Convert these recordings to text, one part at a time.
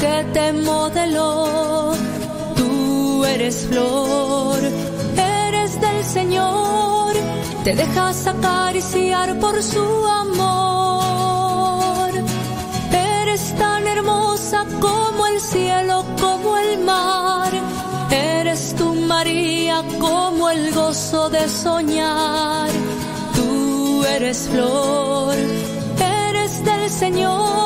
que te modeló. Tú eres flor, eres del Señor, te dejas acariciar por su amor. Eres tan hermosa como el cielo, como el mar. Eres tu María como el gozo de soñar. Tú eres flor, eres del Señor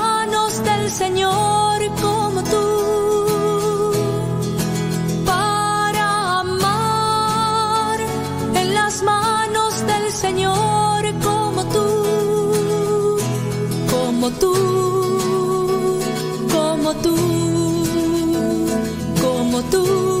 como.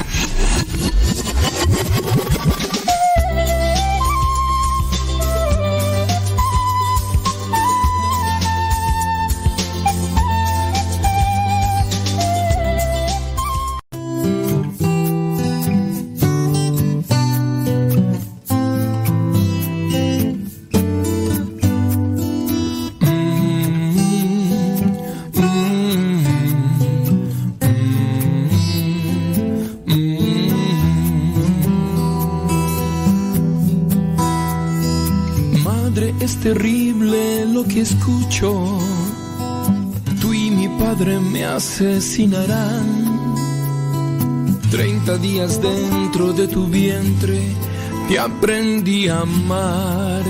Asesinarán. Treinta días dentro de tu vientre te aprendí a amar.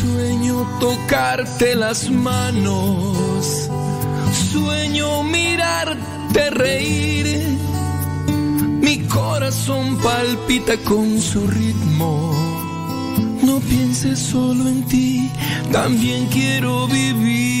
Sueño tocarte las manos, sueño mirarte reír. Mi corazón palpita con su ritmo. No pienses solo en ti, también quiero vivir.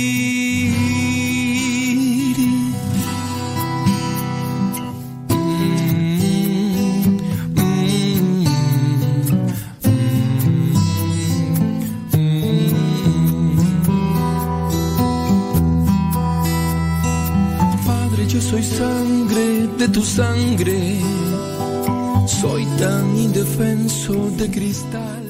Tu sangre. Soy tan indefenso de cristal.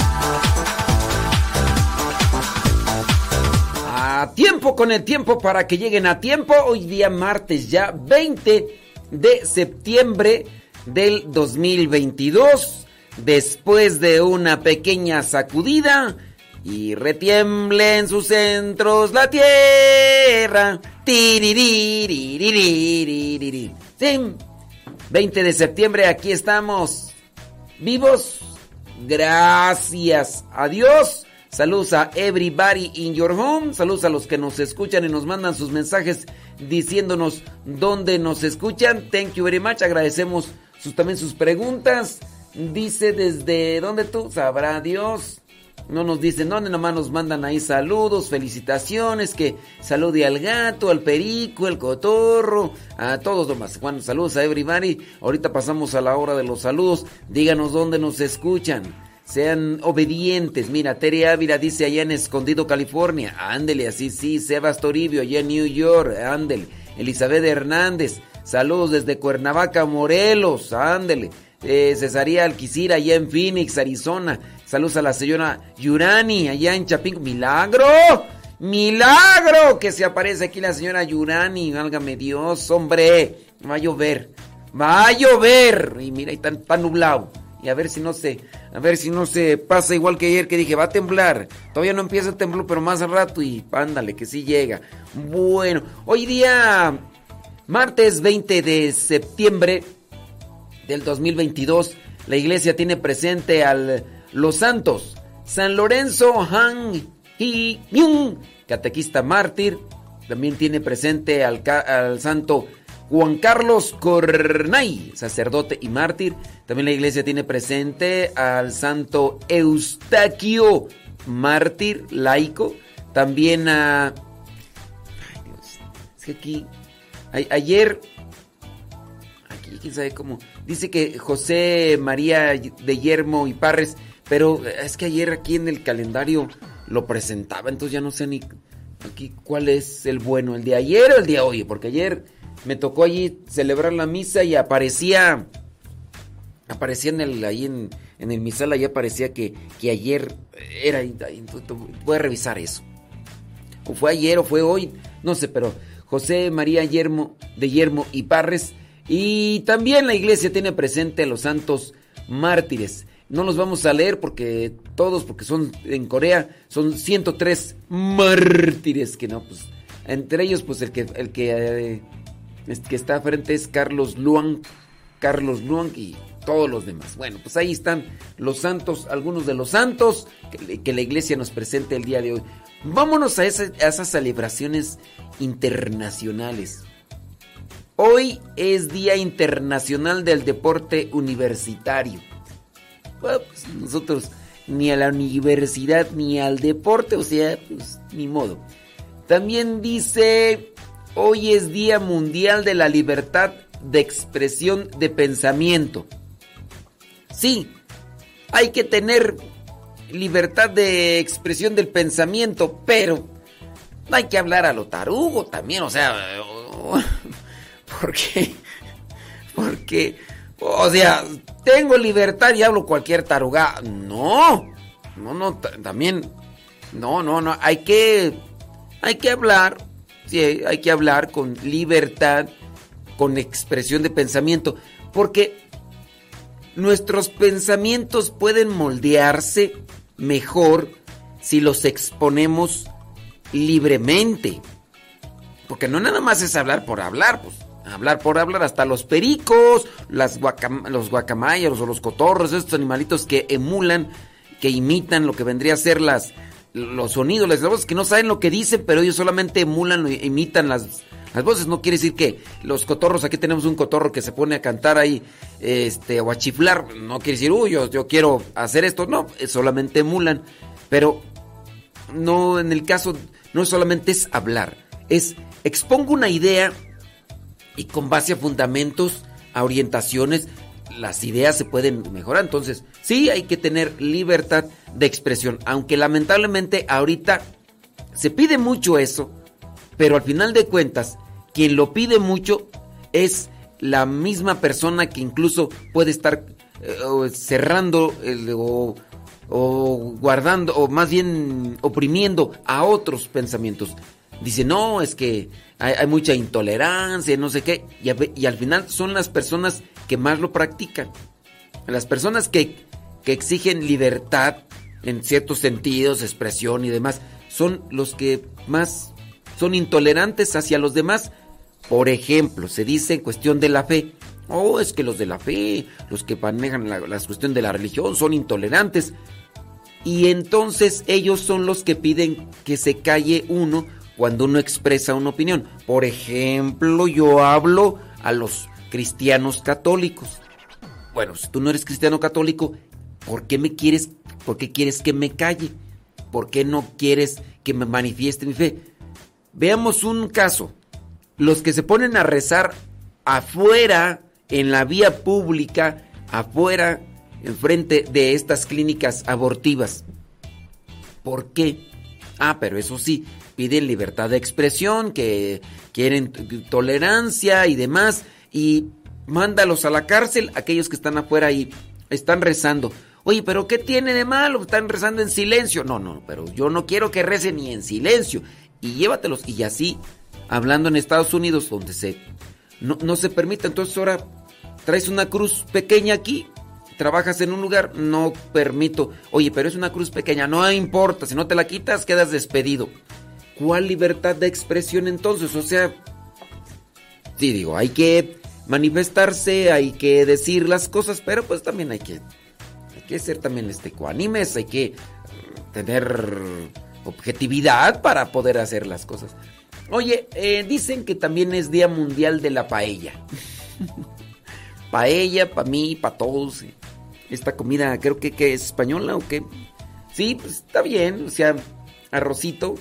Tiempo con el tiempo para que lleguen a tiempo. Hoy día martes ya 20 de septiembre del 2022. Después de una pequeña sacudida y retiemble en sus centros la tierra. Sí, 20 de septiembre aquí estamos vivos. Gracias a Dios Saludos a everybody in your home. Saludos a los que nos escuchan y nos mandan sus mensajes diciéndonos dónde nos escuchan. Thank you very much. Agradecemos sus, también sus preguntas. Dice desde dónde tú, sabrá Dios. No nos dicen dónde, nomás nos mandan ahí saludos, felicitaciones, que salude al gato, al perico, al cotorro, a todos nomás. Bueno, saludos a everybody. Ahorita pasamos a la hora de los saludos. Díganos dónde nos escuchan sean obedientes. Mira, Tere Ávila dice allá en Escondido, California. Ándele, así sí. Sebas Toribio allá en New York. Ándele. Elizabeth Hernández. Saludos desde Cuernavaca, Morelos. Ándele. Eh, Cesaría Alquicira allá en Phoenix, Arizona. Saludos a la señora Yurani allá en Chapingo. ¡Milagro! ¡Milagro! Que se aparece aquí la señora Yurani. Válgame Dios, hombre. Va a llover. Va a llover. Y mira, está, está nublado y a ver si no se, a ver si no se pasa igual que ayer que dije, va a temblar. Todavía no empieza a temblar, pero más al rato y ándale, que sí llega. Bueno, hoy día, martes 20 de septiembre del 2022, la iglesia tiene presente al los santos San Lorenzo Han catequista mártir. También tiene presente al, al santo Juan Carlos Cornay, sacerdote y mártir. También la iglesia tiene presente al santo Eustaquio, mártir, laico. También a... Ay Dios, es que aquí... ayer... Aquí, quién sabe cómo... Dice que José María de Yermo y Parres, pero es que ayer aquí en el calendario lo presentaba, entonces ya no sé ni aquí cuál es el bueno, el de ayer o el de hoy, porque ayer me tocó allí celebrar la misa y aparecía, aparecía en el, ahí en, el misal, ahí aparecía que, que ayer era, voy a revisar eso. O fue ayer o fue hoy, no sé, pero José María Yermo, de Yermo y Parres. Y también la iglesia tiene presente a los santos mártires. No los vamos a leer porque todos, porque son en Corea, son 103 mártires que no, pues entre ellos pues el que el que eh, que está frente es Carlos Luang, Carlos Luang y todos los demás. Bueno, pues ahí están los santos, algunos de los santos que, la iglesia nos presenta el día de hoy. Vámonos a, esas celebraciones internacionales. Hoy es Día Internacional del Deporte Universitario. Pues nosotros ni a la universidad ni al deporte, o sea, pues ni modo. También dice Hoy es Día Mundial de la Libertad de Expresión de Pensamiento. Sí, hay que tener libertad de expresión del pensamiento, pero no hay que hablar a lo tarugo también, o sea, porque, porque, o sea, tengo libertad y hablo cualquier taruga. No, no, no, también, no, no, no, hay que, hay que hablar hay que hablar con libertad, con expresión de pensamiento, porque nuestros pensamientos pueden moldearse mejor si los exponemos libremente. Porque no nada más es hablar por hablar, pues hablar por hablar, hasta los pericos, las los guacamayos o los cotorros, estos animalitos que emulan, que imitan lo que vendría a ser las, los sonidos, las voces que no saben lo que dicen, pero ellos solamente emulan imitan las, las voces. No quiere decir que los cotorros, aquí tenemos un cotorro que se pone a cantar ahí, este, o a chiflar. No quiere decir, uy, yo, yo quiero hacer esto. No, solamente emulan. Pero no, en el caso, no solamente es hablar, es expongo una idea y con base a fundamentos, a orientaciones, las ideas se pueden mejorar. Entonces, sí hay que tener libertad de expresión, aunque lamentablemente ahorita se pide mucho eso, pero al final de cuentas, quien lo pide mucho es la misma persona que incluso puede estar eh, cerrando o, o guardando, o más bien oprimiendo a otros pensamientos. Dice, no, es que hay, mucha intolerancia, no sé qué, y, y al final son las personas que más lo practican. Las personas que, exigen libertad en ciertos sentidos, expresión y demás, son los que más son intolerantes hacia los demás. Por ejemplo, se dice en cuestión de la fe, oh, es que los de la fe, los que manejan la, la cuestión de la religión, son intolerantes. Y entonces ellos son los que piden que se calle uno cuando uno expresa una opinión. Por ejemplo, yo hablo a los cristianos católicos. Bueno, si tú no eres cristiano católico, ¿por qué me quieres, por qué quieres que me calle? ¿Por qué no quieres que me manifieste mi fe? Veamos un caso. Los que se ponen a rezar afuera, en la vía pública, afuera, enfrente de estas clínicas abortivas. ¿Por qué? Ah, pero eso sí, piden libertad de expresión, que quieren tolerancia y demás y mándalos a la cárcel aquellos que están afuera y están rezando. Oye, pero ¿qué tiene de malo? Están rezando en silencio. No, no, pero yo no quiero que recen ni en silencio. Y llévatelos. Y así, hablando en Estados Unidos, donde se no, no se permite, entonces ahora traes una cruz pequeña aquí, trabajas en un lugar, no permito. Oye, pero es una cruz pequeña, no importa, si no te la quitas, quedas despedido. ¿Cuál libertad de expresión entonces? O sea, sí digo, hay que manifestarse, hay que decir las cosas, pero pues también hay que, hay que ser también este coanimes, hay que tener objetividad para poder hacer las cosas. Oye, eh, dicen que también es Día Mundial de la Paella. paella, para mí, para todos. Esta comida creo que, que, es española o qué. Sí, pues está bien. O sea, arrocito,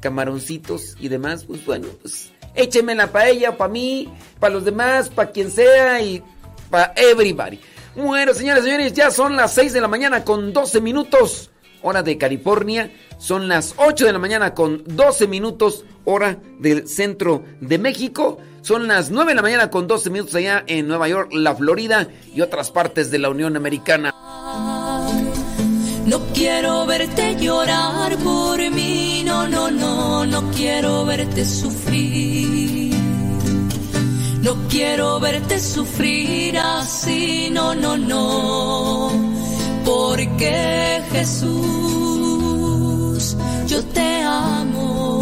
camaroncitos y demás. Pues bueno, pues écheme la paella para mí, para los demás, para quien sea y para everybody. Bueno, señores, señores, ya son las 6 de la mañana con 12 minutos, hora de California. Son las 8 de la mañana con 12 minutos, hora del centro de México. Son las 9 de la mañana con 12 minutos allá en Nueva York, la Florida y otras partes de la Unión Americana. No quiero verte llorar por mí, no, no, no, no quiero verte sufrir. No quiero verte sufrir así, no, no, no, porque Jesús, yo te amo.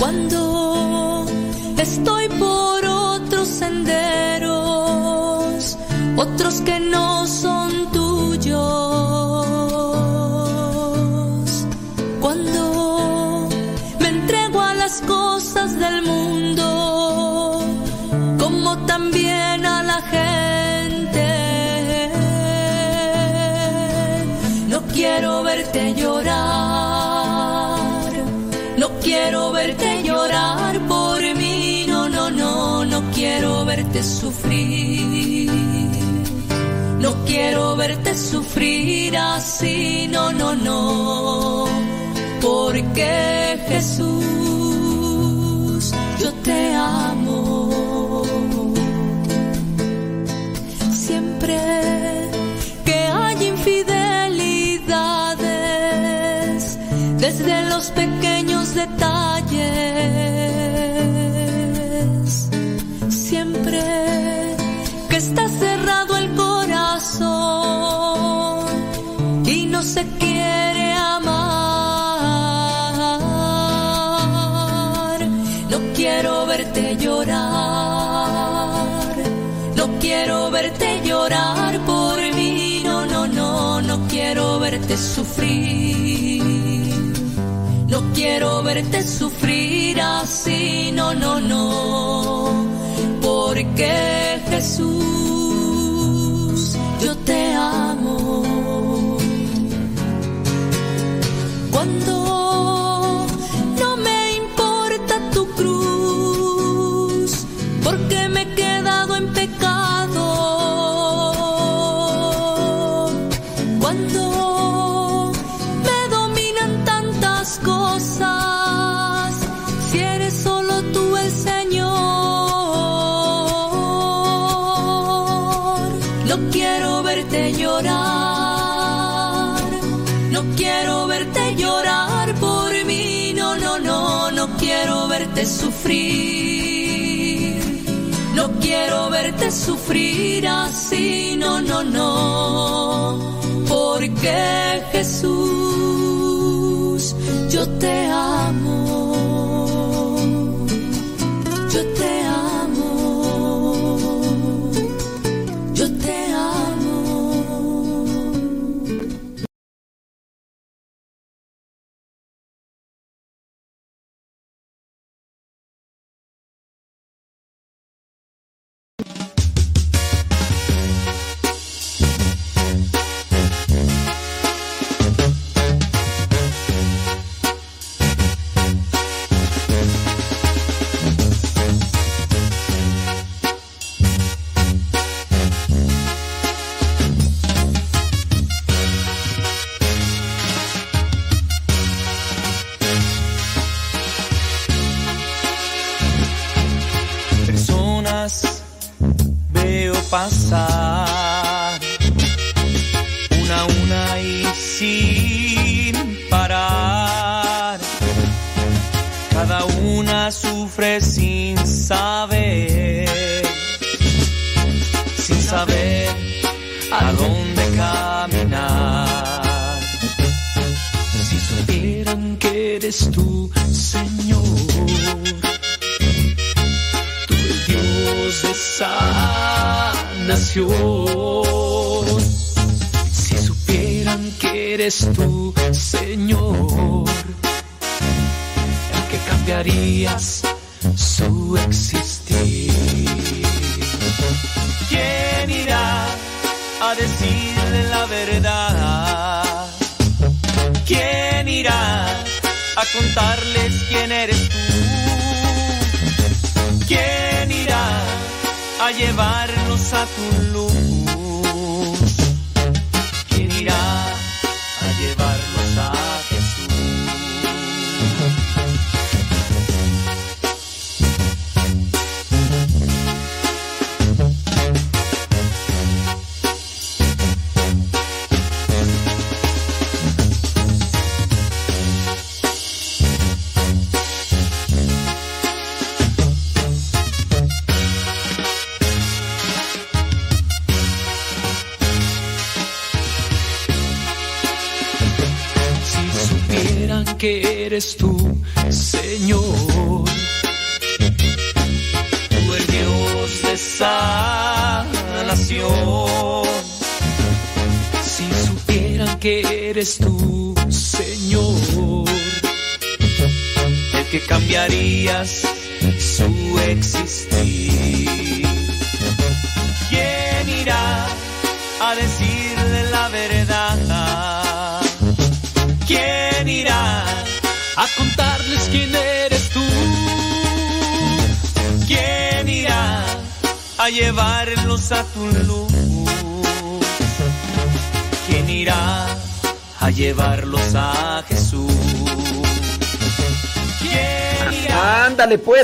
Cuando estoy por otros senderos, otros que no son tuyos. Cuando me entrego a las cosas del mundo, como también a la gente. No quiero verte llorar, no quiero verte llorar por mí, no, no, no, no quiero verte sufrir. Quiero verte sufrir así, no, no, no, porque Jesús, yo te amo. Siempre que hay infidelidades, desde los pequeños detalles, sufrir. No quiero verte sufrir así, no, no, no, porque Jesús, yo te amo. Sufrir, no quiero verte sufrir así, no, no, no, porque Jesús, yo te amo. Veo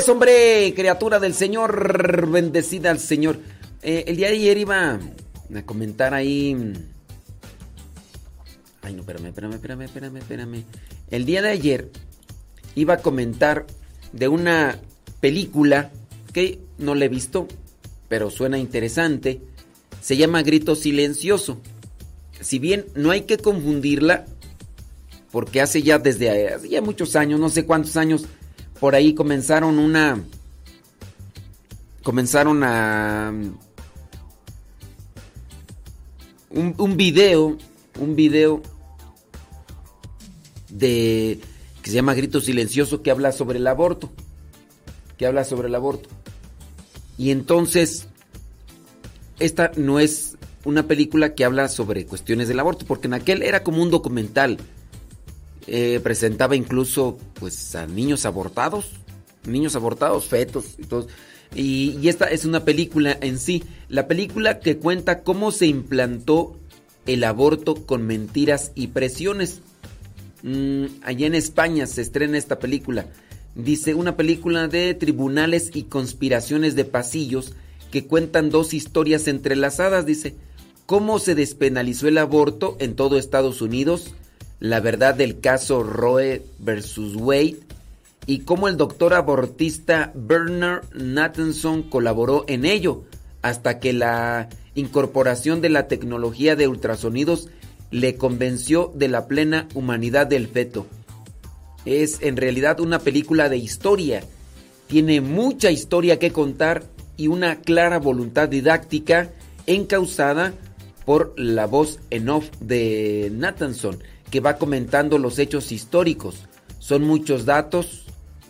pues, hombre, criatura del Señor, bendecida al Señor. Eh, el día de ayer iba a comentar ahí Ay, no, espérame, espérame, espérame, espérame, espérame. El día de ayer iba a comentar de una película que no la he visto, pero suena interesante. Se llama Grito Silencioso. Si bien no hay que confundirla, porque hace ya desde hace ya muchos años, no sé cuántos años, por ahí comenzaron una. Comenzaron a. Un, un video, un video de que se llama Grito Silencioso que habla sobre el aborto. Que habla sobre el aborto. Y entonces esta no es una película que habla sobre cuestiones del aborto, porque en aquel era como un documental. Eh, presentaba incluso pues a niños abortados, niños abortados, fetos y todo. Y, esta es una película en sí, la película que cuenta cómo se implantó el aborto con mentiras y presiones. Mm, allá en España se estrena esta película. Dice una película de tribunales y conspiraciones de pasillos que cuentan dos historias entrelazadas. Dice, cómo se despenalizó el aborto en todo Estados Unidos, la verdad del caso Roe versus Wade y cómo el doctor abortista Bernard Nathanson colaboró en ello hasta que la incorporación de la tecnología de ultrasonidos le convenció de la plena humanidad del feto. Es en realidad una película de historia. Tiene mucha historia que contar y una clara voluntad didáctica encausada por la voz en off de Nathanson, que va comentando los hechos históricos. Son muchos datos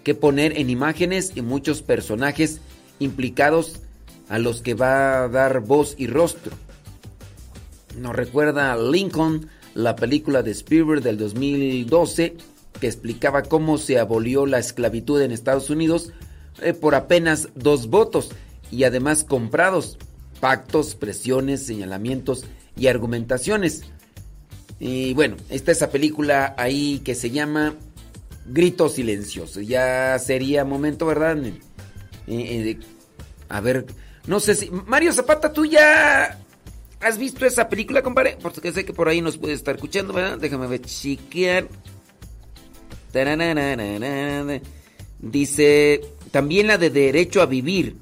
que poner en imágenes y muchos personajes implicados a los que va a dar voz y rostro. Nos recuerda Lincoln, la película de Spielberg del 2012, que explicaba cómo se abolió la esclavitud en Estados Unidos eh, por apenas dos votos y además comprados, pactos, presiones, señalamientos y argumentaciones. Y bueno, está esa película ahí que se llama Grito Silencioso. Ya sería momento, ¿verdad? A ver, no sé si... Mario Zapata, tú ya ¿Has visto esa película, compadre? Porque sé que por ahí nos puede estar escuchando, ¿verdad? Déjame ver, chiquear. Dice, también la de Derecho a Vivir.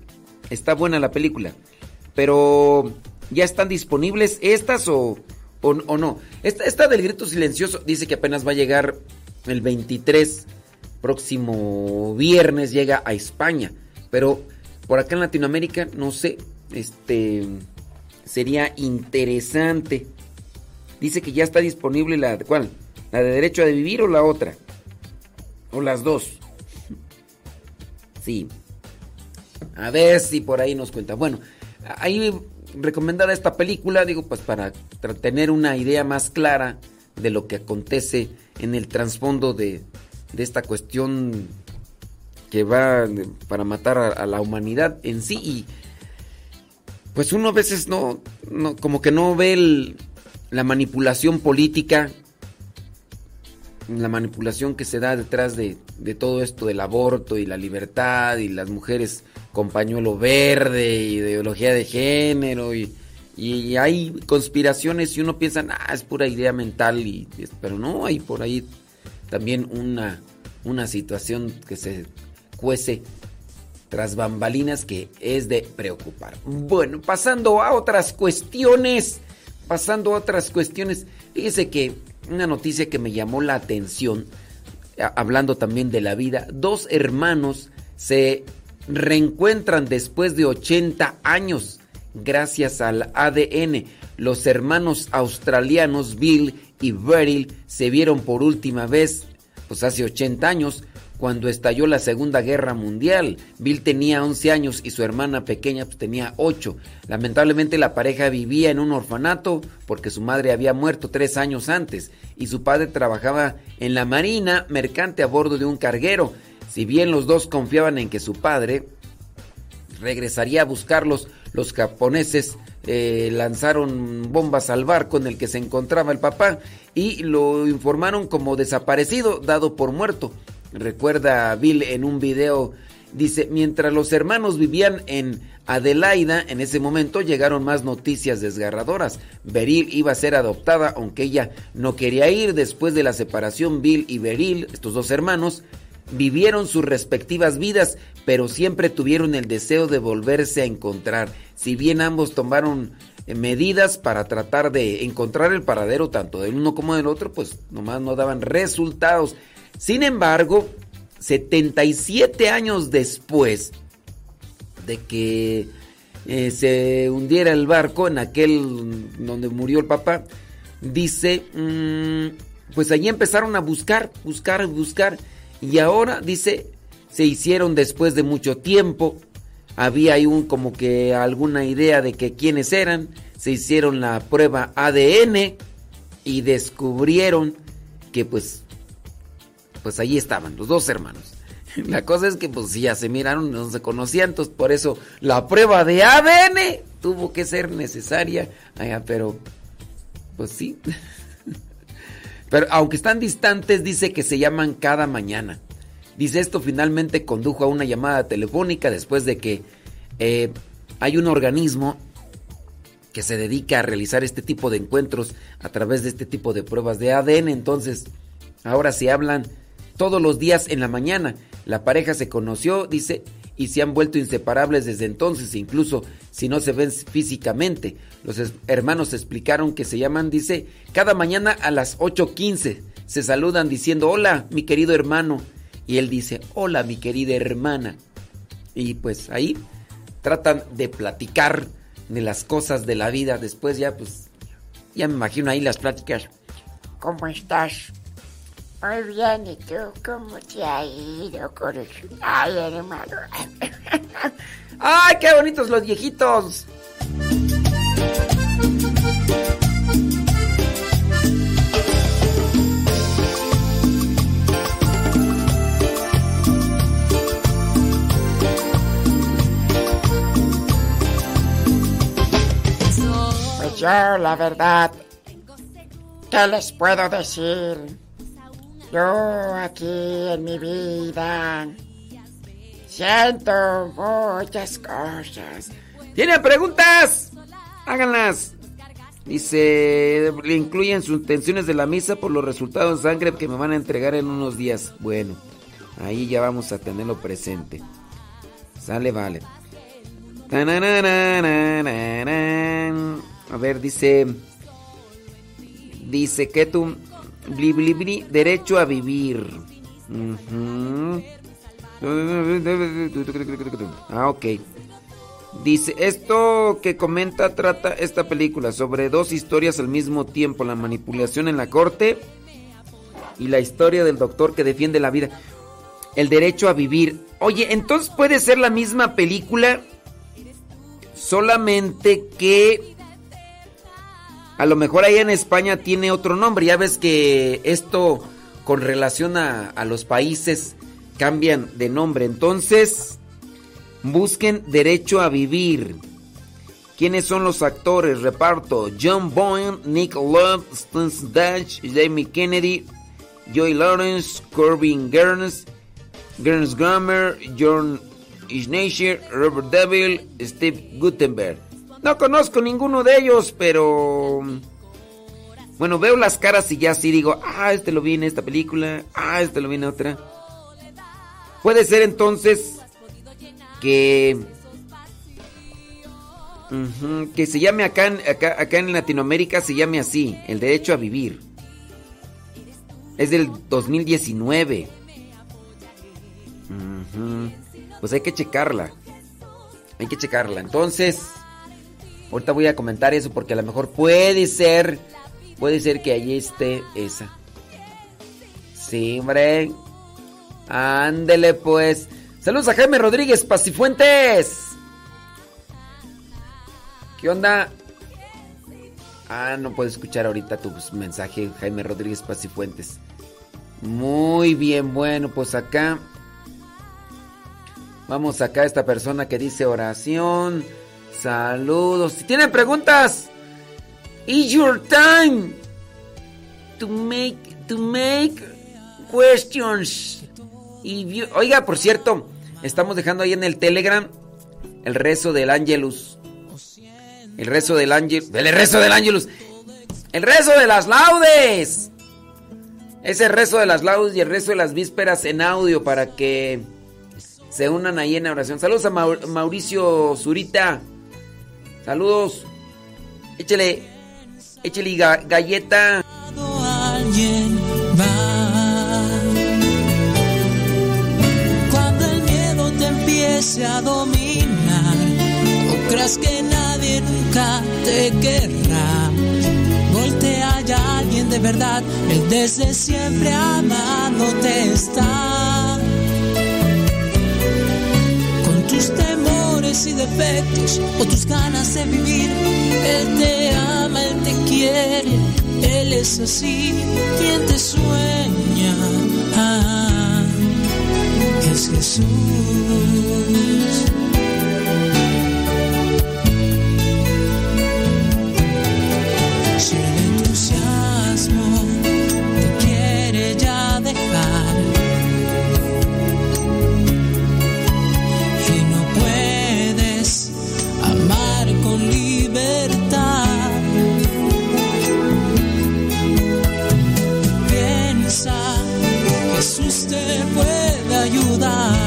Está buena la película. Pero, ¿ya están disponibles estas o, o, no? Esta, esta, del grito silencioso dice que apenas va a llegar el 23, próximo viernes llega a España. Pero por acá en Latinoamérica, no sé, este sería interesante. Dice que ya está disponible la... ¿Cuál? ¿La de derecho a vivir o la otra? ¿O las dos? Sí. A ver si por ahí nos cuenta. Bueno, ahí recomendada esta película, digo, pues para tener una idea más clara de lo que acontece en el trasfondo de, de esta cuestión que va para matar a, la humanidad en sí. Y pues uno a veces no, no como que no ve la manipulación política la manipulación que se da detrás de, de, todo esto del aborto y la libertad y las mujeres con pañuelo verde ideología de género y, y hay conspiraciones y uno piensa, ah, es pura idea mental, y, pero no, hay por ahí también una, una situación que se cuece tras bambalinas que es de preocupar. Bueno, pasando a otras cuestiones, pasando a otras cuestiones, fíjese que una noticia que me llamó la atención, hablando también de la vida, dos hermanos se reencuentran después de 80 años gracias al ADN. Los hermanos australianos Bill y Beryl se vieron por última vez pues hace 80 años cuando estalló la Segunda Guerra Mundial. Bill tenía 11 años y su hermana pequeña pues, tenía 8. Lamentablemente la pareja vivía en un orfanato porque su madre había muerto tres años antes y su padre trabajaba en la marina mercante a bordo de un carguero. Si bien los dos confiaban en que su padre regresaría a buscarlos, los japoneses eh, lanzaron bombas al barco en el que se encontraba el papá y lo informaron como desaparecido, dado por muerto. Recuerda Bill en un video, dice, mientras los hermanos vivían en Adelaida, en ese momento llegaron más noticias desgarradoras. Beryl iba a ser adoptada, aunque ella no quería ir. Después de la separación, Bill y Beryl, estos dos hermanos, vivieron sus respectivas vidas, pero siempre tuvieron el deseo de volverse a encontrar. Si bien ambos tomaron eh, medidas para tratar de encontrar el paradero tanto del uno como del otro, pues nomás no daban resultados. Sin embargo, 77 años después de que eh, se hundiera el barco en aquel donde murió el papá, dice, mm, pues allí empezaron a buscar, buscar, buscar, y ahora dice, se hicieron después de mucho tiempo, había ahí un como que alguna idea de que quiénes eran, se hicieron la prueba ADN y descubrieron que pues pues allí estaban, los dos hermanos. La cosa es que pues ya se miraron, no se conocían, entonces por eso la prueba de ADN tuvo que ser necesaria. pero, pues sí. Pero aunque están distantes, dice que se llaman cada mañana. Dice esto finalmente condujo a una llamada telefónica después de que eh, hay un organismo que se dedica a realizar este tipo de encuentros a través de este tipo de pruebas de ADN. Entonces, ahora se hablan todos los días en la mañana. La pareja se conoció, dice, y se han vuelto inseparables desde entonces, incluso si no se ven físicamente. Los hermanos explicaron que se llaman, dice, cada mañana a las 8.15 se saludan diciendo, hola, mi querido hermano. Y él dice, hola, mi querida hermana. Y pues ahí tratan de platicar de las cosas de la vida. Después ya, pues, ya me imagino ahí las pláticas. ¿Cómo estás? Muy bien, ¿y tú cómo te ha ido, corazón? Ay, hermano. ¡Ay, qué bonitos los viejitos! Pues yo, la verdad, ¿qué les puedo decir? Yo aquí en mi vida siento muchas cosas. ¿Tienen preguntas? Háganlas. Dice, le incluyen sus intenciones de la misa por los resultados de sangre que me van a entregar en unos días. Bueno, ahí ya vamos a tenerlo presente. Sale, vale. A ver, dice... Dice que tú derecho a vivir. Ah, ok. Dice, esto que comenta trata esta película sobre dos historias al mismo tiempo, la manipulación en la corte y la historia del doctor que defiende la vida, el derecho a vivir. Oye, entonces puede ser la misma película, solamente que a lo mejor ahí en España tiene otro nombre. Ya ves que esto con relación a, los países cambian de nombre. Entonces... Busquen Derecho a Vivir. ¿Quiénes son los actores? Reparto. John Boyne, Nick Love, Stance Dash, Jamie Kennedy, Joy Lawrence, Corbin Gerns, Gerns Grammer, John Ischneicher, Robert Deville, Steve Gutenberg. No conozco ninguno de ellos, pero... Bueno, veo las caras y ya sí digo, ah, este lo vi en esta película, ah, este lo vi en otra. Puede ser entonces que que se llame acá acá, en Latinoamérica se llame así, el derecho a vivir. Es del 2019. Pues hay que checarla. Hay que checarla. Entonces, ahorita voy a comentar eso porque a lo mejor puede ser, puede ser que allí esté esa. Sí, hombre. Ándele pues. Saludos a Jaime Rodríguez Pacifuentes. ¿Qué onda? Ah, no puedo escuchar ahorita tu mensaje, Jaime Rodríguez Pacifuentes. Muy bien, bueno, pues acá. Vamos acá a esta persona que dice oración. Saludos. Si tienen preguntas, it's your time to make to make questions. Y oiga, por cierto, estamos dejando ahí en el Telegram el rezo del Angelus. El rezo del Angelus. El rezo del Angelus. El rezo de las laudes. Ese rezo de las laudes y el rezo de las vísperas en audio para que se unan ahí en oración. Saludos a Mauricio Zurita. Saludos. Échele, échele galleta. a dominar. O creas que nadie nunca te querrá. Voltea ya alguien de verdad, él desde siempre amándote está. Con tus y defectos o tus ganas de vivir, él te ama, él te quiere, él es así, quien te sueña. Ah, es Jesús. libertad. Piensa, Jesús te puede ayudar.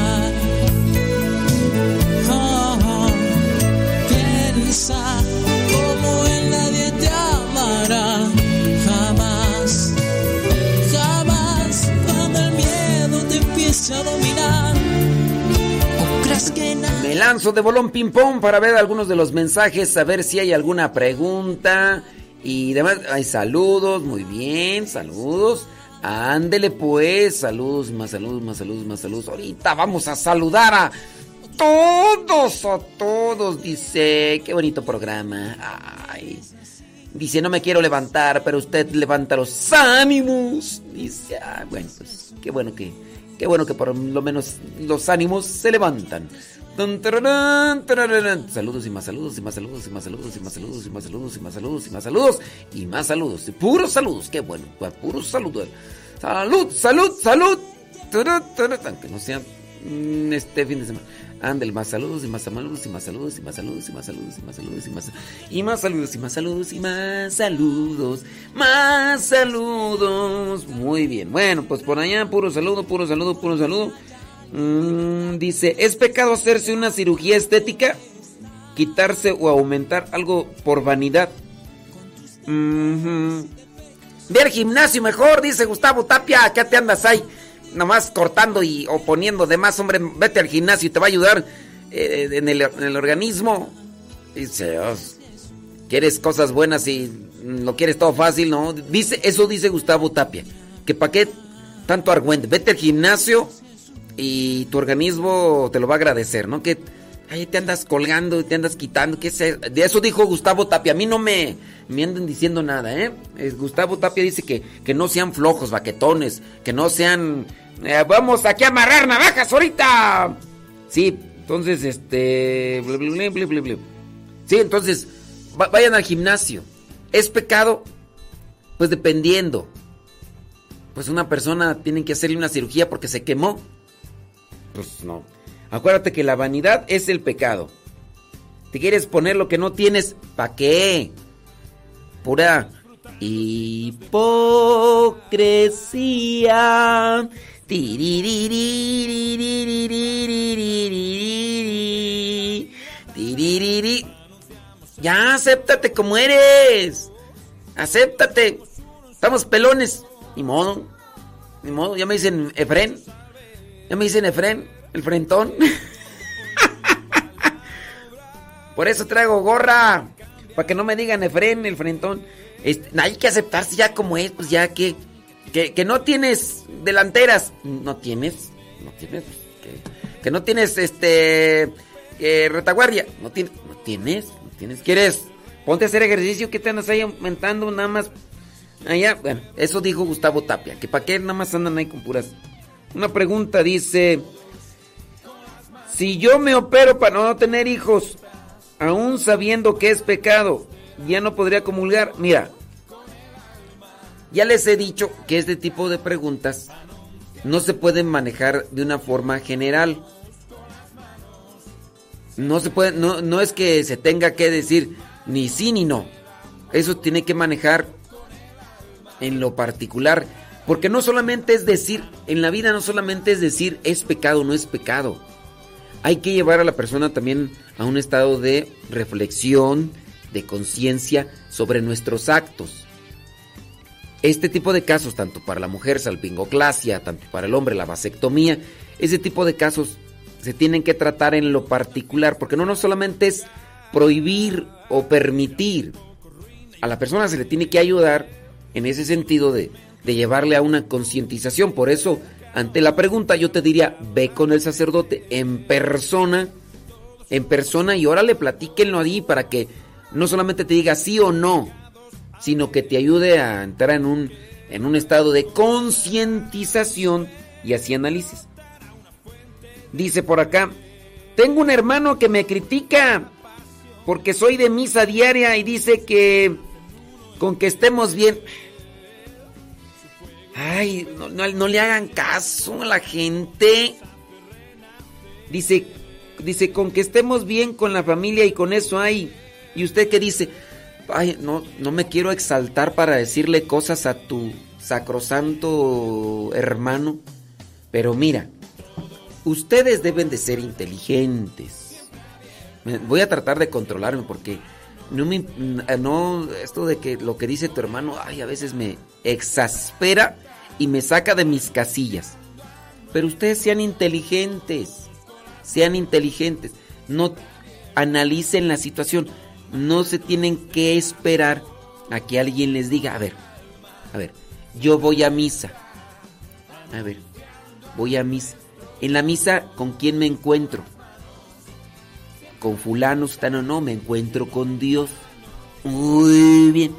Me lanzo de bolón ping pong para ver algunos de los mensajes, a ver si hay alguna pregunta y demás. Hay saludos, muy bien, saludos. Ándele pues, saludos, más saludos, más saludos, más saludos. Ahorita vamos a saludar a todos, a todos. Dice, qué bonito programa. Ay. Dice, no me quiero levantar, pero usted levanta los ánimos. Dice, ah, bueno, pues qué bueno que Qué bueno que por lo menos los ánimos se levantan. Saludos y más saludos y más saludos y más saludos y más saludos y más saludos y más saludos y más saludos y más saludos. Puros saludos, qué bueno, puros saludos. Salud, salud, salud. Aunque no sea este fin de semana. Ándale, más saludos y más saludos y más saludos y más saludos y más saludos y más saludos y más y más saludos y más saludos y más saludos, más saludos. Muy bien. Bueno, pues por allá puro saludo, puro saludo, puro saludo. Mm, dice, ¿es pecado hacerse una cirugía estética? Quitarse o aumentar algo por vanidad. Ve al gimnasio mejor, dice Gustavo Tapia, ¿qué te andas ahí? nomás cortando y o poniendo de más, hombre, vete al gimnasio y te va a ayudar. eh, en, el, en, el, organismo. Dice, quieres cosas buenas y lo quieres todo fácil, ¿no? Dice, eso dice Gustavo Tapia. Que para qué tanto argüente. Vete al gimnasio y tu organismo te lo va a agradecer, ¿no? Que ahí te andas colgando, te andas quitando. ¿qué De eso dijo Gustavo Tapia. A mí no me, me anden diciendo nada, ¿eh? Gustavo Tapia dice que, que no sean flojos, baquetones, que no sean... Eh, vamos aquí a amarrar navajas ahorita. Sí, entonces, este... Sí, entonces, vayan al gimnasio. ¿Es pecado? Pues dependiendo. Pues una persona tiene que hacerle una cirugía porque se quemó. Pues no. Acuérdate que la vanidad es el pecado. ¿Te quieres poner lo que no tienes? ¿Para qué? Pura hipocresía. Ya, acéptate como eres. Acéptate. Estamos pelones. Ni modo. Ni modo. Ya me dicen Efren. Ya me dicen Efren. El frentón. Por eso traigo gorra. Para que no me digan Efren, el frentón. Este, hay que aceptarse ya como es. Pues ya que, que, no tienes delanteras. No tienes. No tienes. Que, no tienes este. Eh, retaguardia. No, tienes no tienes. Tienes, ¿Quieres? Ponte a hacer ejercicio, que te andas ahí aumentando nada más? Allá, bueno, eso dijo Gustavo Tapia, que para qué nada más andan ahí con puras. Una pregunta dice, si yo me opero para no tener hijos, aún sabiendo que es pecado, ya no podría comulgar. Mira, ya les he dicho que este tipo de preguntas no se pueden manejar de una forma general. No se puede, no, no es que se tenga que decir ni sí ni no. Eso tiene que manejar en lo particular. Porque no solamente es decir, en la vida no solamente es decir es pecado no es pecado. Hay que llevar a la persona también a un estado de reflexión, de conciencia sobre nuestros actos. Este tipo de casos, tanto para la mujer salpingoclasia, tanto para el hombre la vasectomía, ese tipo de casos se tienen que tratar en lo particular, porque no, no solamente es prohibir o permitir, a la persona se le tiene que ayudar en ese sentido de, llevarle a una concientización. Por eso, ante la pregunta, yo te diría, ve con el sacerdote en persona, en persona y órale, platíquenlo allí para que no solamente te diga sí o no, sino que te ayude a entrar en un, en un estado de concientización y así análisis. Dice por acá, tengo un hermano que me critica porque soy de misa diaria y dice que con que estemos bien. Ay, no, le hagan caso a la gente. Dice, dice, con que estemos bien con la familia y con eso hay. Y usted que dice, ay, no, no me quiero exaltar para decirle cosas a tu sacrosanto hermano. Pero mira, Ustedes deben de ser inteligentes. Voy a tratar de controlarme porque no me no esto de que lo que dice tu hermano, ay, a veces me exaspera y me saca de mis casillas. Pero ustedes sean inteligentes. Sean inteligentes. No analicen la situación. No se tienen que esperar a que alguien les diga, a ver, a ver, yo voy a misa. A ver, voy a misa. En la misa, ¿con quién me encuentro? Con fulano, o no, me encuentro con Dios. Muy bien.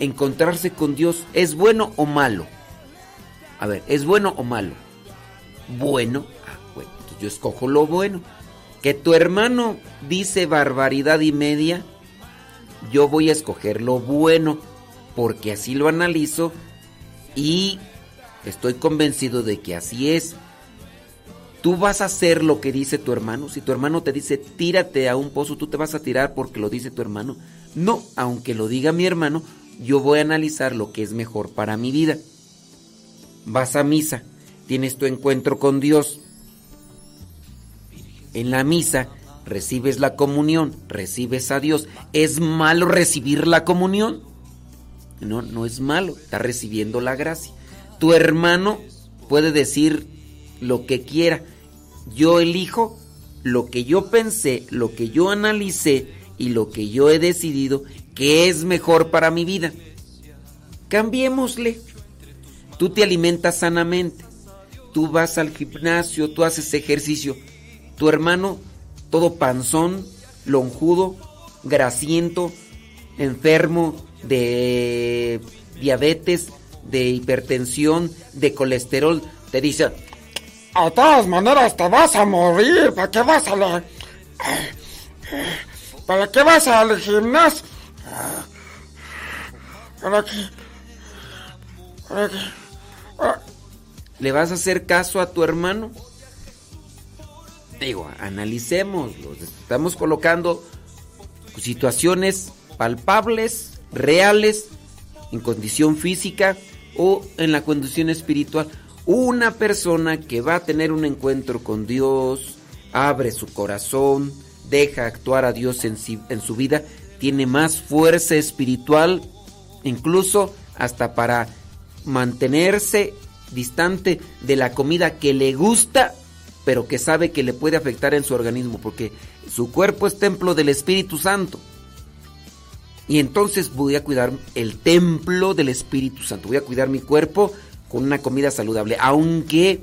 Encontrarse con Dios, ¿es bueno o malo? A ver, ¿es bueno o malo? Bueno. Ah, bueno, yo escojo lo bueno. Que tu hermano dice barbaridad y media, yo voy a escoger lo bueno, porque así lo analizo y estoy convencido de que así es. Tú vas a hacer lo que dice tu hermano. Si tu hermano te dice tírate a un pozo, tú te vas a tirar porque lo dice tu hermano. No, aunque lo diga mi hermano, yo voy a analizar lo que es mejor para mi vida. Vas a misa, tienes tu encuentro con Dios. En la misa recibes la comunión, recibes a Dios. ¿Es malo recibir la comunión? No, no es malo, está recibiendo la gracia. Tu hermano puede decir lo que quiera, yo elijo lo que yo pensé, lo que yo analicé y lo que yo he decidido que es mejor para mi vida. Cambiémosle. Tú te alimentas sanamente. Tú vas al gimnasio, tú haces ejercicio. Tu hermano, todo panzón, lonjudo, grasiento, enfermo de diabetes, de hipertensión, de colesterol, te dice, a todas maneras te vas a morir, ¿para qué vas a la... ¿Para qué vas al gimnasio? ¿Para qué? ¿Para qué? ¿Le vas a hacer caso a tu hermano? Digo, analicémoslo. Estamos colocando situaciones palpables, reales, en condición física o en la condición espiritual. Una persona que va a tener un encuentro con Dios, abre su corazón, deja actuar a Dios en, en su vida, tiene más fuerza espiritual, incluso hasta para mantenerse distante de la comida que le gusta, pero que sabe que le puede afectar en su organismo, porque su cuerpo es templo del Espíritu Santo. Y entonces voy a cuidar el templo del Espíritu Santo, voy a cuidar mi cuerpo con una comida saludable, aunque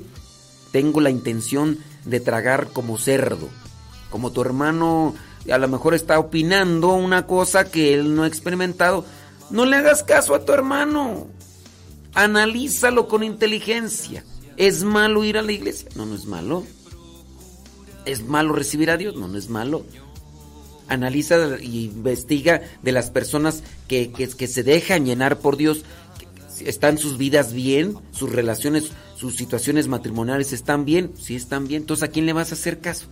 tengo la intención de tragar como cerdo, como tu hermano a lo mejor está opinando una cosa que él no ha experimentado. No le hagas caso a tu hermano. Analízalo con inteligencia. ¿Es malo ir a la iglesia? No, no es malo. ¿Es malo recibir a Dios? No, no es malo. Analiza y investiga de las personas que, que, se dejan llenar por Dios. ¿Están sus vidas bien? ¿Sus relaciones, sus situaciones matrimoniales están bien? Sí, están bien. Entonces, ¿a quién le vas a hacer caso?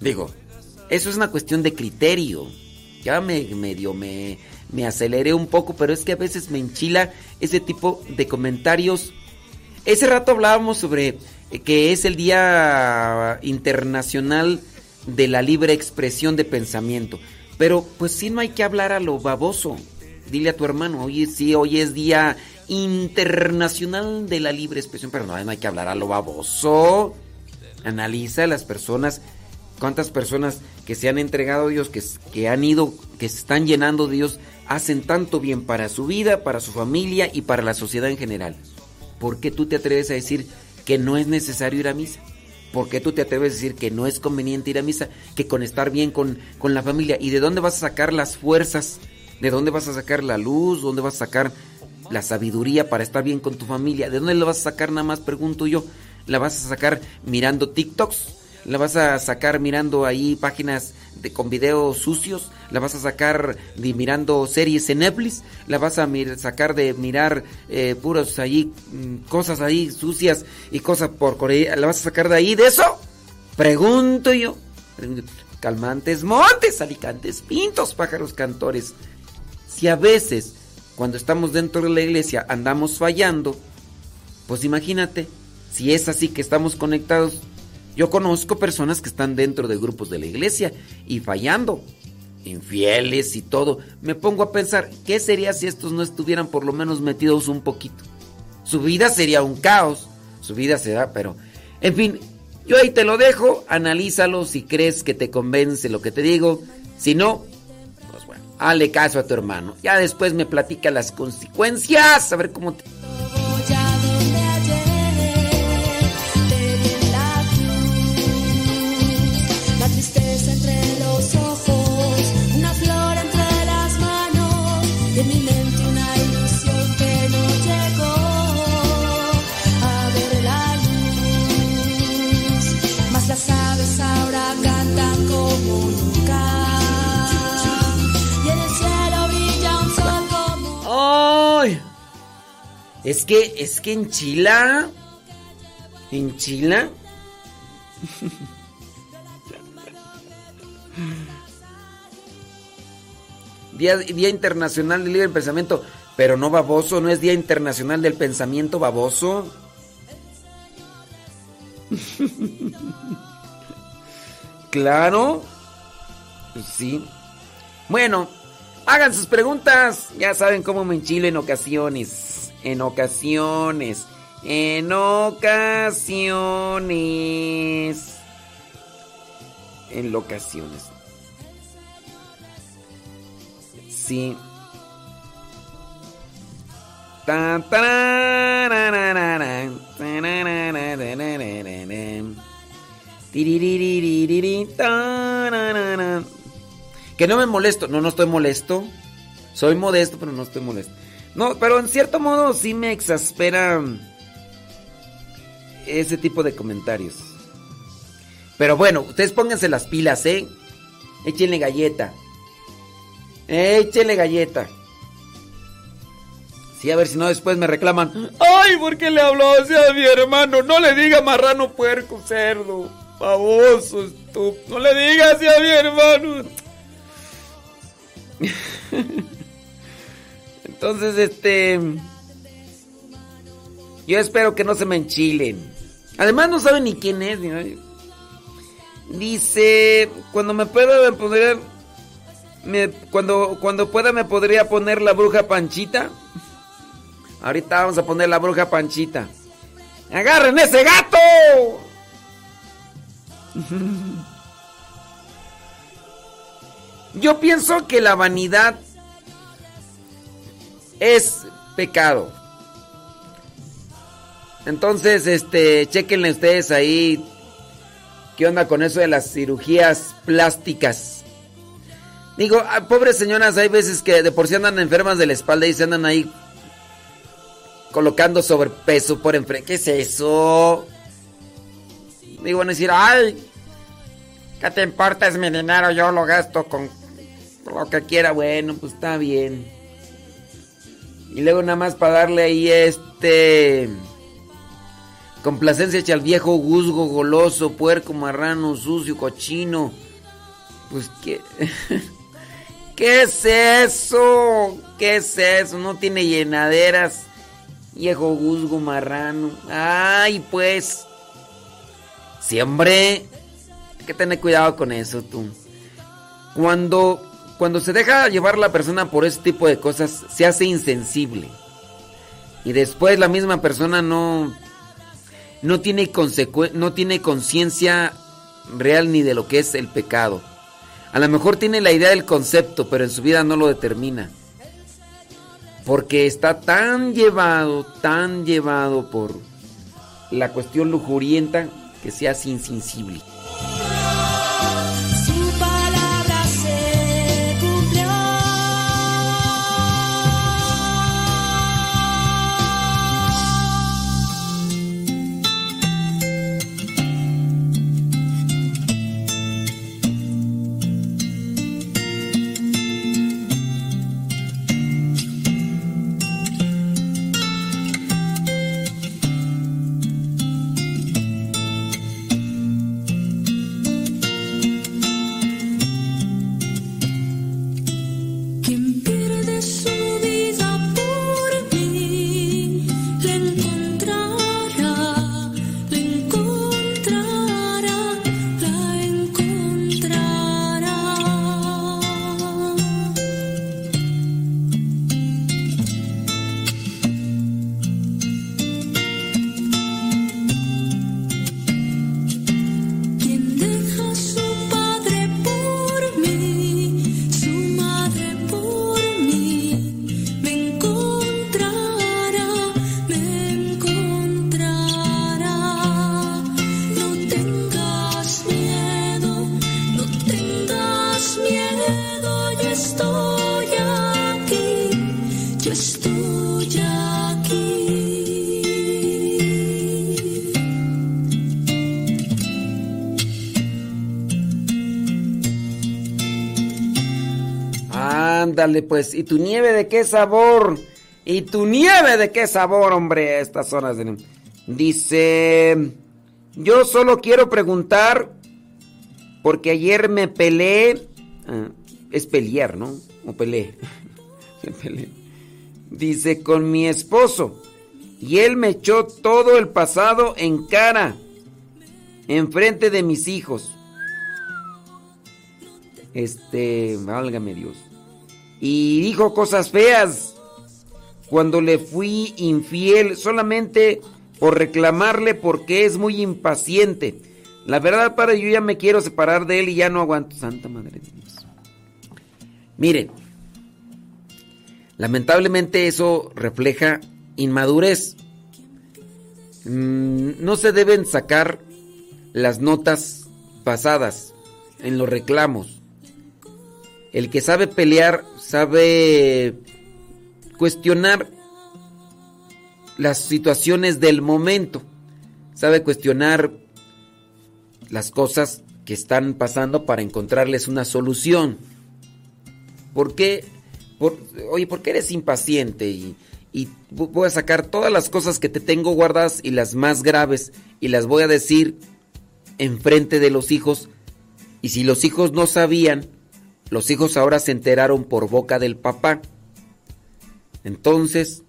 Digo, eso es una cuestión de criterio. Ya me medio me, me aceleré un poco, pero es que a veces me enchila ese tipo de comentarios. Ese rato hablábamos sobre eh, que es el Día Internacional de la Libre Expresión de Pensamiento. Pero pues sí no hay que hablar a lo baboso. Dile a tu hermano, oye, sí, hoy es Día Internacional de la Libre Expresión, pero no, no hay que hablar a lo baboso. Analiza a las personas cuántas personas que se han entregado a Dios, que, que han ido, que se están llenando de Dios, hacen tanto bien para su vida, para su familia y para la sociedad en general. ¿Por qué tú te atreves a decir que no es necesario ir a misa? ¿Por qué tú te atreves a decir que no es conveniente ir a misa? Que con estar bien con, con la familia. ¿Y de dónde vas a sacar las fuerzas? ¿De dónde vas a sacar la luz? ¿Dónde vas a sacar la sabiduría para estar bien con tu familia? ¿De dónde la vas a sacar nada más? Pregunto yo. ¿La vas a sacar mirando TikToks? la vas a sacar mirando ahí páginas de, con videos sucios, la vas a sacar mirando series en Netflix, la vas a sacar de mirar eh, puros ahí mm, cosas ahí sucias y cosas por Corea, la vas a sacar de ahí de eso. Pregunto yo. Calmantes montes, alicantes pintos, pájaros cantores. Si a veces cuando estamos dentro de la iglesia andamos fallando, pues imagínate, si es así que estamos conectados yo conozco personas que están dentro de grupos de la iglesia y fallando, infieles y todo. Me pongo a pensar, ¿qué sería si estos no estuvieran por lo menos metidos un poquito? Su vida sería un caos, su vida será, pero... En fin, yo ahí te lo dejo, analízalo si crees que te convence lo que te digo. Si no, hale caso a tu hermano. Ya después me platica las consecuencias, a ver cómo te... Es que, es que en Chila. En Chila. Día, Día, Internacional del Libre Pensamiento. Pero no baboso, no es Día Internacional del Pensamiento baboso. claro. Sí. Bueno, hagan sus preguntas. Ya saben cómo me enchilo en ocasiones en ocasiones, en ocasiones. en locaciones. Sí. Que no me molesto. No, no estoy molesto. Soy modesto, pero no estoy molesto. No, pero en cierto modo sí me exaspera ese tipo de comentarios. Pero bueno, ustedes pónganse las pilas, ¿eh? Échenle galleta. Échenle galleta. Sí, a ver si no después me reclaman. Ay, ¿por qué le habló así a mi hermano? No le diga marrano, puerco, cerdo, baboso, estúpido. No le diga así a mi hermano. Entonces, este... Yo espero que no se me enchilen. Además no saben ni quién es. Dice, cuando me pueda me podría... Cuando, cuando pueda me podría poner la bruja Panchita. Ahorita vamos a poner la bruja Panchita. ¡Agarren ese gato! Yo pienso que la vanidad es pecado. Entonces, este, chequenle ustedes ahí qué onda con eso de las cirugías plásticas. Digo, ah, pobres señoras, hay veces que de por sí andan enfermas de la espalda y se andan ahí colocando sobrepeso por enfrente. ¿Qué es eso? Digo, van a decir, ay, ¿qué te importa? Es mi dinero, yo lo gasto con lo que quiera. Bueno, pues está bien. Y luego nada más para darle ahí este... Complacencia hacia el viejo guzgo, goloso, puerco, marrano, sucio, cochino. Pues qué... ¿Qué es eso? ¿Qué es eso? No tiene llenaderas. Viejo guzgo, marrano. Ay, pues. Siempre. Hay que tener cuidado con eso, tú. Cuando cuando se deja llevar la persona por ese tipo de cosas, se hace insensible. Y después la misma persona no, no tiene, no tiene conciencia real ni de lo que es el pecado. A lo mejor tiene la idea del concepto, pero en su vida no lo determina. Porque está tan llevado, tan llevado por la cuestión lujurienta que se hace insensible. Pues. ¿Y tu nieve de qué sabor? ¿Y tu nieve de qué sabor, hombre? Estas zonas de... Dice... Yo solo quiero preguntar... Porque ayer me peleé... Ah, es pelear, ¿no? O peleé. me peleé. Dice, con mi esposo. Y él me echó todo el pasado en cara. Enfrente de mis hijos. Este, válgame Dios y dijo cosas feas cuando le fui infiel solamente por reclamarle porque es muy impaciente. La verdad, Padre, yo ya me quiero separar de él y ya no aguanto. Santa Madre de Dios. Miren, lamentablemente eso refleja inmadurez. Mm, no se deben sacar las notas pasadas en los reclamos. El que sabe pelear sabe cuestionar las situaciones del momento, sabe cuestionar las cosas que están pasando para encontrarles una solución. ¿Por qué? oye, ¿por qué eres impaciente? Y, y voy a sacar todas las cosas que te tengo guardadas y las más graves y las voy a decir enfrente de los hijos. Y si los hijos no sabían, los hijos ahora se enteraron por boca del papá. Entonces,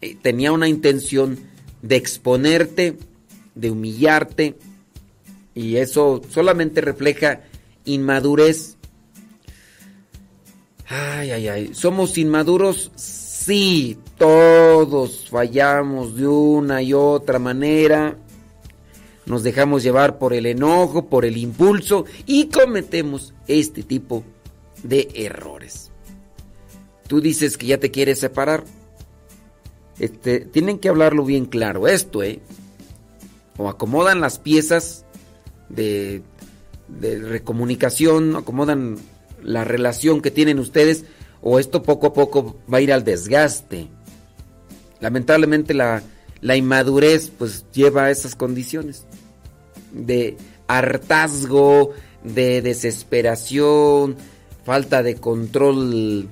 eh, tenía una intención de exponerte, de humillarte, y eso solamente refleja inmadurez. Ay, ay, ay. ¿Somos inmaduros? Sí, todos fallamos de una y otra manera. Nos dejamos llevar por el enojo, por el impulso y cometemos este tipo de errores. Tú dices que ya te quieres separar. Este, tienen que hablarlo bien claro. Esto, ¿eh? O acomodan las piezas de, de recomunicación, acomodan la relación que tienen ustedes, o esto poco a poco va a ir al desgaste. Lamentablemente la, la inmadurez pues lleva a esas condiciones de hartazgo, de desesperación, falta de control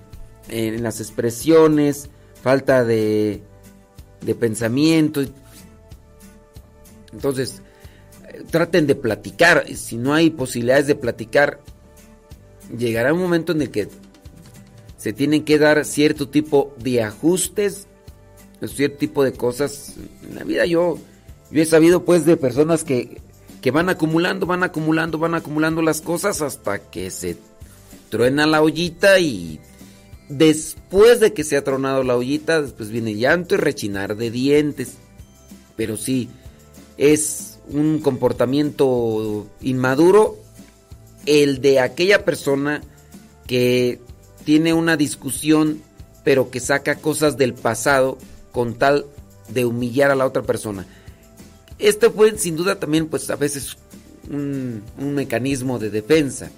en las expresiones, falta de, de pensamiento. Entonces, traten de platicar. Si no hay posibilidades de platicar, llegará un momento en el que se tienen que dar cierto tipo de ajustes, cierto tipo de cosas. En la vida yo, yo he sabido pues de personas que, que van acumulando, van acumulando, van acumulando las cosas hasta que se truena la ollita y después de que se ha tronado la ollita, después viene llanto y rechinar de dientes. Pero sí, es un comportamiento inmaduro el de aquella persona que tiene una discusión pero que saca cosas del pasado con tal de humillar a la otra persona. Este fue sin duda también pues a veces un, un mecanismo de defensa.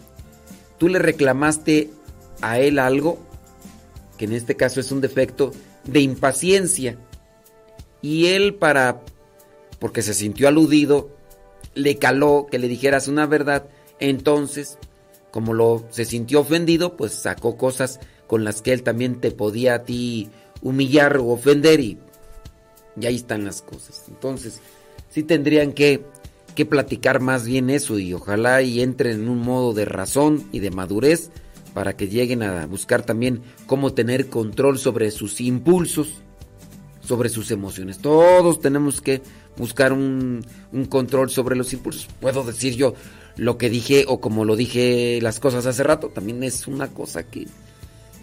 Tú le reclamaste a él algo, que en este caso es un defecto de impaciencia, y él para porque se sintió aludido, le caló que le dijeras una verdad, entonces, como lo se sintió ofendido, pues sacó cosas con las que él también te podía a ti humillar o ofender y, y ahí están las cosas. Entonces, sí tendrían que, que platicar más bien eso y ojalá y entren en un modo de razón y de madurez para que lleguen a buscar también cómo tener control sobre sus impulsos, sobre sus emociones. Todos tenemos que buscar un, control sobre los impulsos. Puedo decir yo lo que dije o como lo dije las cosas hace rato, también es una cosa que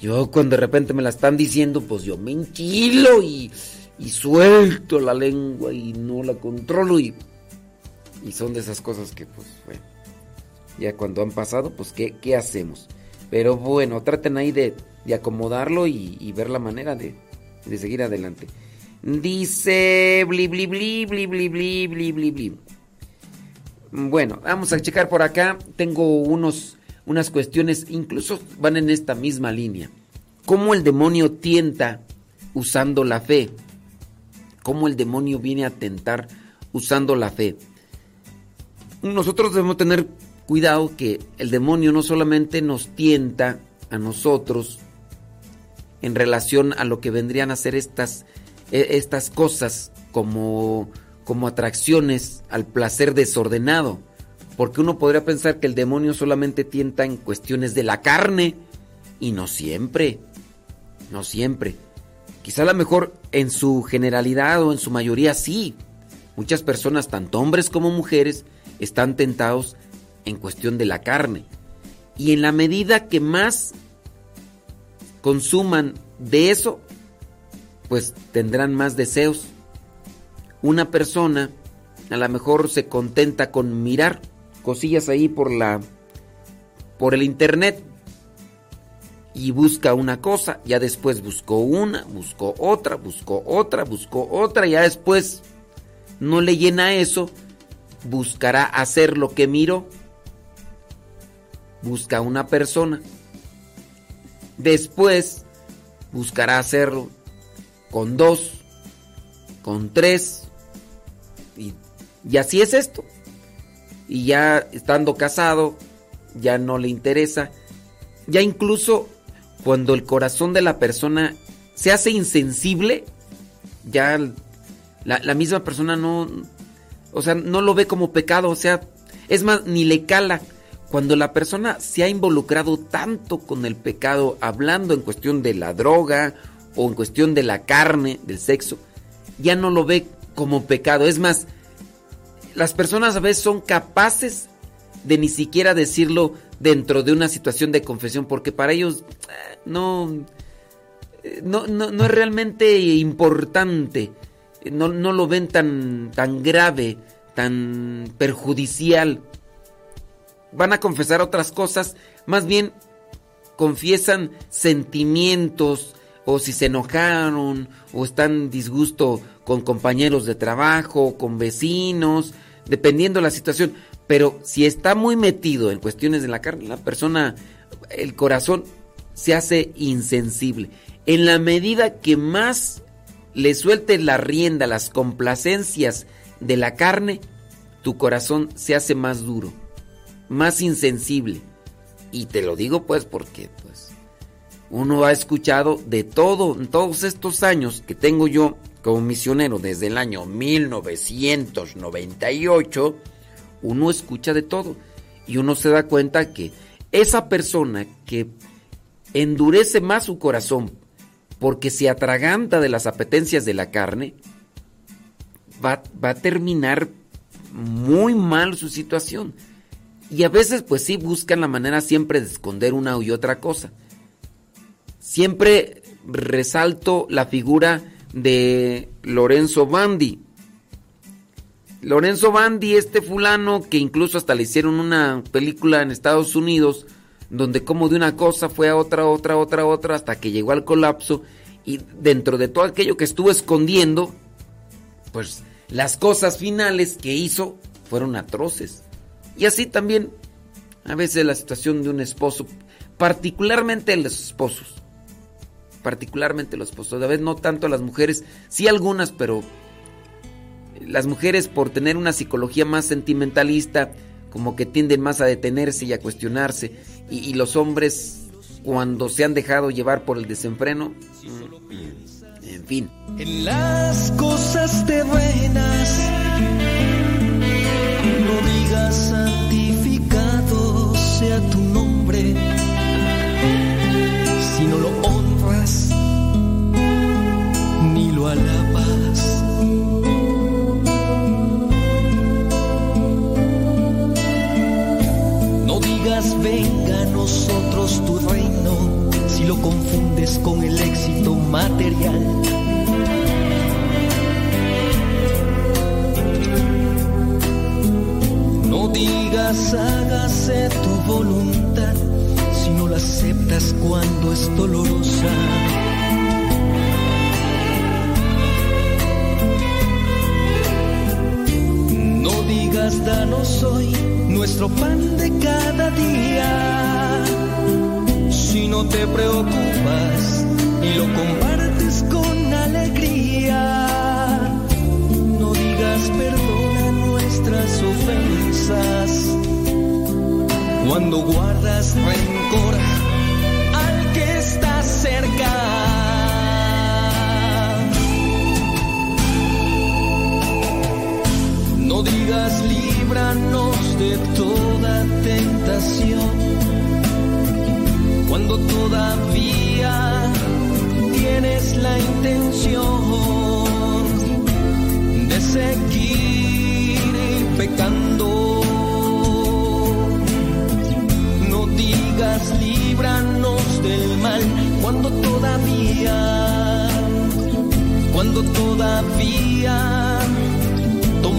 yo cuando de repente me la están diciendo, pues yo me enchilo y, y suelto la lengua y no la controlo y, y son de esas cosas que pues bueno, ya cuando han pasado, pues ¿qué, qué hacemos? Pero bueno, traten ahí de, acomodarlo y, ver la manera de, de seguir adelante. Dice bli bli bli bli bli bli bli bli bli. Bueno, vamos a checar por acá. Tengo unos unas cuestiones, incluso van en esta misma línea. ¿Cómo el demonio tienta usando la fe? ¿Cómo el demonio viene a tentar usando la fe? Nosotros debemos tener cuidado que el demonio no solamente nos tienta a nosotros en relación a lo que vendrían a ser estas e, estas cosas como, como atracciones al placer desordenado. Porque uno podría pensar que el demonio solamente tienta en cuestiones de la carne. Y no siempre. No siempre. Quizá a lo mejor en su generalidad o en su mayoría sí. Muchas personas, tanto hombres como mujeres, están tentados en cuestión de la carne. Y en la medida que más consuman de eso, pues tendrán más deseos. Una persona a lo mejor se contenta con mirar cosillas ahí por la por el internet y busca una cosa, ya después buscó una, buscó otra, buscó otra, buscó otra, ya después no le llena eso, buscará hacer lo que miró. Busca una persona. Después buscará hacerlo con dos, con tres, y, y así es esto. Y ya estando casado, ya no le interesa. Ya incluso cuando el corazón de la persona se hace insensible, ya la, misma persona no, o sea, no lo ve como pecado, o sea, es más, ni le cala. Cuando la persona se ha involucrado tanto con el pecado, hablando en cuestión de la droga o en cuestión de la carne, del sexo, ya no lo ve como pecado. Es más, las personas a veces son capaces de ni siquiera decirlo dentro de una situación de confesión, porque para ellos eh, no, no, no, es realmente importante, no, no, lo ven tan, tan grave, tan perjudicial. Van a confesar otras cosas, más bien confiesan sentimientos, o si se enojaron, o están disgusto con compañeros de trabajo, con vecinos, dependiendo de la situación. Pero si está muy metido en cuestiones de la carne, la persona, el corazón se hace insensible. En la medida que más le sueltes la rienda, las complacencias de la carne, tu corazón se hace más duro, más insensible. Y te lo digo pues porque pues uno ha escuchado de todo en todos estos años que tengo yo como misionero desde el año 1998 uno escucha de todo y uno se da cuenta que esa persona que endurece más su corazón porque se atraganta de las apetencias de la carne, va, va a terminar muy mal su situación. Y a veces pues sí buscan la manera siempre de esconder una y otra cosa. Siempre resalto la figura de Lorenzo Bandi. Lorenzo Bandi, este fulano que incluso hasta le hicieron una película en Estados Unidos, donde como de una cosa fue a otra, otra, otra, otra, hasta que llegó al colapso y dentro de todo aquello que estuvo escondiendo, pues las cosas finales que hizo fueron atroces. Y así también a veces la situación de un esposo, particularmente los esposos, particularmente los esposos, a veces no tanto las mujeres, sí algunas, pero las mujeres por tener una psicología más sentimentalista, como que tienden más a detenerse y a cuestionarse, y, los hombres cuando se han dejado llevar por el desenfreno, mm, en fin. En las cosas buenas, no digas santificado sea tu nombre, si no lo honras ni lo alabas. venga nosotros tu reino si lo confundes con el éxito material. No digas hágase tu voluntad si no la aceptas cuando es dolorosa. Digas danos hoy nuestro pan de cada día. Si no te preocupas y lo compartes con alegría, no digas perdona nuestras ofensas. Cuando guardas rencor al que está cerca. No digas líbranos de toda tentación. Cuando todavía tienes la intención de seguir pecando, no digas líbranos del mal cuando todavía, cuando todavía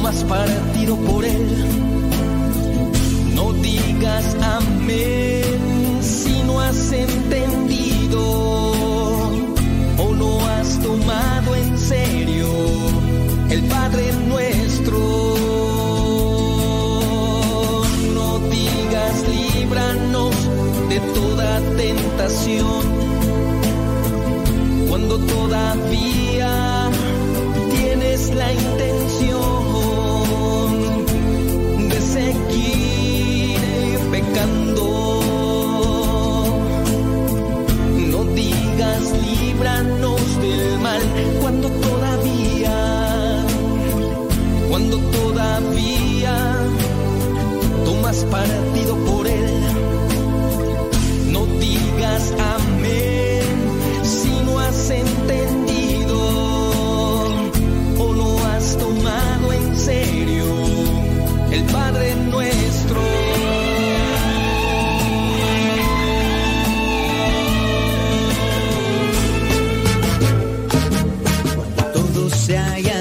has partido por él. No digas amén si no has entendido o no has tomado en serio el Padre nuestro. No digas líbranos de toda tentación cuando todavía tienes la intención No digas líbranos del mal cuando todavía, cuando todavía tomas partido por él. se haya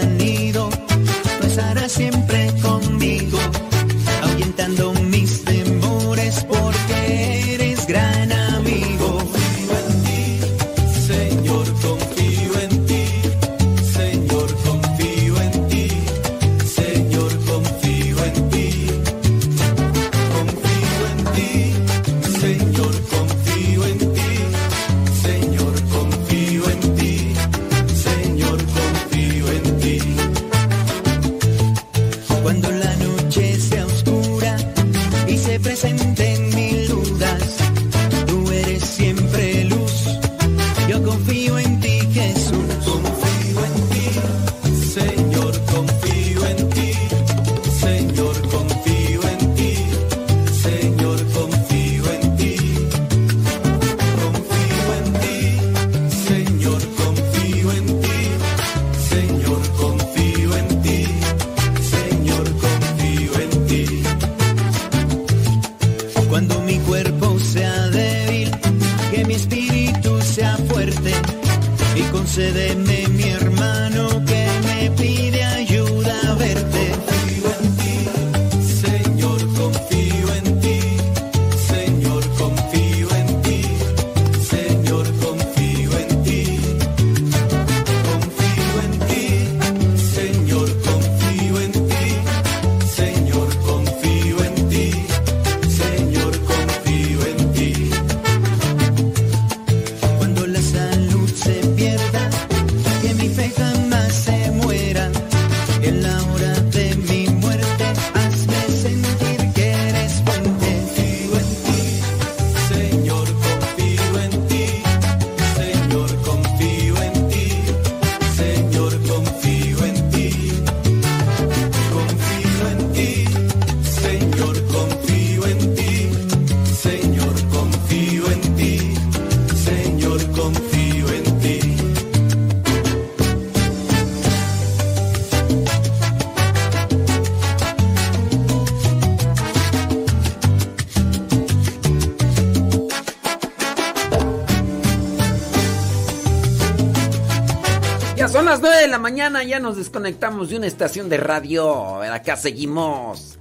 mañana ya nos desconectamos de una estación de radio. Acá seguimos.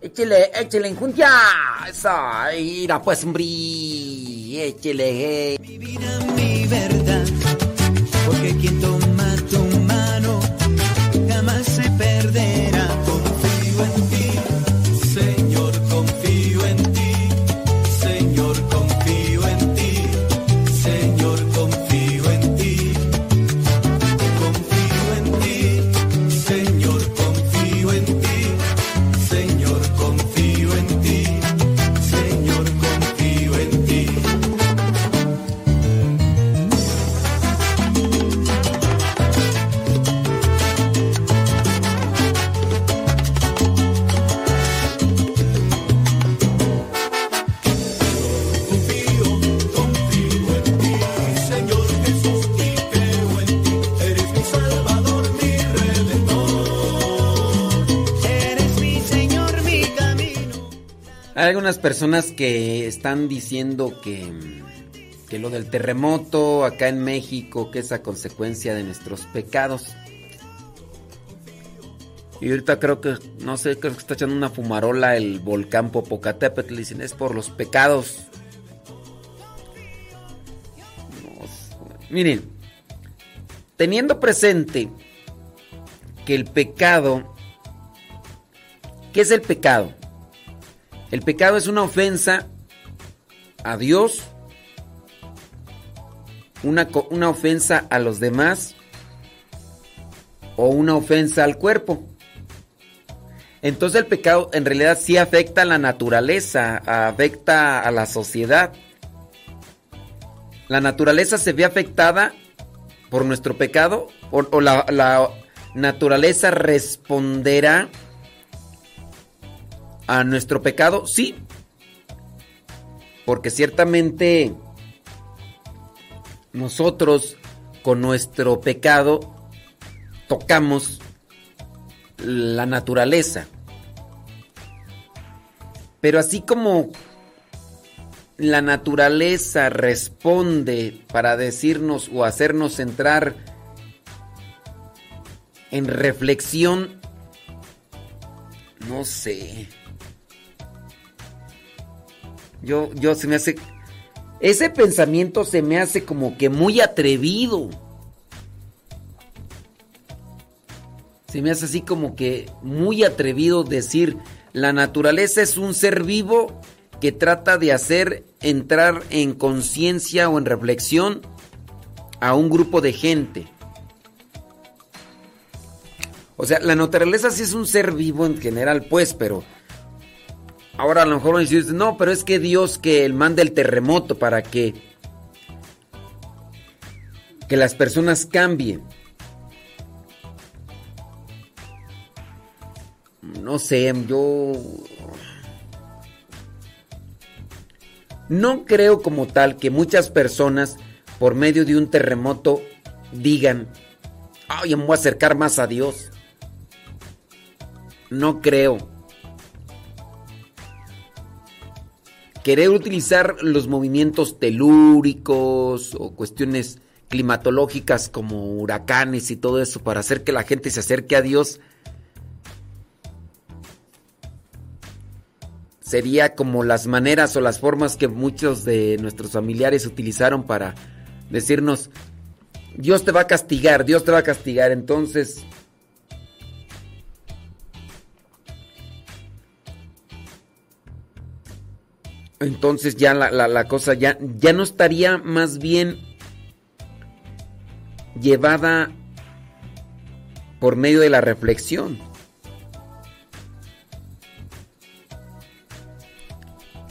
Échele, échele, enjuntia. Esa, ira pues, hombre. Échele, hey. personas que están diciendo que, que lo del terremoto acá en México, que es a consecuencia de nuestros pecados. Y ahorita creo que, no sé, creo que está echando una fumarola el volcán Popocatépetl. Dicen, es por los pecados. Miren, teniendo presente que el pecado, ¿qué es el pecado? El pecado es una ofensa a Dios, una, una ofensa a los demás o una ofensa al cuerpo. Entonces el pecado en realidad sí afecta a la naturaleza, afecta a la sociedad. ¿La naturaleza se ve afectada por nuestro pecado? ¿O, la, la naturaleza responderá a nuestro pecado? Sí. Porque ciertamente nosotros con nuestro pecado tocamos la naturaleza. Pero así como la naturaleza responde para decirnos o hacernos entrar en reflexión, no sé. Yo, yo se me hace. Ese pensamiento se me hace como que muy atrevido. Se me hace así como que muy atrevido decir, la naturaleza es un ser vivo que trata de hacer entrar en conciencia o en reflexión a un grupo de gente. O sea, la naturaleza sí es un ser vivo en general, pues, pero ahora a lo mejor me dicen, no, pero es que Dios que manda el terremoto para que que las personas cambien. No sé, yo No creo como tal que muchas personas por medio de un terremoto digan, ay, me voy a acercar más a Dios. No creo. Querer utilizar los movimientos telúricos o cuestiones climatológicas como huracanes y todo eso para hacer que la gente se acerque a Dios sería como las maneras o las formas que muchos de nuestros familiares utilizaron para decirnos, Dios te va a castigar, Dios te va a castigar. Entonces, entonces ya la, la, cosa ya, ya no estaría más bien llevada por medio de la reflexión.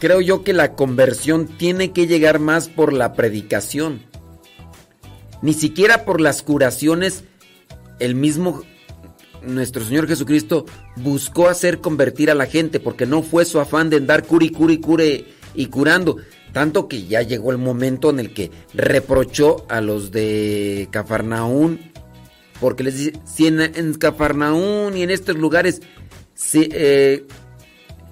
creo yo que la conversión tiene que llegar más por la predicación. Ni siquiera por las curaciones. El mismo nuestro Señor Jesucristo buscó hacer convertir a la gente porque no fue su afán de andar curi, curi, cure y curando. Tanto que ya llegó el momento en el que reprochó a los de Cafarnaún. Porque les dice, si en, en Cafarnaún y en estos lugares se, eh,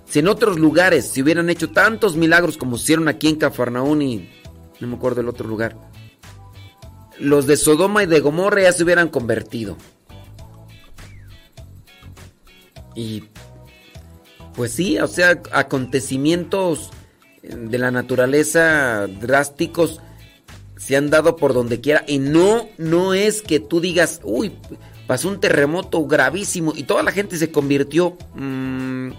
si en otros lugares se hubieran hecho tantos milagros como hicieron aquí en Cafarnaún y no me acuerdo del otro lugar, los de Sodoma y de Gomorra ya se hubieran convertido. Y pues sí, o sea, acontecimientos de la naturaleza drásticos se han dado por donde quiera y no no es que tú digas, uy, pasó un terremoto gravísimo y toda la gente se convirtió. Mm,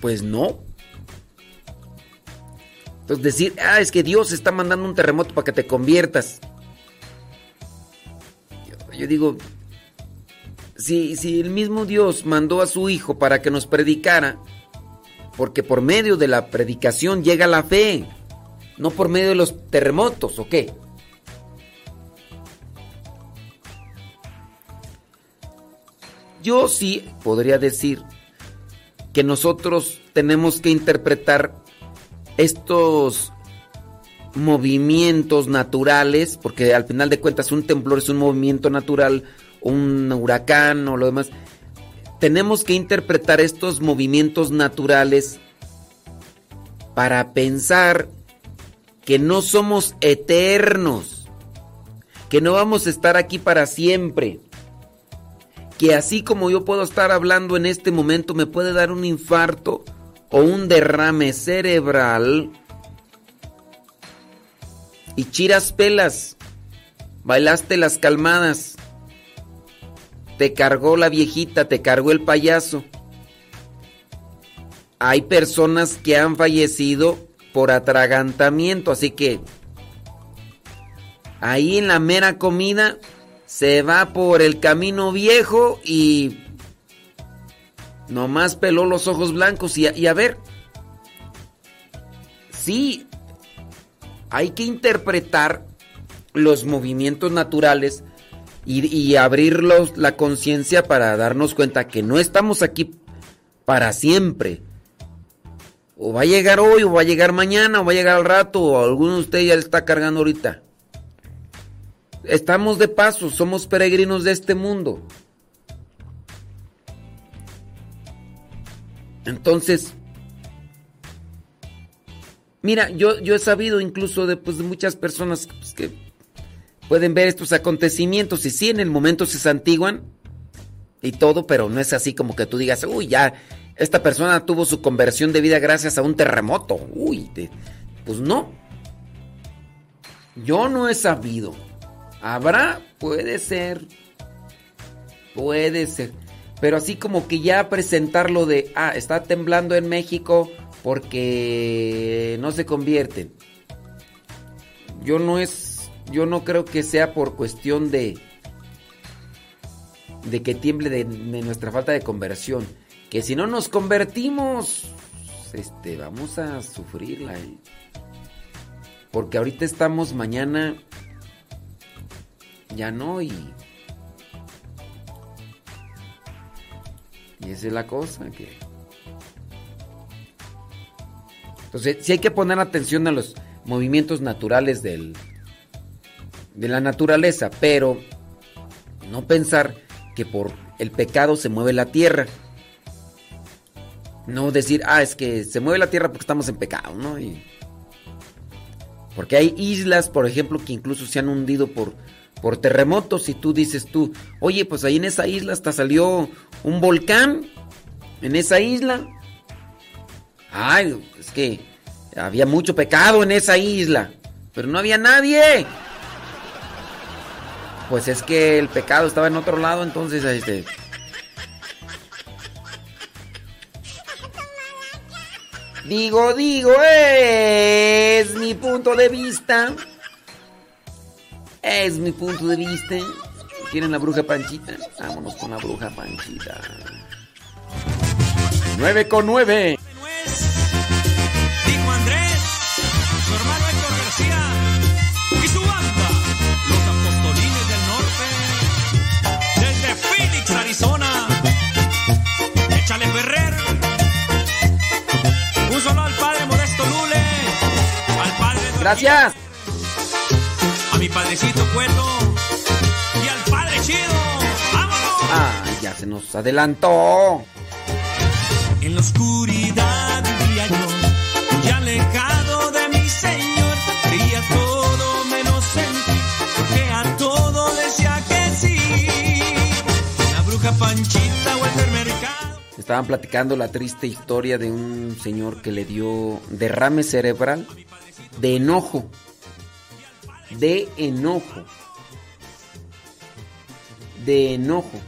pues no. Entonces decir, ah, es que Dios está mandando un terremoto para que te conviertas. Yo, digo, si, si el mismo Dios mandó a su Hijo para que nos predicara, porque por medio de la predicación llega la fe, no por medio de los terremotos, ¿o qué? Yo sí podría decir que nosotros tenemos que interpretar estos movimientos naturales, porque al final de cuentas un temblor es un movimiento natural, un huracán o lo demás. Tenemos que interpretar estos movimientos naturales para pensar que no somos eternos, que no vamos a estar aquí para siempre, que así como yo puedo estar hablando en este momento, me puede dar un infarto o un derrame cerebral. Y chiras pelas, bailaste las calmadas, te cargó la viejita, te cargó el payaso. Hay personas que han fallecido por atragantamiento, así que ahí en la mera comida se va por el camino viejo y nomás peló los ojos blancos y a, ver, sí, hay que interpretar los movimientos naturales y, y abrirlos la conciencia para darnos cuenta que no estamos aquí para siempre. O va a llegar hoy, o va a llegar mañana, o va a llegar al rato, o alguno de ustedes ya le está cargando ahorita. Estamos de paso, somos peregrinos de este mundo. Entonces, mira, yo, yo he sabido incluso de, pues, de muchas personas pues, que pueden ver estos acontecimientos y sí, en el momento se santiguan y todo, pero no es así como que tú digas, uy, ya, esta persona tuvo su conversión de vida gracias a un terremoto. Uy, pues no. Yo no he sabido. ¿Habrá? Puede ser. Puede ser. Pero así como que ya presentarlo de, ah, está temblando en México porque no se convierten. Yo no es, yo no creo que sea por cuestión de, de que tiemble de, nuestra falta de conversión. Que si no nos convertimos, este, vamos a sufrirla. ¿eh? Porque ahorita estamos mañana ya no y... Y esa es la cosa que... Entonces, sí hay que poner atención a los movimientos naturales del, de la naturaleza, pero no pensar que por el pecado se mueve la tierra. No decir, ah, es que se mueve la tierra porque estamos en pecado, ¿no? Y porque hay islas, por ejemplo, que incluso se han hundido por por terremotos y tú dices tú, oye, pues ahí en esa isla hasta salió un volcán, en esa isla. Ay, es que había mucho pecado en esa isla, pero no había nadie. Pues es que el pecado estaba en otro lado, entonces este Digo, digo, es mi punto de vista. Es mi punto de vista. ¿Quieren la bruja Panchita? Vámonos con la bruja Panchita. 9 con 9. Dijo Andrés, su hermano Gracias mi padrecito cuerdo y al padre chido. ¡Vámonos! Ah, ya se nos adelantó. En la oscuridad vivía yo, y alejado de mi Señor, creía todo menos en ti, porque a todo decía que sí. La bruja Panchita. Estaban platicando la triste historia de un señor que le dio derrame cerebral de enojo de enojo. De enojo.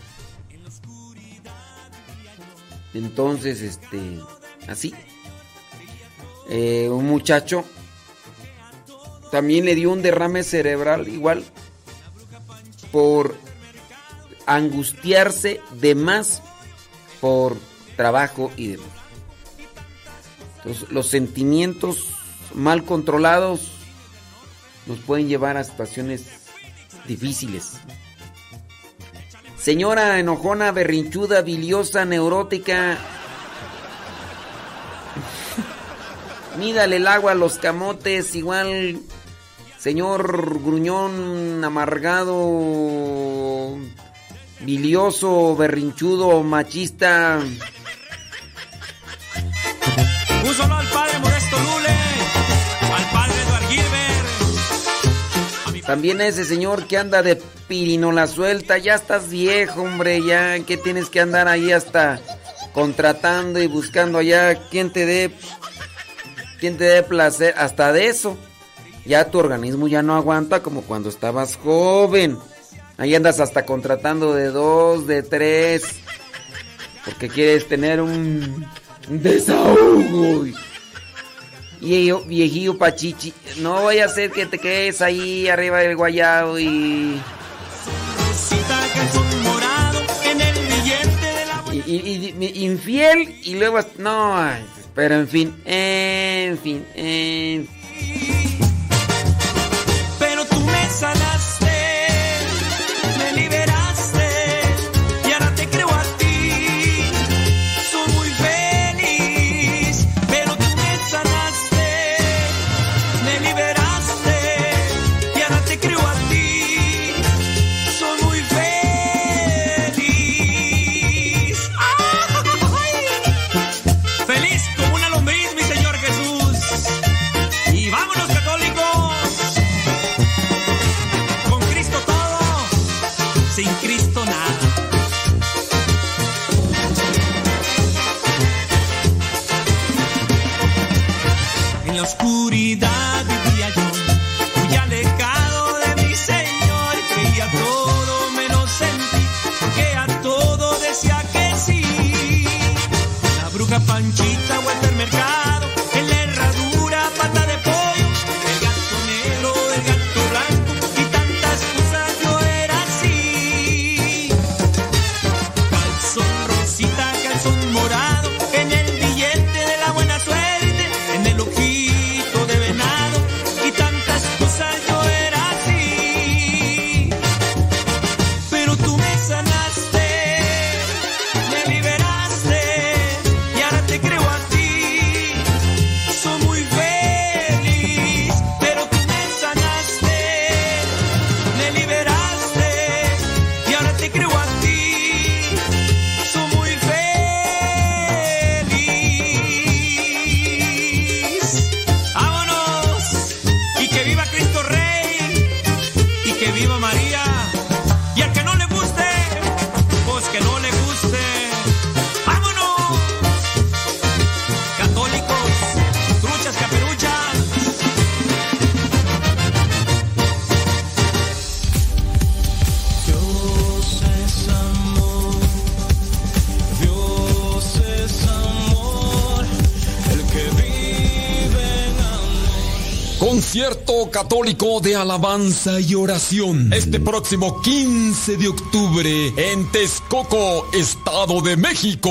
Entonces, este, así. Eh, un muchacho también le dio un derrame cerebral igual por angustiarse de más por trabajo y demás. los sentimientos mal controlados nos pueden llevar a situaciones difíciles. Señora enojona, berrinchuda, biliosa, neurótica. Mídale el agua a los camotes, igual. Señor gruñón, amargado, bilioso, berrinchudo, machista. Un solo al padre Modesto Lule, al padre Eduardo Gilbert También ese señor que anda de pirinola suelta, ya estás viejo, hombre, ya que tienes que andar ahí hasta contratando y buscando allá quien te dé quien te dé placer, hasta de eso. Ya tu organismo ya no aguanta como cuando estabas joven. Ahí andas hasta contratando de dos, de tres. Porque quieres tener un desahogo. Y viejillo pachichi. No voy a hacer que te quedes ahí arriba del guayado y. Y, y, infiel y luego no pero en fin en fin en pero tú me sanaste oscuridad católico de alabanza y oración. Este próximo 15 de octubre en Texcoco, Estado de México.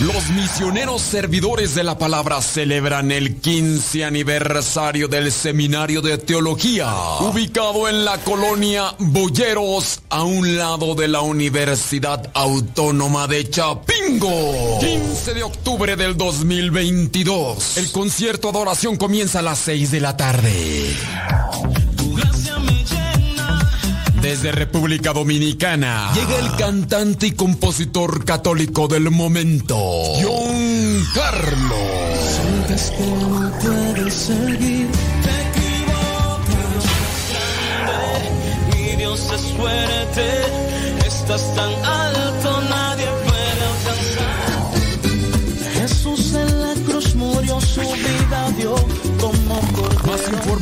Los misioneros servidores de la palabra celebran el 15 aniversario del Seminario de Teología, ubicado en la colonia Boyeros, a un lado de la Universidad Autónoma de Chapingo. 15 de octubre del 2022. El concierto adoración comienza a las 6 de la tarde. Desde República Dominicana llega el cantante y compositor católico del momento, John Carlos. Sientes que no puedes seguir, te equivocas. Mi Dios es fuerte, estás tan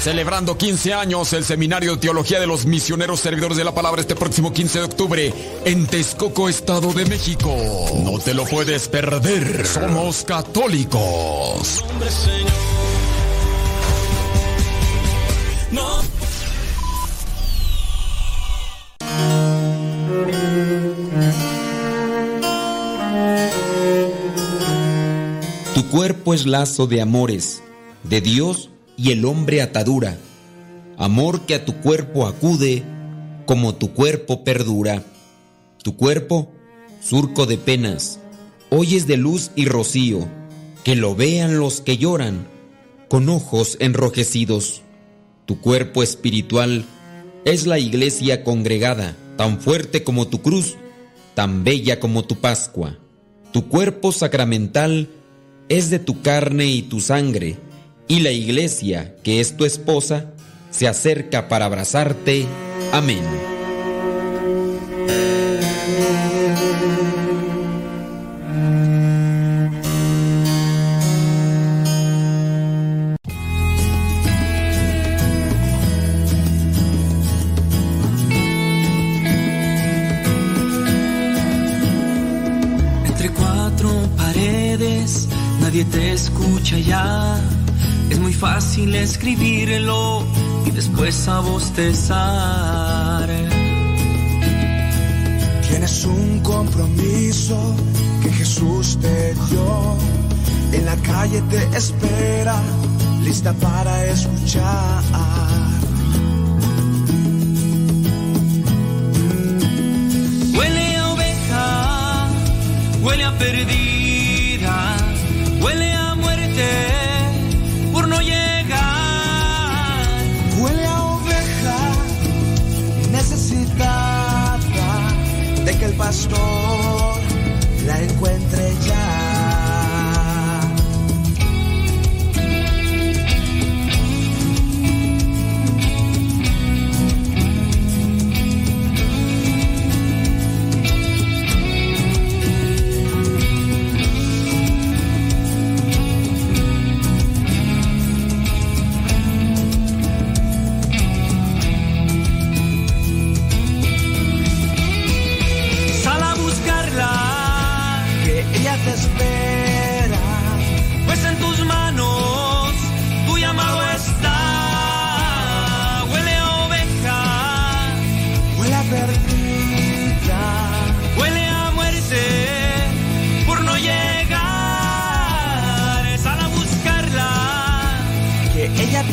Celebrando 15 años el Seminario de Teología de los Misioneros Servidores de la Palabra este próximo 15 de octubre en Texcoco, Estado de México. No te lo puedes perder. Somos católicos. Tu cuerpo es lazo de amores, de Dios y el hombre atadura, amor que a tu cuerpo acude, como tu cuerpo perdura. Tu cuerpo, surco de penas, hoy es de luz y rocío, que lo vean los que lloran, con ojos enrojecidos. Tu cuerpo espiritual es la iglesia congregada, tan fuerte como tu cruz, tan bella como tu Pascua. Tu cuerpo sacramental es de tu carne y tu sangre, y la iglesia, que es tu esposa, se acerca para abrazarte. Amén. Fácil escribirlo y después a bostezar. Tienes un compromiso que Jesús te dio. En la calle te espera, lista para escuchar. Huele a oveja, huele a perdida, huele pastor la encuentre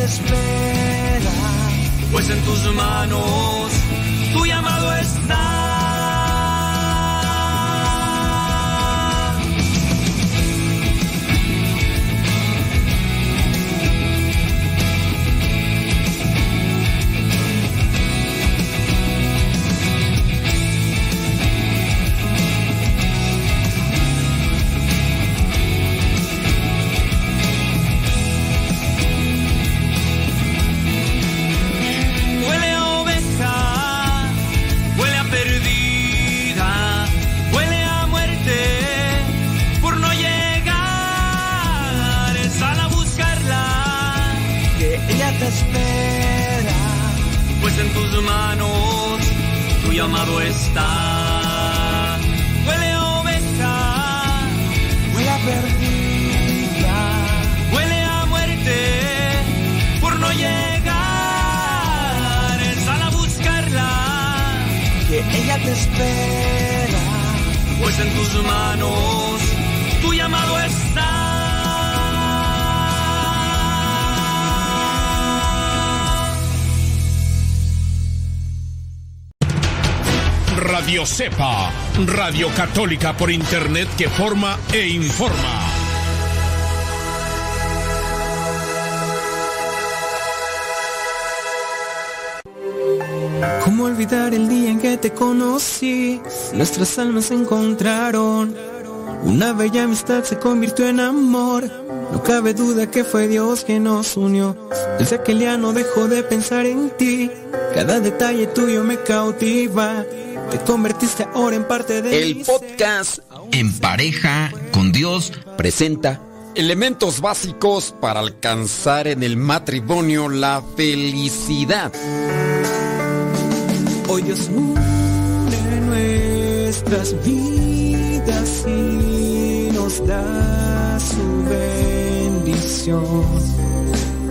espera. pues en tus manos Radio Católica por Internet que forma e informa. ¿Cómo olvidar el día en que te conocí? Nuestras almas se encontraron. Una bella amistad se convirtió en amor. No cabe duda que fue Dios quien nos unió. Desde aquel día no dejo de pensar en ti. Cada detalle tuyo me cautiva. Te convertiste ahora en parte de El podcast En pareja con Dios presenta elementos básicos para alcanzar en el matrimonio la felicidad. Hoy Dios une nuestras vidas y nos da su bendición.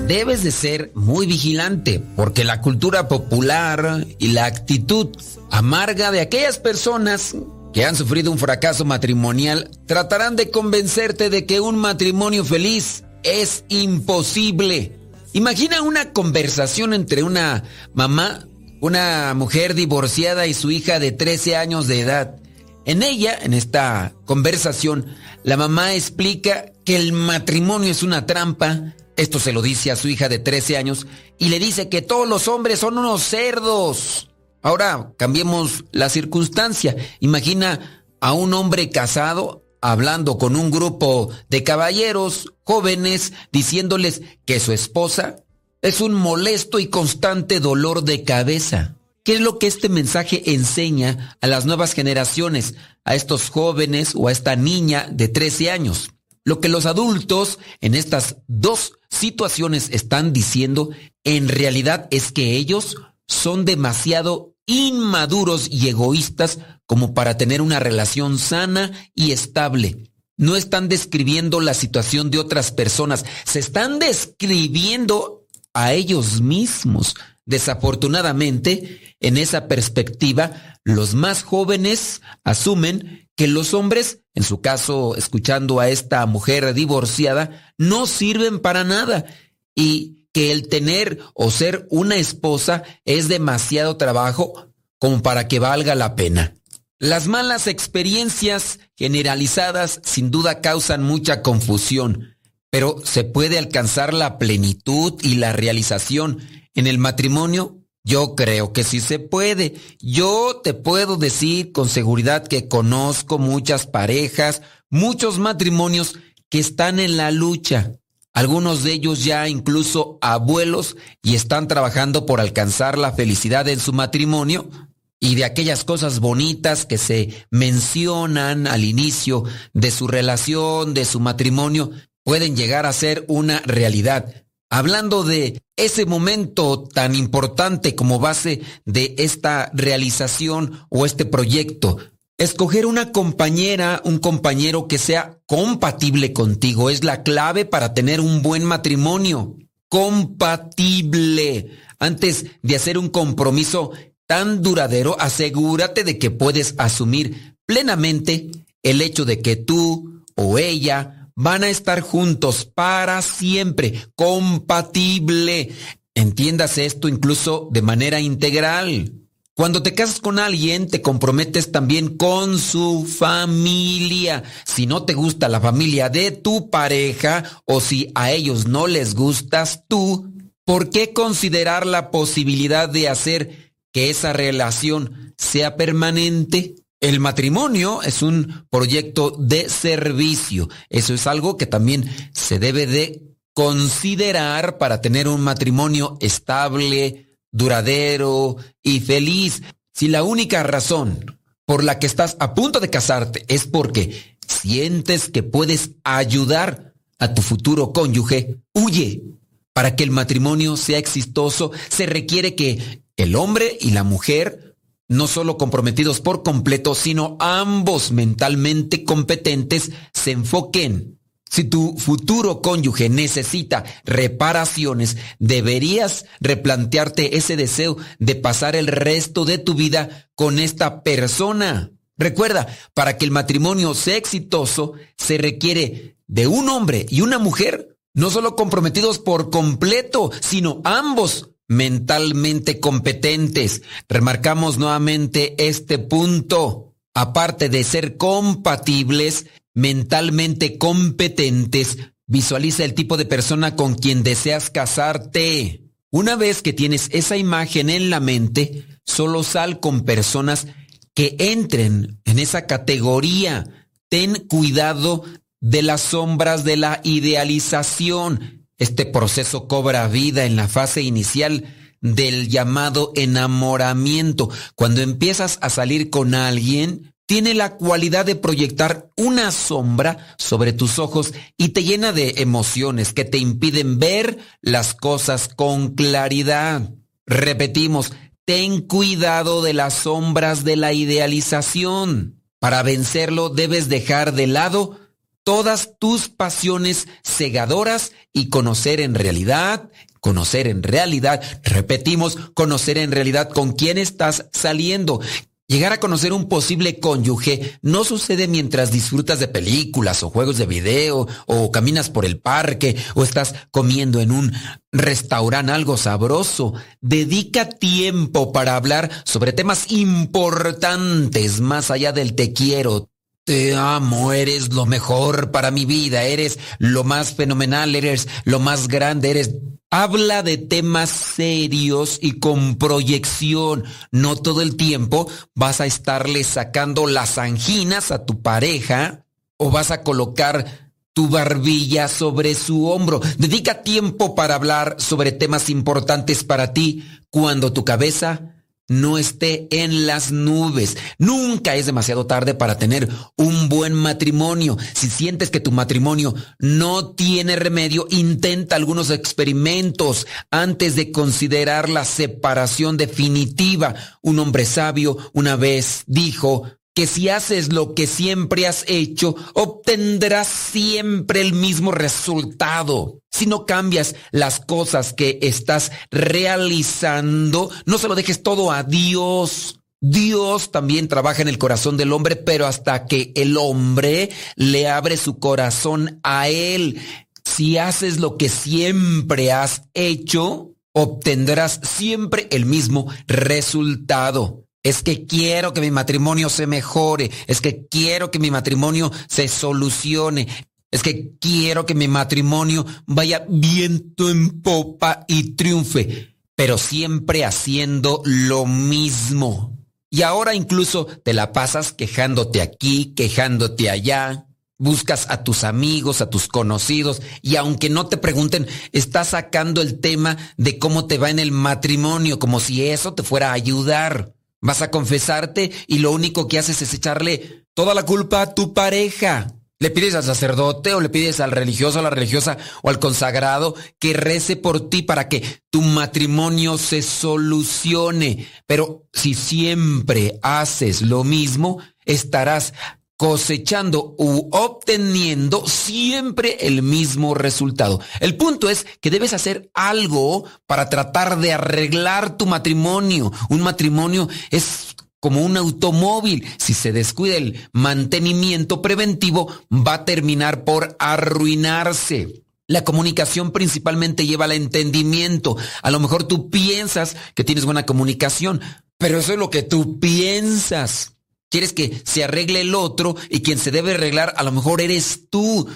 Debes de ser muy vigilante porque la cultura popular y la actitud amarga de aquellas personas que han sufrido un fracaso matrimonial tratarán de convencerte de que un matrimonio feliz es imposible. Imagina una conversación entre una mamá, una mujer divorciada y su hija de 13 años de edad. En ella, en esta conversación, la mamá explica que el matrimonio es una trampa. Esto se lo dice a su hija de 13 años y le dice que todos los hombres son unos cerdos. Ahora cambiemos la circunstancia. Imagina a un hombre casado hablando con un grupo de caballeros jóvenes diciéndoles que su esposa es un molesto y constante dolor de cabeza. ¿Qué es lo que este mensaje enseña a las nuevas generaciones, a estos jóvenes o a esta niña de 13 años? Lo que los adultos en estas dos situaciones están diciendo en realidad es que ellos son demasiado inmaduros y egoístas como para tener una relación sana y estable. No están describiendo la situación de otras personas, se están describiendo a ellos mismos. Desafortunadamente, en esa perspectiva, los más jóvenes asumen que los hombres, en su caso escuchando a esta mujer divorciada, no sirven para nada y que el tener o ser una esposa es demasiado trabajo como para que valga la pena. Las malas experiencias generalizadas sin duda causan mucha confusión, pero se puede alcanzar la plenitud y la realización en el matrimonio. Yo creo que sí se puede. Yo te puedo decir con seguridad que conozco muchas parejas, muchos matrimonios que están en la lucha algunos de ellos ya incluso abuelos y están trabajando por alcanzar la felicidad en su matrimonio y de aquellas cosas bonitas que se mencionan al inicio de su relación, de su matrimonio, pueden llegar a ser una realidad. Hablando de ese momento tan importante como base de esta realización o este proyecto, Escoger una compañera, un compañero que sea compatible contigo es la clave para tener un buen matrimonio. Compatible. Antes de hacer un compromiso tan duradero, asegúrate de que puedes asumir plenamente el hecho de que tú o ella van a estar juntos para siempre. Compatible. Entiendas esto incluso de manera integral. Cuando te casas con alguien, te comprometes también con su familia. Si no te gusta la familia de tu pareja o si a ellos no les gustas tú, ¿por qué considerar la posibilidad de hacer que esa relación sea permanente? El matrimonio es un proyecto de servicio. Eso es algo que también se debe de considerar para tener un matrimonio estable, duradero y feliz. Si la única razón por la que estás a punto de casarte es porque sientes que puedes ayudar a tu futuro cónyuge, huye. Para que el matrimonio sea exitoso, se requiere que el hombre y la mujer, no solo comprometidos por completo, sino ambos mentalmente competentes, se enfoquen si tu futuro cónyuge necesita reparaciones, deberías replantearte ese deseo de pasar el resto de tu vida con esta persona. Recuerda, para que el matrimonio sea exitoso, se requiere de un hombre y una mujer, no solo comprometidos por completo, sino ambos mentalmente competentes. Remarcamos nuevamente este punto. Aparte de ser compatibles, mentalmente competentes, visualiza el tipo de persona con quien deseas casarte. Una vez que tienes esa imagen en la mente, solo sal con personas que entren en esa categoría. Ten cuidado de las sombras de la idealización. Este proceso cobra vida en la fase inicial del llamado enamoramiento. Cuando empiezas a salir con alguien, tiene la cualidad de proyectar una sombra sobre tus ojos y te llena de emociones que te impiden ver las cosas con claridad. Repetimos, ten cuidado de las sombras de la idealización. Para vencerlo debes dejar de lado todas tus pasiones cegadoras y conocer en realidad, conocer en realidad, repetimos, conocer en realidad con quién estás saliendo, Llegar a conocer un posible cónyuge no sucede mientras disfrutas de películas o juegos de video o caminas por el parque o estás comiendo en un restaurante algo sabroso. Dedica tiempo para hablar sobre temas importantes más allá del te quiero. Te amo, eres lo mejor para mi vida, eres lo más fenomenal, eres lo más grande, eres... Habla de temas serios y con proyección. No todo el tiempo vas a estarle sacando las anginas a tu pareja o vas a colocar tu barbilla sobre su hombro. Dedica tiempo para hablar sobre temas importantes para ti cuando tu cabeza no esté en las nubes. Nunca es demasiado tarde para tener un buen matrimonio. Si sientes que tu matrimonio no tiene remedio, intenta algunos experimentos antes de considerar la separación definitiva. Un hombre sabio una vez dijo, que si haces lo que siempre has hecho, obtendrás siempre el mismo resultado. Si no cambias las cosas que estás realizando, no se lo dejes todo a Dios. Dios también trabaja en el corazón del hombre, pero hasta que el hombre le abre su corazón a él. Si haces lo que siempre has hecho, obtendrás siempre el mismo resultado es que quiero que mi matrimonio se mejore, es que quiero que mi matrimonio se solucione, es que quiero que mi matrimonio vaya viento en popa y triunfe, pero siempre haciendo lo mismo. Y ahora incluso te la pasas quejándote aquí, quejándote allá, buscas a tus amigos, a tus conocidos, y aunque no te pregunten, estás sacando el tema de cómo te va en el matrimonio, como si eso te fuera a ayudar. Vas a confesarte y lo único que haces es echarle toda la culpa a tu pareja. Le pides al sacerdote o le pides al religioso, a la religiosa o al consagrado que rece por ti para que tu matrimonio se solucione. Pero si siempre haces lo mismo, estarás cosechando u obteniendo siempre el mismo resultado. El punto es que debes hacer algo para tratar de arreglar tu matrimonio. Un matrimonio es como un automóvil. Si se descuida el mantenimiento preventivo, va a terminar por arruinarse. La comunicación principalmente lleva al entendimiento. A lo mejor tú piensas que tienes buena comunicación, pero eso es lo que tú piensas. Quieres que se arregle el otro y quien se debe arreglar a lo mejor eres tú.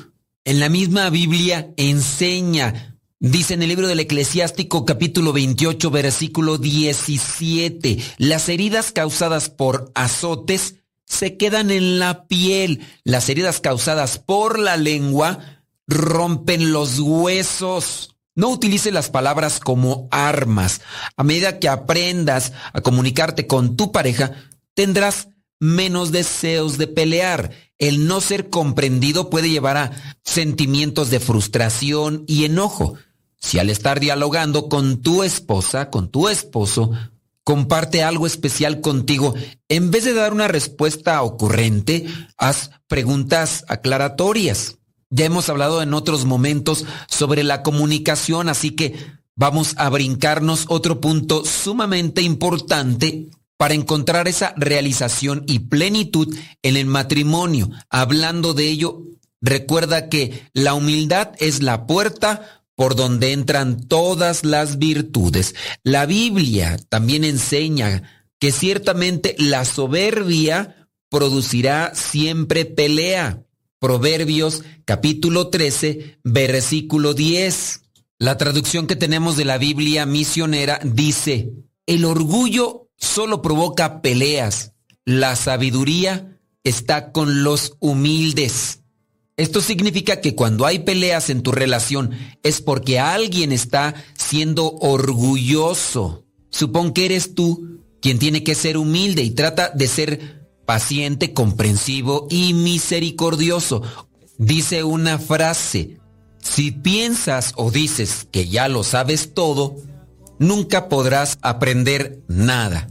En la misma Biblia enseña, dice en el libro del Eclesiástico capítulo 28 versículo 17, las heridas causadas por azotes se quedan en la piel, las heridas causadas por la lengua rompen los huesos. No utilice las palabras como armas. A medida que aprendas a comunicarte con tu pareja, tendrás menos deseos de pelear. El no ser comprendido puede llevar a sentimientos de frustración y enojo. Si al estar dialogando con tu esposa, con tu esposo, comparte algo especial contigo, en vez de dar una respuesta ocurrente, haz preguntas aclaratorias. Ya hemos hablado en otros momentos sobre la comunicación, así que vamos a brincarnos otro punto sumamente importante para encontrar esa realización y plenitud en el matrimonio. Hablando de ello, recuerda que la humildad es la puerta por donde entran todas las virtudes. La Biblia también enseña que ciertamente la soberbia producirá siempre pelea. Proverbios capítulo 13, versículo 10. La traducción que tenemos de la Biblia misionera dice, el orgullo solo provoca peleas. La sabiduría está con los humildes. Esto significa que cuando hay peleas en tu relación es porque alguien está siendo orgulloso. Supón que eres tú quien tiene que ser humilde y trata de ser paciente, comprensivo y misericordioso. Dice una frase, si piensas o dices que ya lo sabes todo, nunca podrás aprender nada.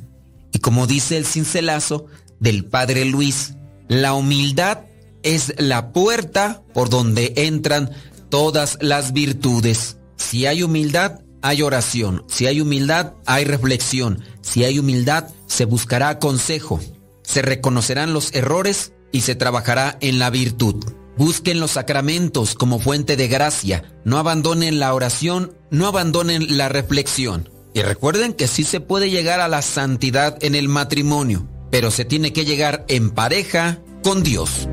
Y como dice el cincelazo del padre Luis, la humildad es la puerta por donde entran todas las virtudes. Si hay humildad, hay oración. Si hay humildad, hay reflexión. Si hay humildad, se buscará consejo. Se reconocerán los errores y se trabajará en la virtud. Busquen los sacramentos como fuente de gracia. No abandonen la oración, no abandonen la reflexión. Y recuerden que sí se puede llegar a la santidad en el matrimonio, pero se tiene que llegar en pareja con Dios.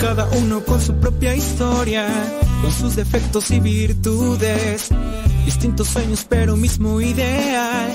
Cada uno con su propia historia, con sus defectos y virtudes. Distintos sueños, pero mismo ideal.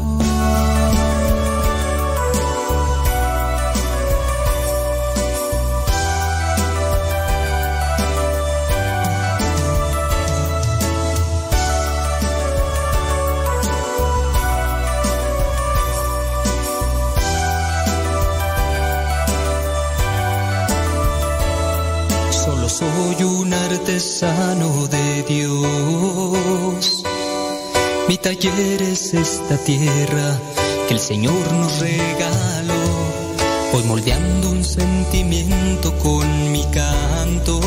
Soy un artesano de Dios. Mi taller es esta tierra que el Señor nos regaló. Voy moldeando un sentimiento con mi canto.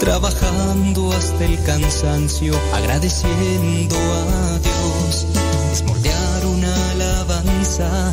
Trabajando hasta el cansancio, agradeciendo a Dios. Es moldear una alabanza,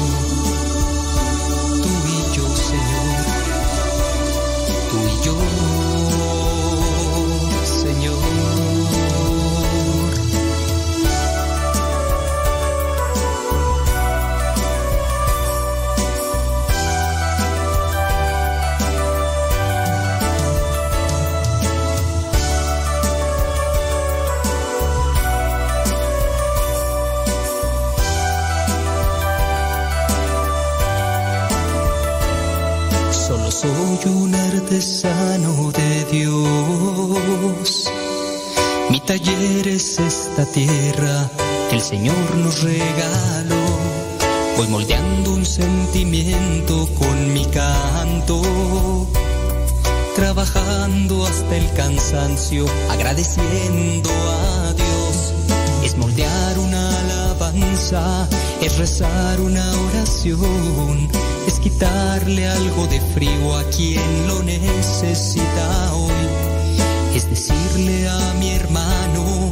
Esta tierra que el Señor nos regaló. Voy moldeando un sentimiento con mi canto. Trabajando hasta el cansancio, agradeciendo a Dios. Es moldear una alabanza, es rezar una oración, es quitarle algo de frío a quien lo necesita hoy. Es decirle a mi hermano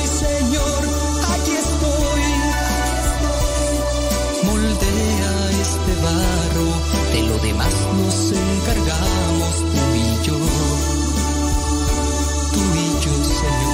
demás nos encargamos tú y yo. Tú y yo, Señor.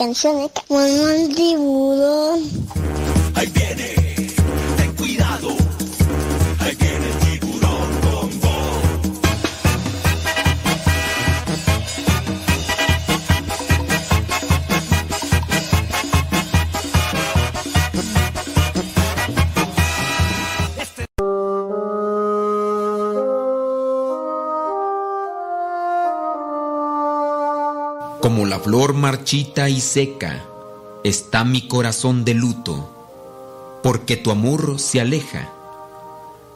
De como un y seca, está mi corazón de luto, porque tu amor se aleja,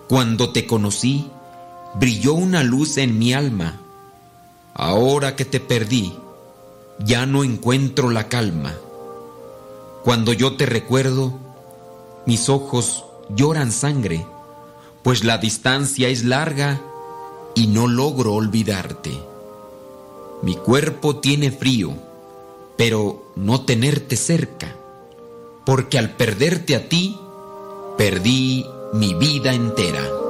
Cuando te conocí, brilló una luz en mi alma. Ahora que te perdí, ya no encuentro la calma. Cuando yo te recuerdo, mis ojos lloran sangre, pues la distancia es larga y no logro olvidarte. Mi cuerpo tiene frío, pero no tenerte cerca, porque al perderte a ti, perdí mi vida entera.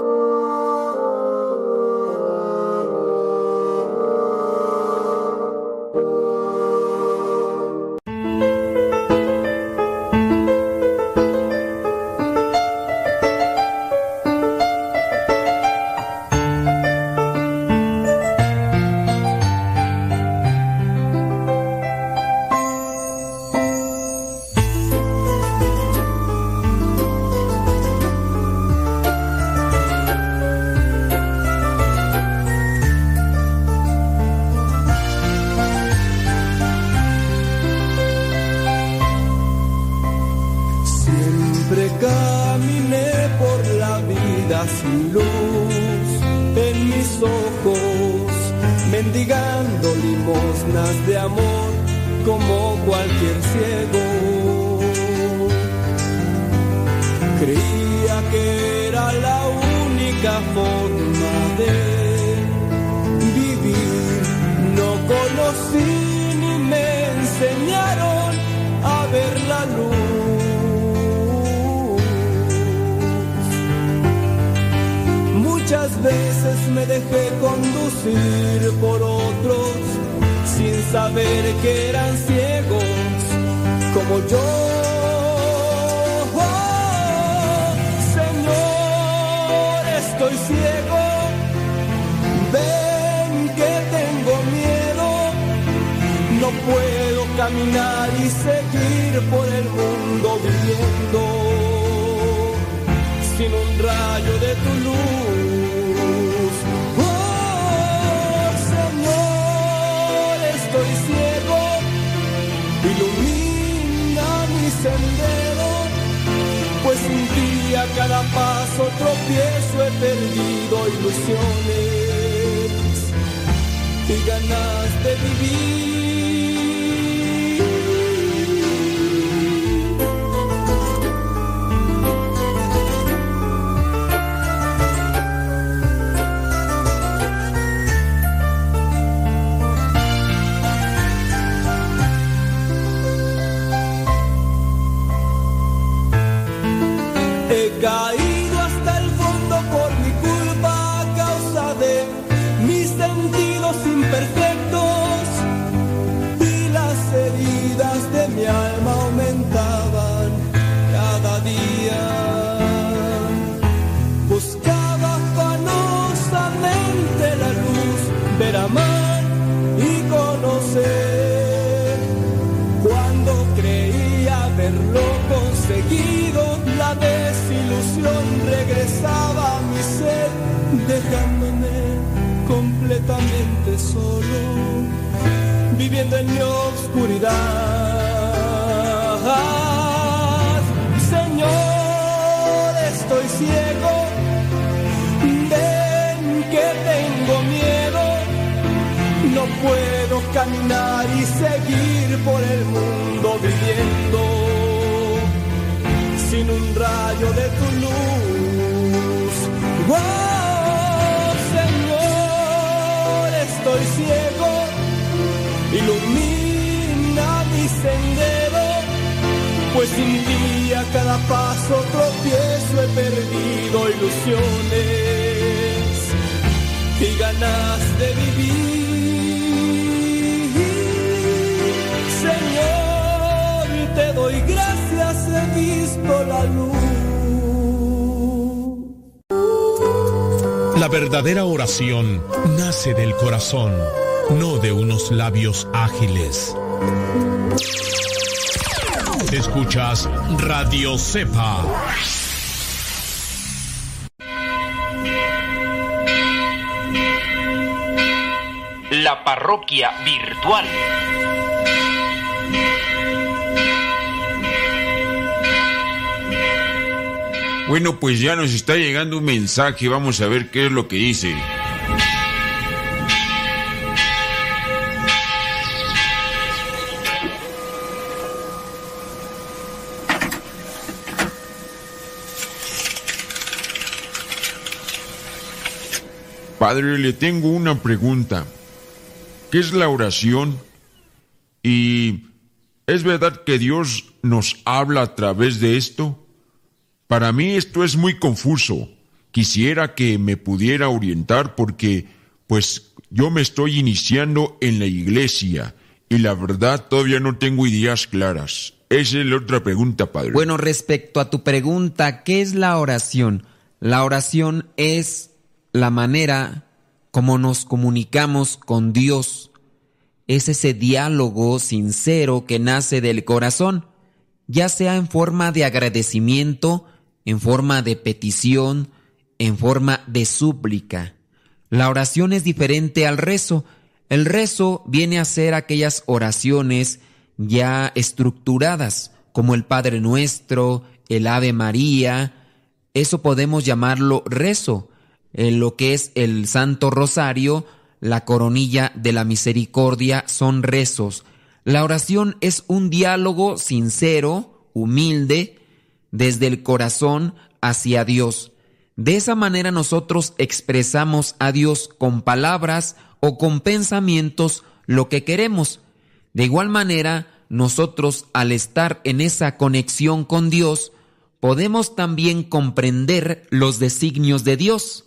Paso tropiezo he perdido ilusiones y ganas de vivir. Solo, viviendo en mi oscuridad. Señor, estoy ciego, ven que tengo miedo, no puedo caminar y seguir por el mundo viviendo sin un rayo de tu luz. Oh, Estoy ciego, ilumina mi sendero, pues sin ti a cada paso tropiezo he perdido ilusiones y ganas de vivir. Señor, te doy gracias, he visto la luz. La verdadera oración nace del corazón, no de unos labios ágiles. Escuchas Radio Cepa. La parroquia virtual. Bueno, pues ya nos está llegando un mensaje, vamos a ver qué es lo que dice. Padre, le tengo una pregunta. ¿Qué es la oración? ¿Y es verdad que Dios nos habla a través de esto? Para mí esto es muy confuso. Quisiera que me pudiera orientar porque, pues, yo me estoy iniciando en la iglesia y la verdad todavía no tengo ideas claras. Esa es la otra pregunta, Padre. Bueno, respecto a tu pregunta, ¿qué es la oración? La oración es la manera como nos comunicamos con Dios. Es ese diálogo sincero que nace del corazón, ya sea en forma de agradecimiento, en forma de petición, en forma de súplica. La oración es diferente al rezo. El rezo viene a ser aquellas oraciones ya estructuradas, como el Padre Nuestro, el Ave María. Eso podemos llamarlo rezo. En lo que es el Santo Rosario, la coronilla de la misericordia son rezos. La oración es un diálogo sincero, humilde, desde el corazón hacia Dios. De esa manera nosotros expresamos a Dios con palabras o con pensamientos lo que queremos. De igual manera, nosotros al estar en esa conexión con Dios, podemos también comprender los designios de Dios.